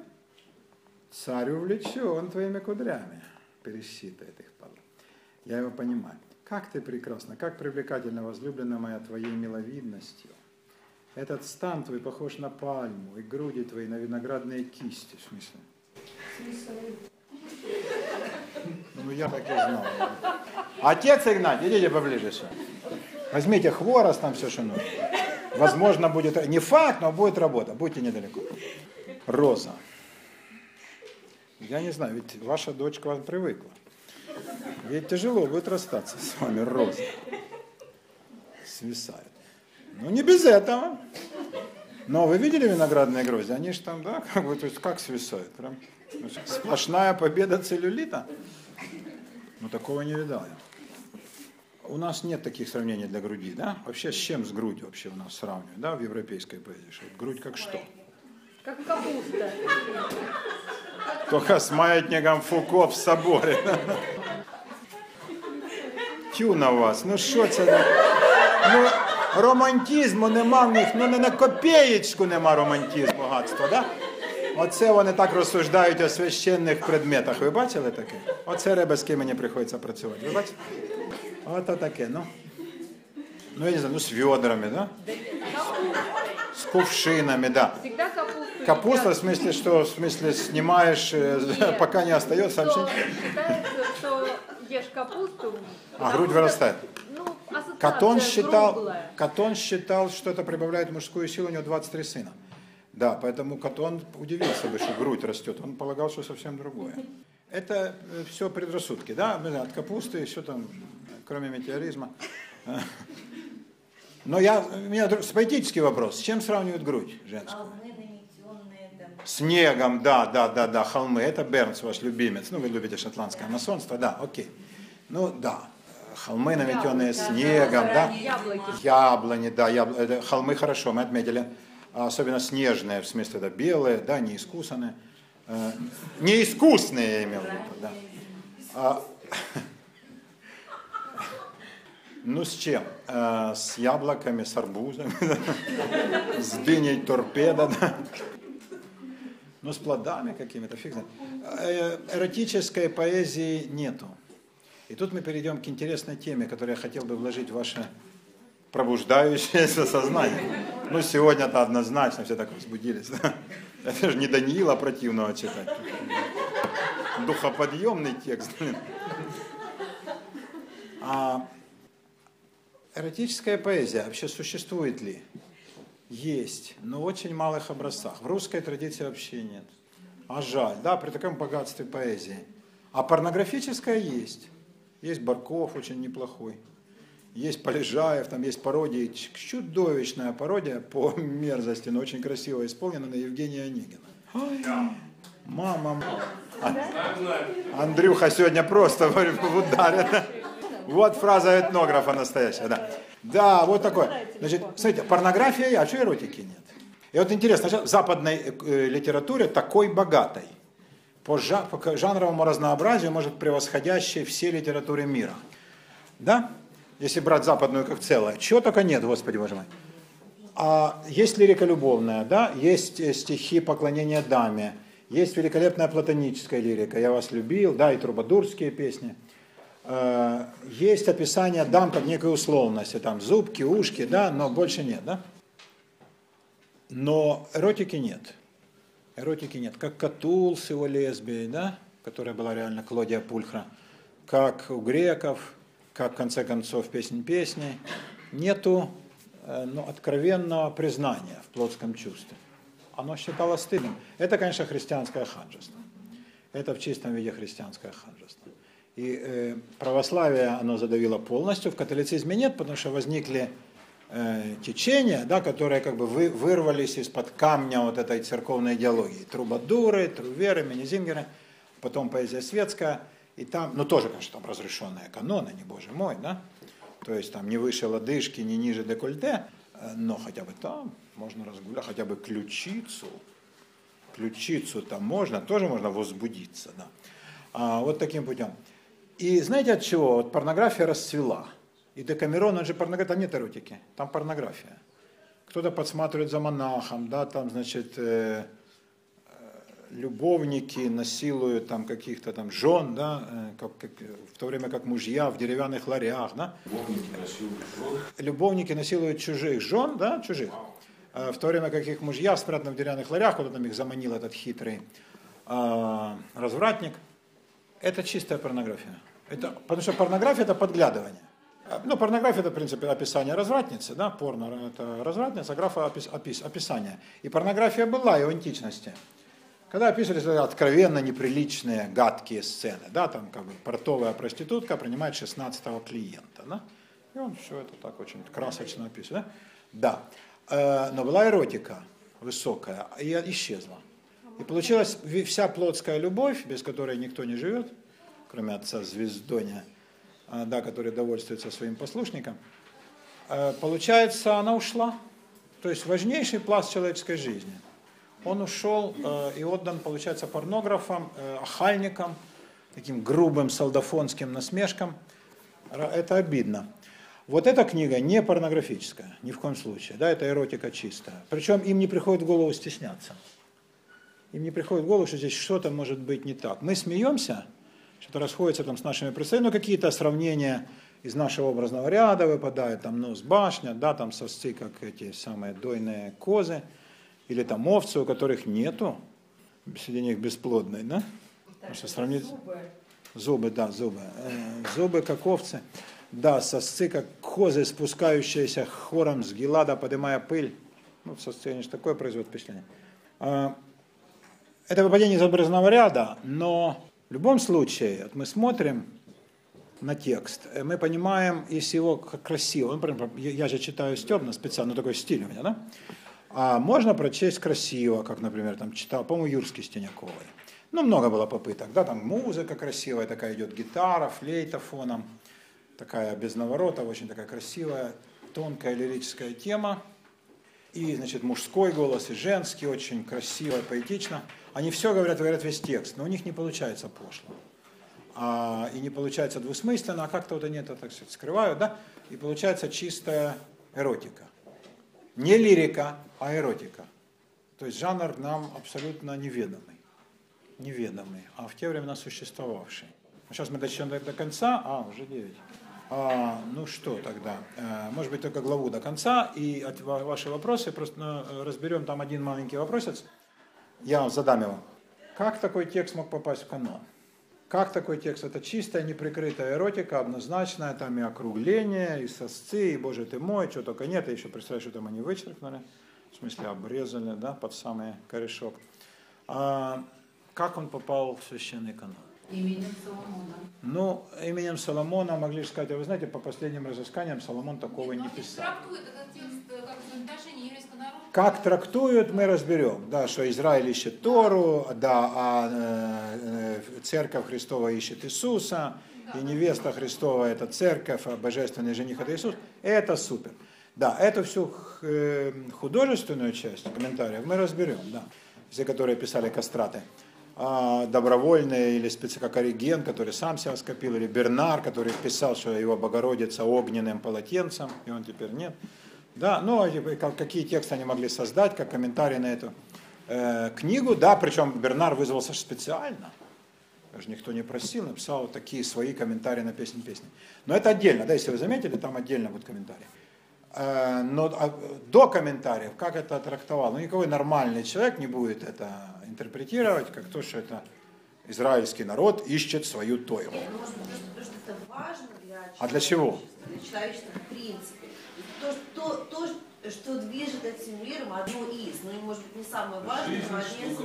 Царь увлечен твоими кудрями. Пересчитает их, Павел. Я его понимаю. Как ты прекрасна, как привлекательна, возлюбленная моя, твоей миловидностью. Этот стан твой похож на пальму, и груди твои на виноградные кисти, в смысле. Ну, я так и знал. Отец Игнат, идите поближе сюда. Возьмите хворост, там все, что нужно. Возможно, будет, не факт, но будет работа, будьте недалеко. Роза. Я не знаю, ведь ваша дочь к вам привыкла. Ведь тяжело будет расстаться с вами, Роза. Свисает. Ну, не без этого. Но вы видели виноградные грозди? Они же там, да, как бы, то есть как свисают? Прям сплошная победа целлюлита. Ну, такого не видал я. У нас нет таких сравнений для груди, да? Вообще с чем с грудью вообще у нас сравнивают, да, в европейской поэзии? Грудь как что? Как капуста. Только с маятником Фуко в соборе. Тю на вас, ну що це? за- Ну, романтизму нема в них, ну не на копієчку нема романтизму, гадства, да? Оце вони так розсуждають о священних предметах. Ви бачили таке? Оце риби, з ким мені приходиться працювати. Ви бачите? Ото таке, ну. Ну, я не знаю, ну з ведрами, да? С кувшинами, да. Всегда капусту Капуста, в смысле, что, в смысле, снимаешь, э, пока не остается Что вообще. считается, что ешь капусту. А грудь вырастает. Ну, Катон считал, круглая. Катон считал, что это прибавляет мужскую силу, у него 23 сына. Да, поэтому Катон удивился бы, что грудь растет. Он полагал, что совсем другое. Это все предрассудки, да? От капусты, все там, кроме метеоризма. Но я, у меня поэтический вопрос. С чем сравнивают грудь женскую? Снегом, да, да, да, да, холмы. Это Бернс, ваш любимец. Ну, вы любите шотландское масонство, да, окей. Ну, да, холмы, наметенные снегом, да. Яблоки. Яблони, да, ябл- это холмы хорошо, мы отметили. А Особенно снежные, в смысле, да, белые, да, неискусанные. Э, Неискусные, я имел в виду, да. Ну, с чем? Э, С яблоками, с арбузами, с дыней торпеда, да. Ну, с плодами какими-то, фиг знает. Э, Эротической поэзии нету. И тут мы перейдем к интересной теме, которую я хотел бы вложить в ваше пробуждающееся сознание. Ну, сегодня-то однозначно все так возбудились. Это же не Даниила противного читать. Духоподъемный текст. блин. А эротическая поэзия вообще существует ли? Есть, но в очень малых образцах. В русской традиции вообще нет. А жаль, да, при таком богатстве поэзии. А порнографическая есть. Есть Барков, очень неплохой. Есть Полежаев, там есть пародии. Чудовищная пародия по мерзости, но очень красиво исполнена на Евгения Онегина. Ой, мама, а- Андрюха сегодня просто в ударе. Вот фраза этнографа настоящая, да. Да, вот такое. Значит, смотрите, порнография, а что эротики нет? И вот интересно, в западной э, литературе такой богатой, по, жанровому разнообразию, может, превосходящей все литературы мира. Да? Если брать западную как целое. Чего только нет, Господи Боже мой. А есть лирика любовная, да? Есть э, стихи поклонения даме, есть великолепная платоническая лирика, я вас любил, да, и трубадурские песни. Э, Есть описание дам как некой условности, там зубки, ушки, да, но больше нет, да? Но эротики нет. Эротики нет. Как Катул с его лесбией, да, которая была реально Клодия Пульхра, как у греков, как в конце концов песнь песни, нету э, ну, откровенного признания в плотском чувстве. Оно считалось стыдным. Это, конечно, христианское ханжество. Это в чистом виде христианское ханжество. И э, православие оно задавило полностью, в католицизме нет, потому что возникли э, течения, да, которые как бы вы, вырвались из-под камня вот этой церковной идеологии. Трубадуры, труверы, минизингеры, потом поэзия светская, и там, ну тоже, конечно, там разрешенные каноны, не боже мой, да, то есть там не выше лодыжки, не ниже декольте, э, но хотя бы там можно разгулять, хотя бы ключицу, ключицу там можно, тоже можно возбудиться, да. А, вот таким путем. И знаете от чего? Вот порнография расцвела. И Декамерон, он же порнография, там нет эротики, там порнография. Кто-то подсматривает за монахом, да, там, значит, э, любовники насилуют там каких-то там жен, да, э, как, как, в то время как мужья в деревянных ларях, да. Любовники насилуют жен. Любовники насилуют чужих жен, да, чужих. Э, В то время как их мужья спрятаны в деревянных ларях, куда там их заманил этот хитрый э, развратник. Это чистая порнография. Это, потому что порнография это подглядывание. Э, Ну, порнография это, в принципе, описание развратницы, да, порно это развратница, графа опис, опис, описание. И порнография была и в античности. Когда описывались откровенно неприличные, гадкие сцены, да, там как бы портовая проститутка принимает 16-го клиента, да, и он все это так очень красочно описывает, да. Да, Э, но была эротика высокая, и исчезла. И получилась вся плотская любовь, без которой никто не живет, кроме отца Звездоня, а, да, который довольствуется своим послушником, Э, получается, она ушла. То есть важнейший пласт человеческой жизни. Он ушел э, и отдан, получается, порнографам, э, охальникам, таким грубым солдафонским насмешкам. Это обидно. Вот эта книга не порнографическая, ни в коем случае. Да, это эротика чистая. Причем им не приходит в голову стесняться. Им не приходит в голову, что здесь что-то может быть не так. Мы смеемся, что-то расходится там с нашими представлениями, ну какие-то сравнения из нашего образного ряда выпадают, там нос башня, да, там сосцы, как эти самые дойные козы, или там овцы, у которых нету, среди них бесплодной, да? Потому что сравнить... Зубы, да, зубы. Э, Зубы, как овцы. Да, сосцы, как козы, спускающиеся хором с гелада, поднимая пыль. Ну, сосцы, они же такое производят впечатление. Это выпадение из образного ряда, но в любом случае, вот мы смотрим на текст, э, мы понимаем, если его как красиво, ну, например, я же читаю стебно специально, ну, такой стиль у меня, да? А можно прочесть красиво, как, например, там читал, по-моему, Юрский Стеняковой. Ну, много было попыток, да, там музыка красивая, такая идет гитара, флейта фоном, такая без наворотов, очень такая красивая, тонкая лирическая тема. И, значит, мужской голос и женский, очень красиво, поэтично. Они все говорят, говорят весь текст, но у них не получается пошло. А, и не получается двусмысленно, а как-то вот они это, так сказать, скрывают, да? И получается чистая эротика. Не лирика, а эротика. То есть жанр нам абсолютно неведомый. Неведомый, а в те времена существовавший. Сейчас мы дочтем до, конца, а, уже 9. А, ну что тогда? Э, Может быть, только главу до конца, и от ва- ваши вопросы просто э, разберем там один маленький вопросец. Я вам задам его. Как такой текст мог попасть в канон? Как такой текст? Это чистая, неприкрытая эротика, однозначная, там и округление, и сосцы, и, боже ты мой, что только нет, я еще представляю, что там они вычеркнули, в смысле обрезали, да, под самый корешок. А как он попал в священный канон? Именем Соломона. Ну, именем Соломона могли сказать, а вы знаете, по последним разысканиям Соломон такого не писал. трактует этот текст э, как народа. Как трактуют, мы разберем. Да, что Израиль ищет Тору, да, а э, э, церковь Христова ищет Иисуса, и невеста Христова это церковь, а божественный жених это Иисус. Это супер. Да, эту всю э, художественную часть комментариев мы разберем, да, все, которые писали кастраты. А, добровольные или специ как Ориген, который сам себя скопил, или Бернар, который писал, что его Богородица огненным полотенцем, и он теперь нет. Да, ну, а типа, как- какие тексты они могли создать, как комментарий на эту э, книгу, да, причем Бернар вызвался специально, даже никто не просил, написал вот такие свои комментарии на песни песни. Но это отдельно, да, если вы заметили, там отдельно будет комментарий. Э, Но а, до комментариев, как это трактовал, ну никакой нормальный человек не будет это интерпретировать, как то, что это израильский народ ищет свою Тойру. Нет, может потому что это важно для А для чего? Для человечества в принципе. То, то, то, что движет этим миром, одно из, ну и может быть не самое важное, Жизнь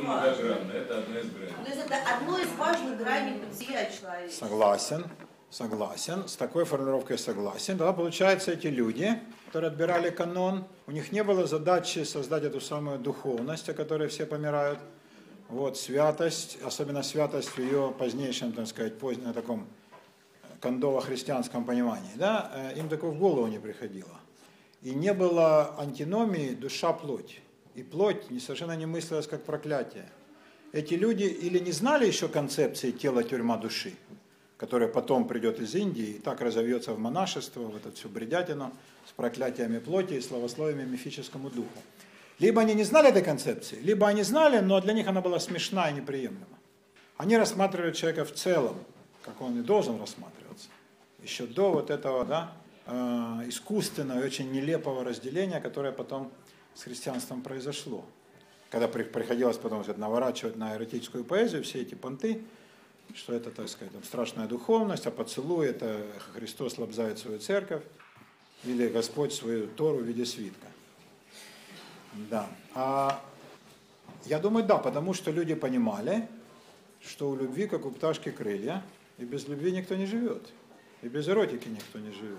но одно из важных. это одна из граней. То есть это одно из важных граней бытия человека. Согласен, согласен, с такой формулировкой согласен. Тогда получается, эти люди, которые отбирали канон, у них не было задачи создать эту самую духовность, о которой все помирают. Вот, святость, особенно святость в ее позднейшем, так сказать, позднем таком кондово-христианском понимании, да, э, им такое в голову не приходило. И не было антиномии душа-плоть. И плоть не, совершенно не мыслилась как проклятие. Эти люди или не знали еще концепции тела, тюрьма, души, которая потом придет из Индии и так разовьется в монашество, в эту всю бредятину с проклятиями плоти и славословиями мифическому духу. Либо они не знали этой концепции, либо они знали, но для них она была смешна и неприемлема. Они рассматривают человека в целом, как он и должен рассматриваться. Еще до вот этого да, э, искусственного и очень нелепого разделения, которое потом с христианством произошло. Когда при- приходилось потом вот, наворачивать на эротическую поэзию все эти понты, что это, так сказать, страшная духовность, а поцелуй это Христос лобзает свою церковь, или Господь свою Тору в виде свитка. Да. А я думаю, да, потому что люди понимали, что у любви, как у пташки, крылья, и без любви никто не живет, и без эротики никто не живет.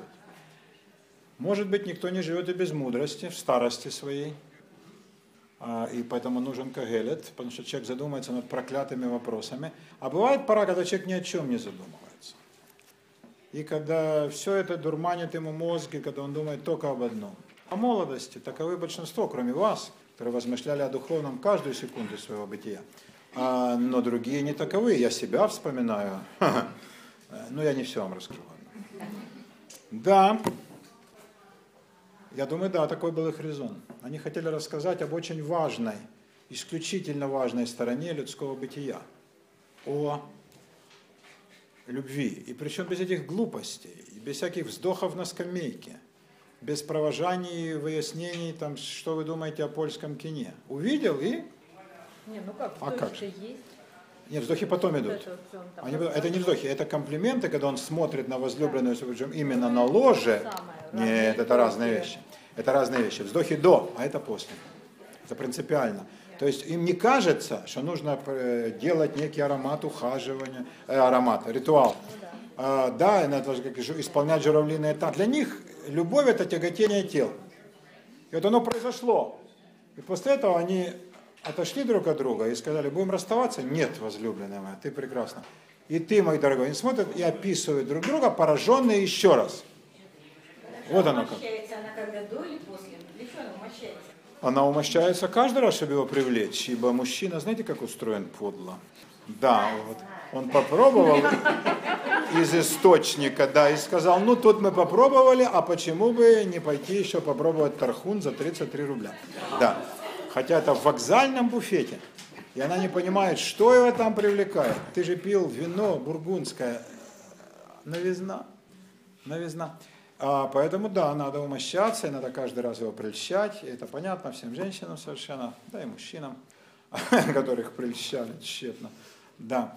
Может быть, никто не живет и без мудрости в старости своей, А, и поэтому нужен кагелет, потому что человек задумается над проклятыми вопросами. А бывает пора, когда человек ни о чем не задумывается. И когда все это дурманит ему мозг, и когда он думает только об одном. О молодости таковы большинство, кроме вас, которые возмышляли о духовном каждую секунду своего бытия. А, но другие не таковы. Я себя вспоминаю. Но я не все вам расскажу. Да, я думаю, да, такой был их резон. Они хотели рассказать об очень важной, исключительно важной стороне людского бытия. О любви. И причем без этих глупостей, и без всяких вздохов на скамейке, без провожаний выяснений, там, что вы думаете о польском кине. Увидел и... Не, ну как, А как же? есть. Нет, вздохи потом идут. это Они, это не вздохи, это комплименты, когда он смотрит на возлюбленную, причем именно на ложе. Самое, Нет, это разные вещи. Это разные вещи. Вздохи до, а это после. Это принципиально. То есть им не кажется, что нужно э, делать некий аромат ухаживания, э, аромат, ритуал. А, да, и надо же как и жу- исполнять журавлиный этап. Для них любовь это тяготение тел. И вот оно произошло. И после этого они отошли друг от друга и сказали, будем расставаться? Нет, возлюбленная моя, ты прекрасна. И ты, мой дорогой, они смотрят и описывают друг друга, пораженные еще раз. Вот оно как. Она когда до или после? Для чего она умощается? Она умощается каждый раз, чтобы его привлечь, ибо мужчина, знаете, как устроен подло? Да, вот он попробовал из источника, да, и сказал, ну тут мы попробовали, а почему бы не пойти еще попробовать тархун за 33 рубля? Да, хотя это в вокзальном буфете, и она не понимает, что его там привлекает. Ты же пил вино бургундское, новизна, новизна. А, поэтому, да, надо умощаться, и надо каждый раз его прельщать. И это понятно всем женщинам совершенно, да и мужчинам, которых прельщали тщетно. Да.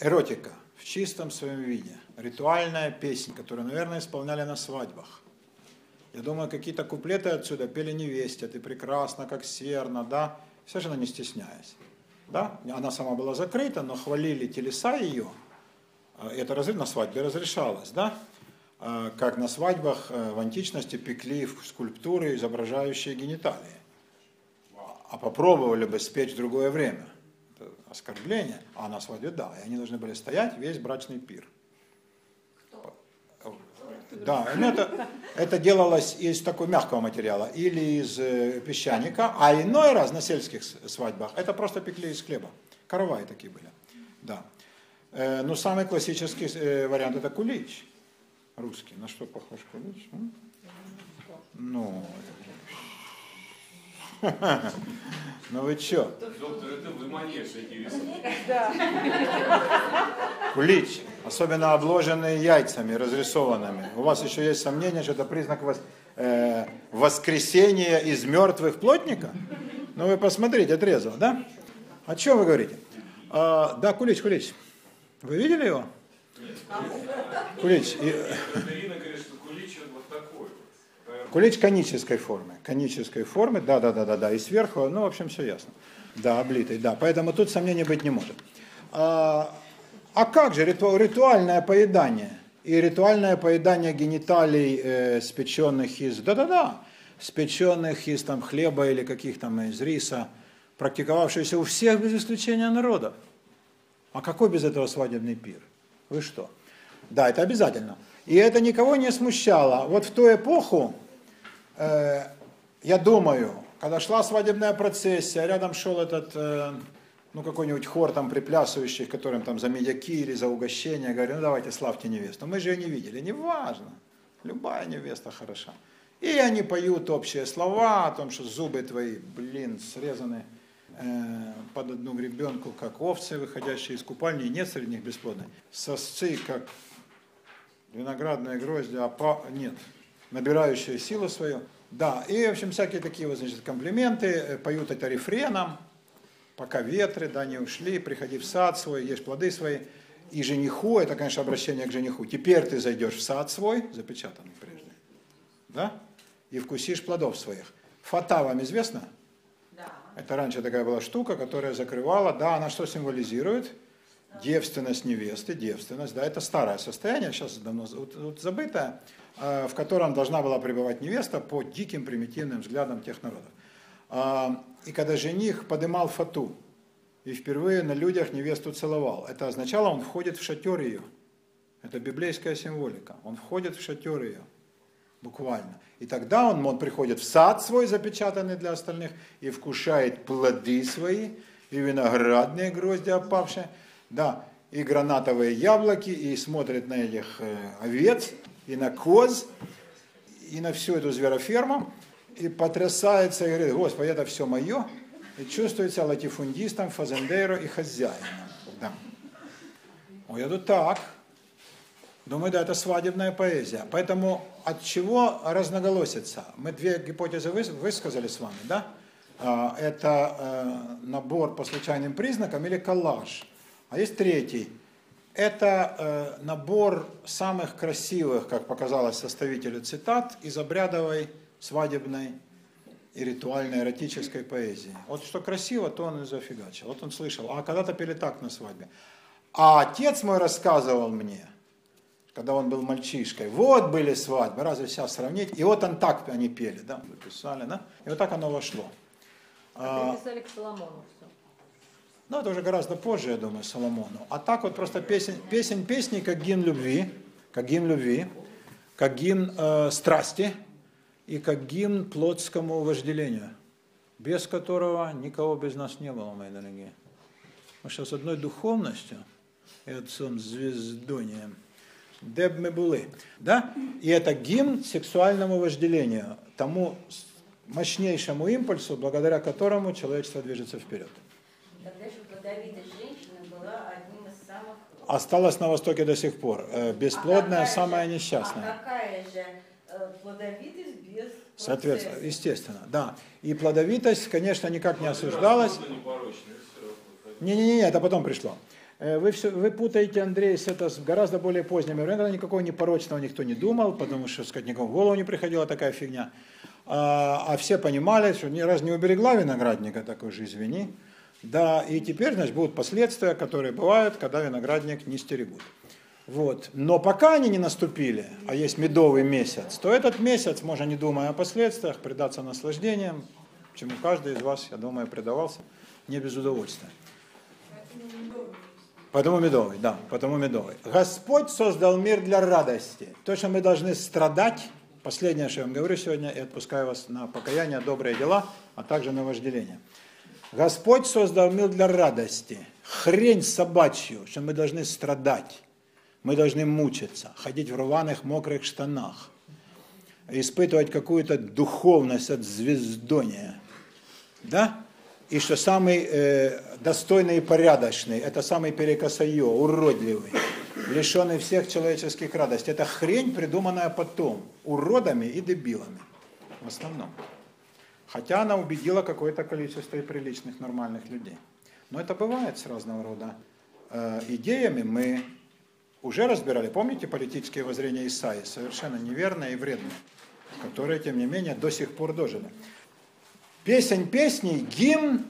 Эротика в чистом своем виде. Ритуальная песня, которую, наверное, исполняли на свадьбах. Я думаю, какие-то куплеты отсюда пели невесте, ты прекрасна, как серна, да, совершенно не стесняясь. Да? Она сама была закрыта, но хвалили телеса ее. А, Это разрыв на свадьбе разрешалось, да? А, Как на свадьбах э, в античности пекли скульптуры, изображающие гениталии. А попробовали бы спечь в другое время. Оскорбление. А на свадьбе да. И они должны были стоять весь брачный пир. Да, ну это, это делалось из такого мягкого материала или из э, песчаника, а иной раз на сельских свадьбах это просто пекли из хлеба. Караваи такие были. Да. Э, ну, самый классический э, вариант это кулич. Русский. На что похож кулич? Ну, ну вы чё? Доктор, это вы такие рисуете. Кулич, особенно обложенные яйцами, разрисованными. У вас еще есть сомнение, что это признак вос- э, воскресения из мертвых плотника? Ну вы посмотрите, трезво, да? О чем вы говорите? А, да, Кулич, Кулич. Вы видели его? Кулич. и- Катерина говорит, что кулич конической формы. Конической формы, да, да, да, да, да. И сверху, ну, в общем, все ясно. Да, облитый, да. Поэтому тут сомнений быть не может. А, а как же риту, ритуальное поедание? И ритуальное поедание гениталий, э, спеченных из, да-да-да, спеченных из там, хлеба или каких там из риса, практиковавшееся у всех без исключения народов. А какой без этого свадебный пир? Вы что? Да, это обязательно. И это никого не смущало. Вот в ту эпоху, э, я думаю, когда шла свадебная процессия, рядом шел этот, э, ну какой-нибудь хор там приплясывающих, которым там за медяки или за угощение, говорю, ну давайте славьте невесту. Мы же ее не видели, неважно, любая невеста хороша. И они поют общие слова о том, что зубы твои, блин, срезаны э, под одну гребенку, как овцы, выходящие из купальни, и нет среди них бесплодной. Сосцы, как виноградные грозди, а по... нет, набирающие силу свою. Да, и, в общем, всякие такие вот, значит, комплименты, э, поют это рефреном, пока ветры, да, не ушли, приходи в сад свой, ешь плоды свои. И жениху, это, конечно, обращение к жениху, теперь ты зайдешь в сад свой, запечатанный прежде, да, и вкусишь плодов своих. Фата вам известно? Да. Это раньше такая была штука, которая закрывала, да, она что символизирует? Девственность невесты, девственность, да, это старое состояние, сейчас давно вот, вот забытое, в котором должна была пребывать невеста по диким примитивным взглядам тех народов. А, и когда жених подымал фату и впервые на людях невесту целовал, это означало, он входит в шатер ее. Это библейская символика. Он входит в шатер ее. Буквально. И тогда он, он приходит в сад свой, запечатанный для остальных, и вкушает плоды свои, и виноградные грозди опавшие, да, и гранатовые яблоки, и смотрит на этих э, овец, и на коз, и на всю эту звероферму, и потрясается, и говорит, Господи, это все мое, и чувствует себя латифундистом, фазендейро и хозяином. Да. Ой, это так. Думаю, да, это свадебная поэзия. Поэтому от чего разноголосица? Мы две гипотезы высказали с вами, да? А, это э, набор по случайным признакам или коллаж. А есть третий. Это э, набор самых красивых, как показалось составителю цитат, из обрядовой, свадебной и ритуальной эротической поэзии. Вот что красиво, то он и зафигачил. Вот он слышал, а когда-то пели так на свадьбе. А отец мой рассказывал мне, когда он был мальчишкой, вот были свадьбы, разве сейчас сравнить? И вот он так они пели, да, выписали, да? И вот так оно вошло. А приписали к Соломону Ну, это уже гораздо позже, я думаю, Соломону. А так вот просто песен, песен песни, как гимн любви, как гимн любви, как гимн э, страсти и как гимн плотскому вожделению, без которого никого без нас не было, мои дорогие. Потому что с одной духовностью и отцом звездонием, де б мы были, да? И это гимн сексуальному вожделению, тому мощнейшему импульсу, благодаря которому человечество движется вперед. Тогда же плодовитость женщины была одним из самых... Осталась на Востоке до сих пор. Э, Бесплодная, А какая самая же- несчастная. А какая же э, плодовитость без Соответственно, процесса? естественно, да. И плодовитость, конечно, никак не осуждалась. Не-не-не, это потом пришло. Э, Вы, все, вы путаете, Андрей, с это с гораздо более поздними временами. Никакого непорочного никто не думал, потому что, сказать, никому в голову не приходила такая фигня. А, а все понимали, что ни раз не уберегла виноградника, такой же извини. Да, и теперь, значит, будут последствия, которые бывают, когда виноградник не стерегут. Вот. Но пока они не наступили, а есть медовый месяц, то этот месяц, можно не думая о последствиях, предаться наслаждениям, чему каждый из вас, я думаю, предавался не без удовольствия. Потому медовый, да, потому медовый. Господь создал мир для радости. То, что мы должны страдать, последнее, что я вам говорю сегодня, и отпускаю вас на покаяние, добрые дела, а также на вожделение. Господь создал мир для радости. Хрень собачью, что мы должны страдать. Мы должны мучиться, ходить в рваных мокрых штанах, испытывать какую-то духовность от звездония. Да? И что самый э, достойный и порядочный, это самый перекосайо, уродливый, лишенный всех человеческих радостей. Это хрень, придуманная потом, уродами и дебилами в основном. Хотя она убедила какое-то количество и приличных, нормальных людей. Но это бывает с разного рода э, идеями. Мы уже разбирали, помните политические воззрения Исаи, совершенно неверные и вредные. которые, тем не менее, до сих пор дожили. Песень песней – гимн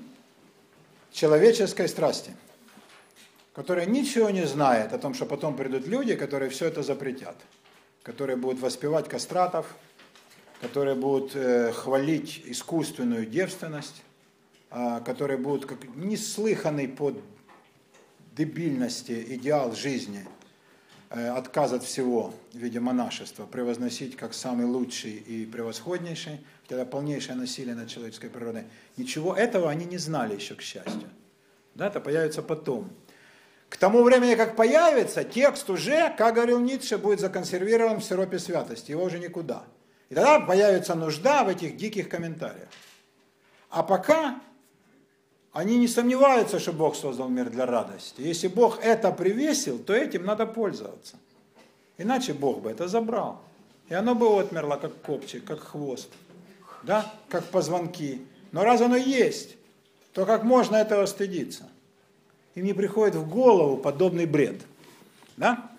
человеческой страсти, которая ничего не знает о том, что потом придут люди, которые все это запретят, которые будут воспевать кастратов, которые будут э, хвалить искусственную девственность, э, которые будут как неслыханный по дебильности идеал жизни, э, отказ от всего в виде монашества, превозносить как самый лучший и превосходнейший, это полнейшее насилие над человеческой природой. Ничего этого они не знали еще, к счастью. Да, это появится потом. К тому времени, как появится, текст уже, как говорил Ницше, будет законсервирован в сиропе святости, его уже никуда. И тогда появится нужда в этих диких комментариях. А пока они не сомневаются, что Бог создал мир для радости. Если Бог это привесил, то этим надо пользоваться. Иначе Бог бы это забрал. И оно бы отмерло, как копчик, как хвост да, как позвонки. Но раз оно есть, то как можно этого стыдиться? Им не приходит в голову подобный бред. Да?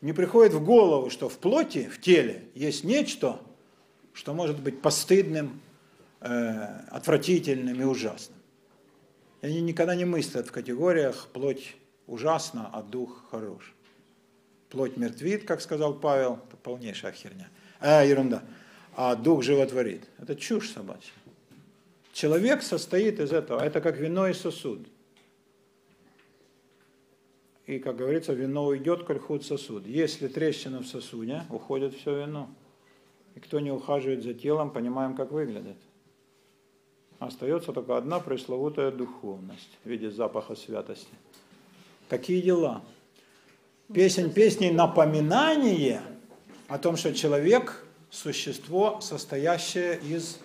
Не приходит в голову, что в плоти, в теле есть нечто, что может быть постыдным, э, отвратительным и ужасным. И они никогда не мыслят в категориях плоть ужасна, а дух хорош. Плоть мертвит, как сказал Павел, это полнейшая херня. Э, ерунда а дух животворит. Это чушь собачья. Человек состоит из этого. Это как вино и сосуд. И, как говорится, вино уйдет, коль худ сосуд. Если трещина в сосуде, уходит все вино. И кто не ухаживает за телом, понимаем, как выглядит. Остается только одна пресловутая духовность в виде запаха святости. Такие дела. Песень песней напоминание о том, что человек существо, состоящее из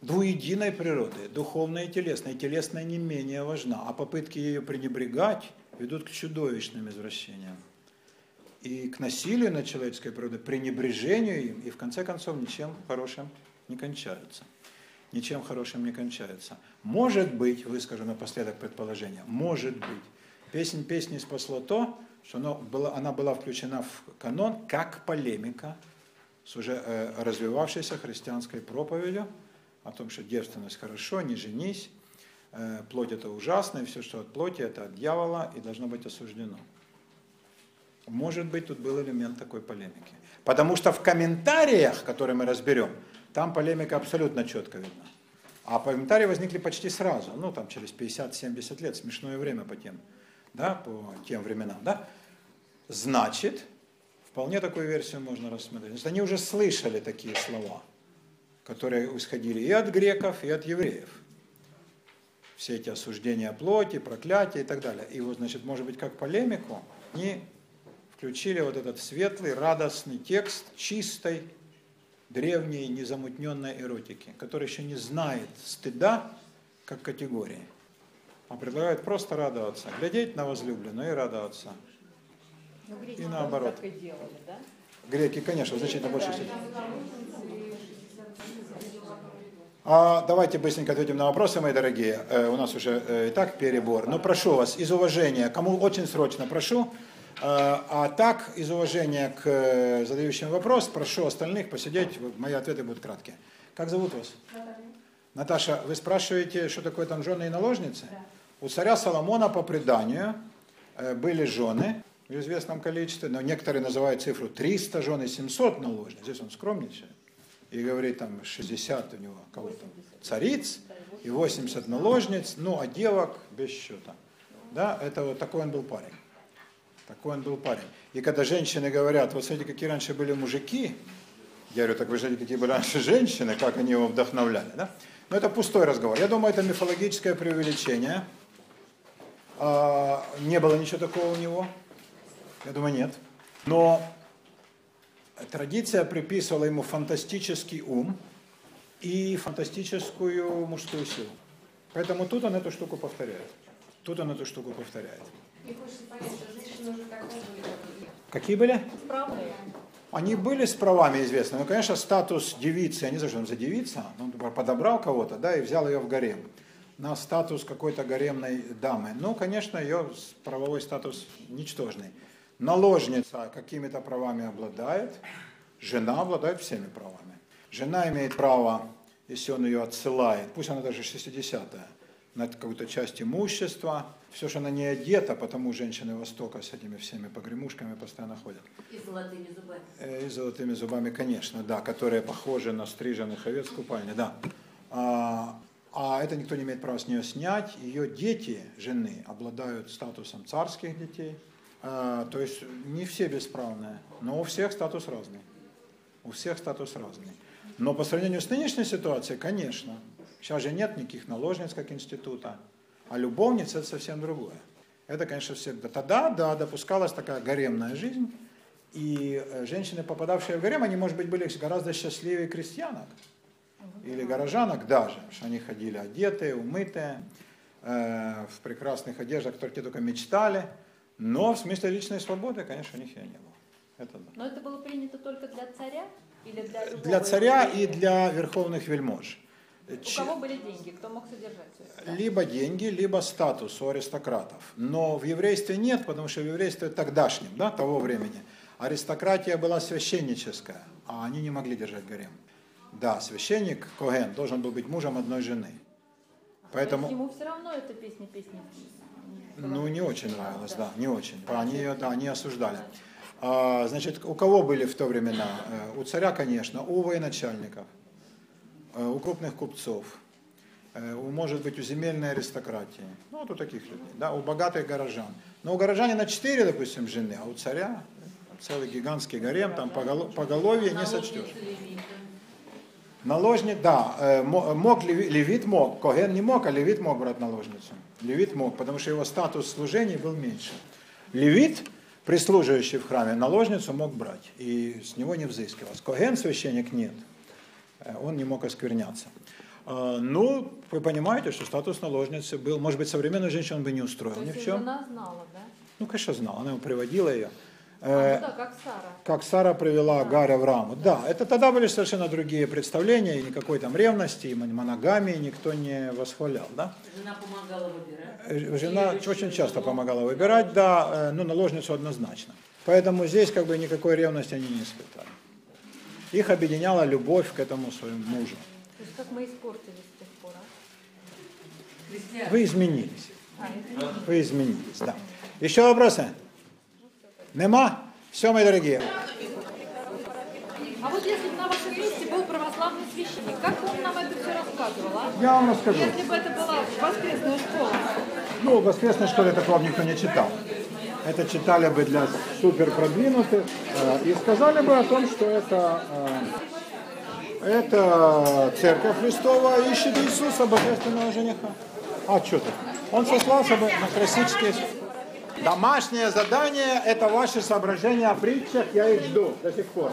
двуединой природы, духовной и телесной. Телесная не менее важна, а попытки ее пренебрегать ведут к чудовищным извращениям и к насилию над человеческой природой, пренебрежению им, и в конце концов ничем хорошим не кончаются. Ничем хорошим не кончаются. Может быть, выскажу напоследок предположение, может быть, песнь песни спасло то, что оно было, она была включена в канон как полемика с уже э, развивавшейся христианской проповедью о том, что девственность хорошо, не женись, э, плоть это ужасно, и все, что от плоти, это от дьявола и должно быть осуждено. Может быть, тут был элемент такой полемики. Потому что в комментариях, которые мы разберем, там полемика абсолютно четко видна. А комментарии возникли почти сразу, ну там через 50-70 лет, смешное время по тем да, по тем временам, да, значит, вполне такую версию можно рассмотреть. Значит, они уже слышали такие слова, которые исходили и от греков, и от евреев. Все эти осуждения плоти, проклятия и так далее. И вот, значит, может быть, как полемику, они включили вот этот светлый, радостный текст чистой, древней, незамутненной эротики, который еще не знает стыда как категории. Он предлагает просто радоваться, глядеть на возлюбленную и радоваться. Ну, и наоборот. Так и делали, да? Греки, конечно, значительно больше. А давайте быстренько ответим на вопросы, мои дорогие. Э, у нас уже э, и так перебор. Но прошу вас, из уважения, кому очень срочно прошу, а так, из уважения к э, задающим вопрос, прошу остальных посидеть, мои ответы будут краткие. Как зовут вас? Наташа. Наташа, вы спрашиваете, что такое там жены и наложницы? Да. У царя Соломона по преданию э, были жены в известном количестве, но некоторые называют цифру 300 жен и 700 наложниц. Здесь он скромничает и говорит там 60 у него кого-то цариц и 80 наложниц, ну а девок без счета. Да, это вот такой он был парень. Такой он был парень. И когда женщины говорят, вот смотрите, какие раньше были мужики, я говорю, так вы знаете, какие были раньше женщины, как они его вдохновляли, да? Но это пустой разговор. Я думаю, это мифологическое преувеличение. А, не было ничего такого у него? Я думаю, нет. Но традиция приписывала ему фантастический ум и фантастическую мужскую силу. Поэтому тут он эту штуку повторяет. Тут он эту штуку повторяет. Какие были? Они были с правами известны, но, конечно, статус девицы, я не знаю, что он за девица, он подобрал кого-то, да, и взял ее в гарем на статус какой-то гаремной дамы. Ну, конечно, ее правовой статус ничтожный. Наложница какими-то правами обладает, жена обладает всеми правами. Жена имеет право, если он ее отсылает, пусть она даже 60-я, на какую-то часть имущества, все, что она не одета, потому женщины Востока с этими всеми погремушками постоянно ходят. И золотыми зубами. Э, И золотыми зубами, конечно, да, которые похожи на стриженных овец в купальне, да. А, а это никто не имеет права с нее снять. Ее дети, жены, обладают статусом царских детей. А, то есть не все бесправные, но у всех статус разный. У всех статус разный. Но по сравнению с нынешней ситуацией, конечно, сейчас же нет никаких наложниц как института, а любовница это совсем другое. Это, конечно, всегда. Тогда, да, допускалась такая гаремная жизнь, и э, женщины, попадавшие в гарем, они, может быть, были гораздо счастливее крестьянок или горожанок даже, потому что они ходили одетые, умытые, э, в прекрасных одеждах, которые те только мечтали, но в смысле личной свободы, конечно, у них ее не было. Это да. Но это было принято только для царя или для? Для царя и для верховных вельмож. У Ч- кого были деньги, кто мог содержать все? Либо деньги, либо статус у аристократов. Но в еврействе нет, потому что в еврействе тогдашнем, да, того времени, аристократия была священническая, а они не могли держать гарем. Да, священник, Коген, должен был быть мужем одной жены. Есть Поэтому, ему все равно эта песня песня. ну, не очень нравилось, да, не очень. Они ее, да, они осуждали. А, значит, у кого были в то времена? Э, У царя, конечно, у военачальников, э, у крупных купцов, э, у, может быть, у земельной аристократии, ну, вот у таких людей, да, у богатых горожан. Но у горожанина четыре, допустим, жены, а у царя целый гигантский гарем, там поголо- поголовье не сочтешь. Наложник, да, э, мо- мог леви- левит мог, Коген не мог, а левит мог брать наложницу. Левит мог, потому что его статус служения был меньше. Левит, прислуживающий в храме, наложницу мог брать, и с него не взыскивалось. Коген, священник, нет, Э, он не мог оскверняться. Э, Ну, вы понимаете, что статус наложницы был, может быть, современную женщину он бы не устроил То ни есть в и чем. жена знала, да? Ну, конечно, знал, она его приводила ее. А, Э, ну да, как Сара. как Сара привела Гаря в раму. Да, это тогда были совершенно другие представления, и никакой там ревности, и моногамии никто не восхвалял, да. Жена помогала выбирать. Э, Жена Или очень часто помогала выбирать, да, э, ну, наложницу однозначно. Поэтому здесь как бы никакой ревности они не испытали. Их объединяла любовь к этому своему мужу. То есть как мы испортились с тех пор, а? Вы изменились. А. Вы изменились, да. Еще вопросы? Нема? Все, мои дорогие. А вот если бы на вашем месте был православный священник, как бы он нам это все рассказывал, а? Я вам расскажу. Если бы это была воскресная школа. Ну, в воскресной школе такого никто не читал. Это читали бы для супер продвинутых э, и сказали бы о том, что это, э, это церковь Христова ищет Иисуса, божественного жениха. А что ты? Он сослался бы на классические... Домашнее задание – это ваши соображения о притчах, я их жду до сих пор.